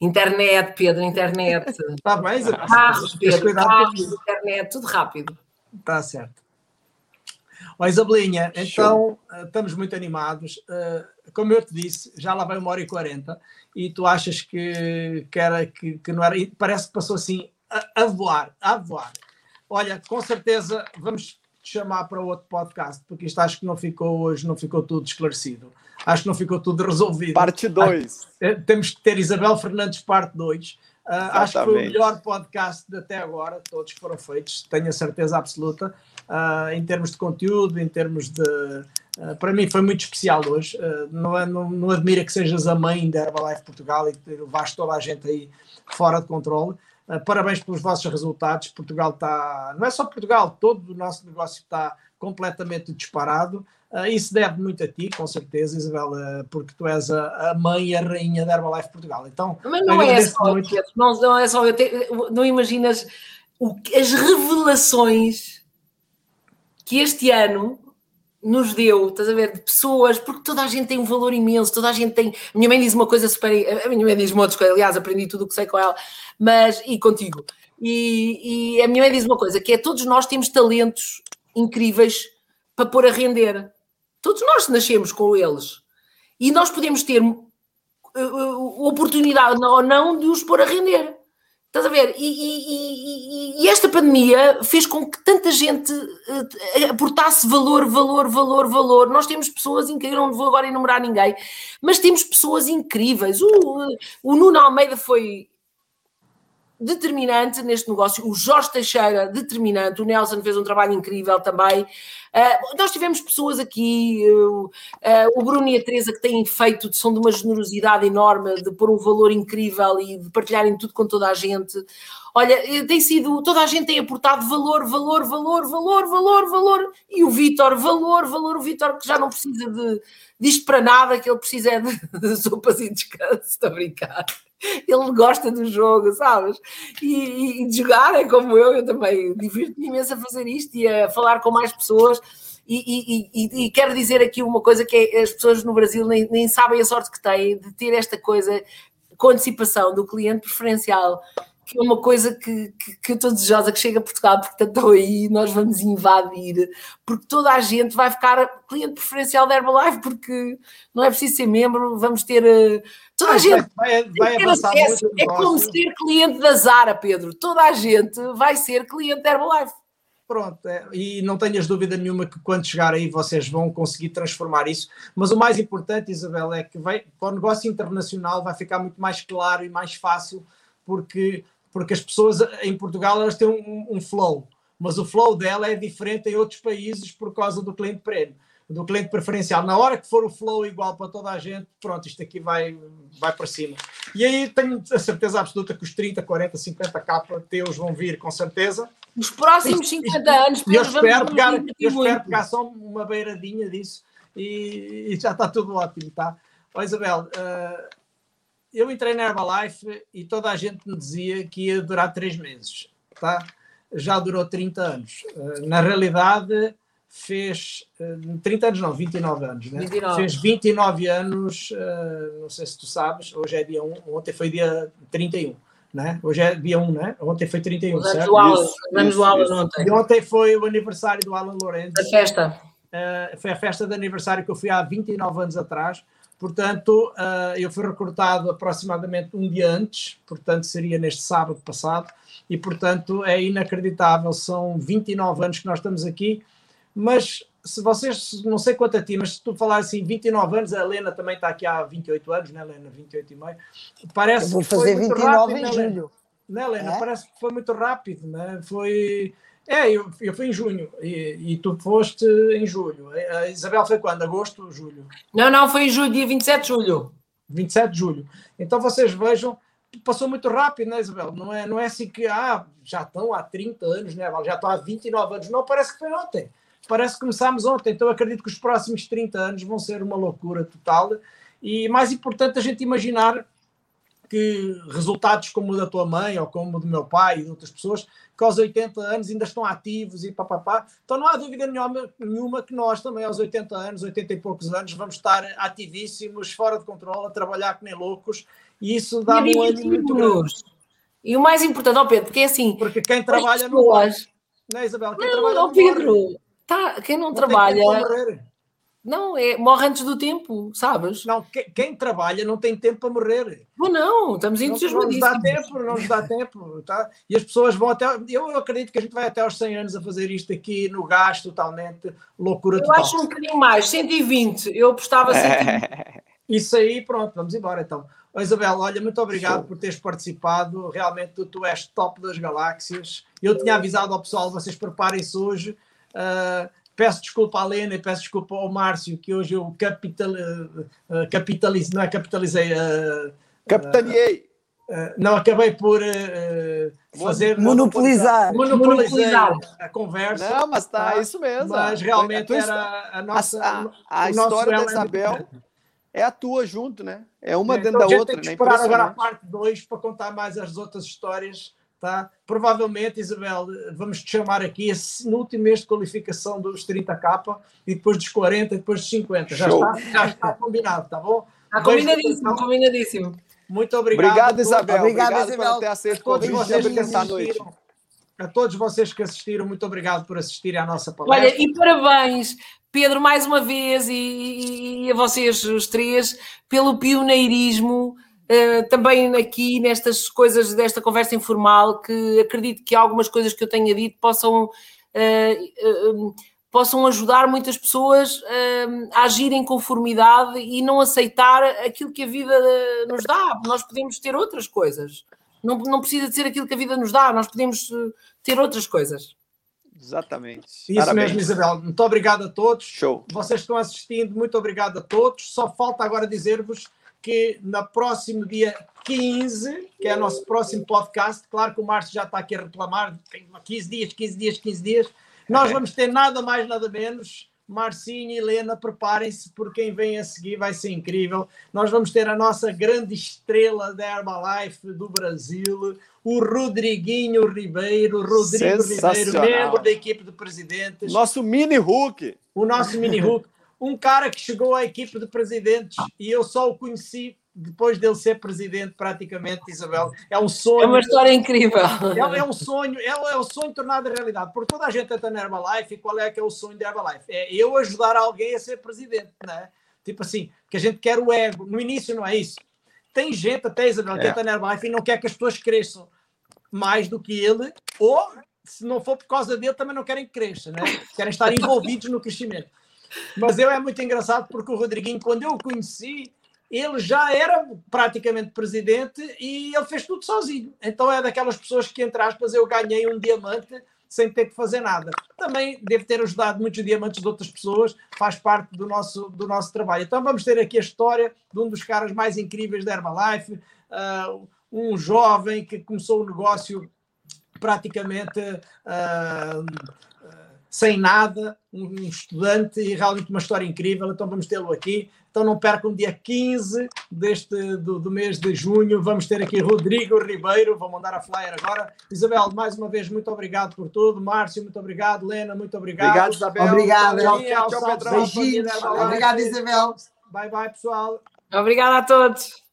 D: Internet, Pedro, internet.
A: Está bem, Isabel.
D: Carros, Pedro, carros, internet, tudo rápido.
A: Está certo. Ó, Isabelinha, então uh, estamos muito animados. Uh, como eu te disse, já lá vai uma hora e quarenta e tu achas que, que, era, que, que não era. Parece que passou assim a, a voar, a voar. Olha, com certeza vamos te chamar para outro podcast, porque isto acho que não ficou hoje, não ficou tudo esclarecido. Acho que não ficou tudo resolvido.
C: Parte 2.
A: Eh, temos que ter Isabel Fernandes, parte 2. Uh, ah, acho que foi o melhor podcast de até agora, todos foram feitos, tenho a certeza absoluta, uh, em termos de conteúdo, em termos de. Uh, para mim foi muito especial hoje. não, é, não, não admira que sejas a mãe da Herbalife Portugal e que levaste toda a gente aí fora de controle. Uh, parabéns pelos vossos resultados. Portugal está, não é só Portugal, todo o nosso negócio está completamente disparado. Uh, isso deve muito a ti, com certeza, Isabela, porque tu és a, a mãe e a rainha da Herbalife Portugal. Então,
D: Mas não é só, muito... não, não é só, eu te, não imaginas o, as revelações que este ano nos deu, estás a ver, de pessoas, porque toda a gente tem um valor imenso, toda a gente tem. Minha mãe diz uma coisa super. A minha mãe diz coisa, aliás, aprendi tudo o que sei com ela, mas. e contigo. E, e a minha mãe diz uma coisa, que é todos nós temos talentos incríveis para pôr a render. Todos nós nascemos com eles. E nós podemos ter uh, oportunidade ou não de os pôr a render. Estás a ver? E, e, e, e, esta pandemia fez com que tanta gente uh, aportasse valor, valor, valor, valor. Nós temos pessoas incríveis, não vou agora enumerar ninguém, mas temos pessoas incríveis. O, o Nuno Almeida foi determinante neste negócio, o Jorge Teixeira, determinante, o Nelson fez um trabalho incrível também. Uh, nós tivemos pessoas aqui, uh, uh, o Bruno e a Teresa, que têm feito, são de uma generosidade enorme, de pôr um valor incrível e de partilharem tudo com toda a gente. Olha, tem sido, toda a gente tem aportado valor, valor, valor, valor, valor, valor, e o Vitor, valor, valor, o Vitor que já não precisa de, disto para nada, que ele precisa é de, de sopas e descanso, estou a brincar ele gosta do jogo, sabes? E, e, de jogar é como eu, eu também divirto-me imenso a fazer isto e a falar com mais pessoas. E, e, e, quero dizer aqui uma coisa que é, as pessoas no Brasil nem, nem sabem a sorte que têm de ter esta coisa com antecipação do cliente preferencial que é uma coisa que, que, que eu estou desejosa que chegue a Portugal, porque estou aí, nós vamos invadir, porque toda a gente vai ficar cliente preferencial da Herbalife, porque não é preciso ser membro, vamos ter. Eh, toda a ah, gente
A: vai, vai, avançar
D: acesso. É como ser cliente da Zara, Pedro. Toda a gente vai ser cliente da Herbalife.
A: Pronto, é, e não tenhas dúvida nenhuma que quando chegar aí vocês vão conseguir transformar isso. Mas o mais importante, Isabel, é que vai, para o negócio internacional vai ficar muito mais claro e mais fácil, porque porque as pessoas em Portugal elas têm um, um, flow, mas o flow dela é diferente em outros países por causa do cliente prémio, do cliente preferencial. Na hora que for o flow igual para toda a gente, pronto, isto aqui vai, vai para cima. E aí tenho a certeza absoluta que os 30, 40, 50 capa teus vão vir, com certeza.
D: Os próximos 50 anos,
A: eu espero, pegar, eu espero pegar só uma beiradinha disso e, e já está tudo ótimo, tá? Ó Isabel, uh, eu entrei na Herbalife e toda a gente me dizia que ia durar três meses, tá? Já durou 30 anos. Eh, na realidade, fez 30 eh, anos, não, 29 anos, né? 29. Fez 29 anos, eh, não sei se tu sabes, hoje é dia 1, ontem foi dia 31. Né? Hoje é dia 1, né? Ontem foi 31, Os certo?
D: Anos do Alan ontem.
A: E ontem foi o aniversário do Alan Lourenço.
D: A festa.
A: Uh, foi a festa de aniversário que eu fui há 29 anos atrás. Portanto, uh, eu fui recrutado aproximadamente um dia antes, portanto, seria neste sábado passado, e portanto é inacreditável. São 29 anos que nós estamos aqui, mas se vocês, não sei quanto a ti, mas se tu falar assim, 29 anos, a Helena também está aqui há 28 anos, né, Helena? 28 e meio. Parece eu
B: vou fazer 29 rápido, em né, julho.
A: Né, Helena? É? Parece que foi muito rápido, né? Foi é, eu, eu fui em junho e, e, tu foste em julho. A Isabel foi quando? Agosto, julho?
D: Não, não, foi em julho, dia 27 de julho.
A: 27 de julho. Então vocês vejam, passou muito rápido, né, Isabel? Não é, não é assim que ah, já estão há 30 anos, né? já estão há 29 anos. Não, parece que foi ontem. Parece que começámos ontem. Então acredito que os próximos 30 anos vão ser uma loucura total. E mais importante a gente imaginar que resultados como o da tua mãe ou como o do meu pai e de outras pessoas que aos 80 anos ainda estão ativos e papapá. Então não há dúvida nenhuma, nenhuma que nós também aos 80 anos, 80 e poucos anos, vamos estar ativíssimos, fora de controle, a trabalhar que nem loucos e isso dá um ânimo muito grande.
D: E o mais importante, ó Pedro, porque é assim...
A: Porque quem trabalha não pode. Não é, Isabel? Quem não, trabalha não,
D: Pedro, tá, quem não, não trabalha... Não, é, morre antes do tempo, sabes?
A: Não, quem, quem trabalha não tem tempo para morrer.
D: Não, não, estamos entusiasmadíssimos.
A: Não nos dá tempo, não nos dá tempo, tá? E as pessoas vão até. Eu acredito que a gente vai até aos 100 anos a fazer isto aqui no gás totalmente, loucura total.
D: Eu acho um bocadinho mais, 120. Eu apostava 120.
A: Isso aí, pronto, vamos embora então. Oh, Isabel, olha, muito obrigado por teres participado. Realmente tu, tu és top das galáxias. Eu tinha avisado ao pessoal, vocês preparem-se hoje. Uh, Peço desculpa à Lena e peço desculpa ao Márcio, que hoje eu capital, uh, capitalize, não é capitalizei. Uh,
C: Capitaneei.
A: Uh, não, acabei por fazer.
B: Monopolizar.
A: Monopolizar a conversa.
C: Não, mas está, tá? isso mesmo.
A: Mas realmente a era a nossa.
C: A, a, a história da Isabel é a tua junto, né? É uma é, dentro então, da outra. Tem
A: que né? esperar agora a parte 2 para contar mais as outras histórias Tá? Provavelmente, Isabel, vamos te chamar aqui no último mês de qualificação dos 30K e depois dos 40 e depois dos 50. Já está, já está combinado, tá bom?
D: Está combinadíssimo, combinadíssimo.
A: Muito obrigado.
C: Obrigado, Isabel.
B: Obrigado, obrigado
C: Isabel. por ter aceito o convite vocês que
A: assistiram. A todos vocês que assistiram, muito obrigado por assistirem à nossa palestra.
D: Olha, e parabéns, Pedro, mais uma vez, e, e a vocês os três, pelo pioneirismo Uh, também aqui nestas coisas desta conversa informal, que acredito que algumas coisas que eu tenha dito possam, uh, uh, possam ajudar muitas pessoas a agir em conformidade e não aceitar aquilo que a vida nos dá. Nós podemos ter outras coisas. Não, não precisa de ser aquilo que a vida nos dá, nós podemos ter outras coisas.
C: Exatamente.
A: Isso Parabéns. mesmo, Isabel. Muito obrigado a todos.
C: Show.
A: Vocês estão assistindo, muito obrigado a todos. Só falta agora dizer-vos que no próximo dia 15, que é o nosso próximo podcast, claro que o Márcio já está aqui a reclamar, tem 15 dias, 15 dias, 15 dias, nós vamos ter nada mais, nada menos. Marcinho e Helena, preparem-se, porque quem vem a seguir vai ser incrível. Nós vamos ter a nossa grande estrela da Herbalife do Brasil, o Rodriguinho Ribeiro, Rodrigo Ribeiro, membro da equipe de presidentes.
C: Nosso mini Hulk.
A: O nosso mini Hulk um cara que chegou à equipe de presidentes e eu só o conheci depois dele ser presidente, praticamente, Isabel. É um sonho.
D: É uma história incrível.
A: É, é um sonho, é, é um sonho tornado realidade. Porque toda a gente está na Herbalife e qual é que é o sonho da Herbalife? É eu ajudar alguém a ser presidente, né? Tipo assim, que a gente quer o ego. No início não é isso. Tem gente até, Isabel, que é. está na Herbalife e não quer que as pessoas cresçam mais do que ele, ou se não for por causa dele, também não querem que cresça, né? Querem estar envolvidos no crescimento. Mas eu é muito engraçado porque o Rodriguinho, quando eu o conheci, ele já era praticamente presidente e ele fez tudo sozinho. Então é daquelas pessoas que, entre aspas, eu ganhei um diamante sem ter que fazer nada. Também deve ter ajudado muitos diamantes de outras pessoas, faz parte do nosso, do nosso trabalho. Então vamos ter aqui a história de um dos caras mais incríveis da Herbalife, uh, um jovem que começou o negócio praticamente uh, sem nada, um estudante e realmente uma história incrível. Então vamos tê-lo aqui. Então não percam dia 15 deste, do, do, mês de junho. Vamos ter aqui Rodrigo Ribeiro. Vou mandar a flyer agora. Isabel, mais uma vez, muito obrigado por tudo. Márcio, muito obrigado. Lena, muito obrigado.
C: Obrigado, Isabel.
B: Obrigado.
C: Tchau, tchau, tchau,
B: Beijinhos. Obrigado, Isabel.
A: Bye, bye, pessoal.
D: Obrigada a todos.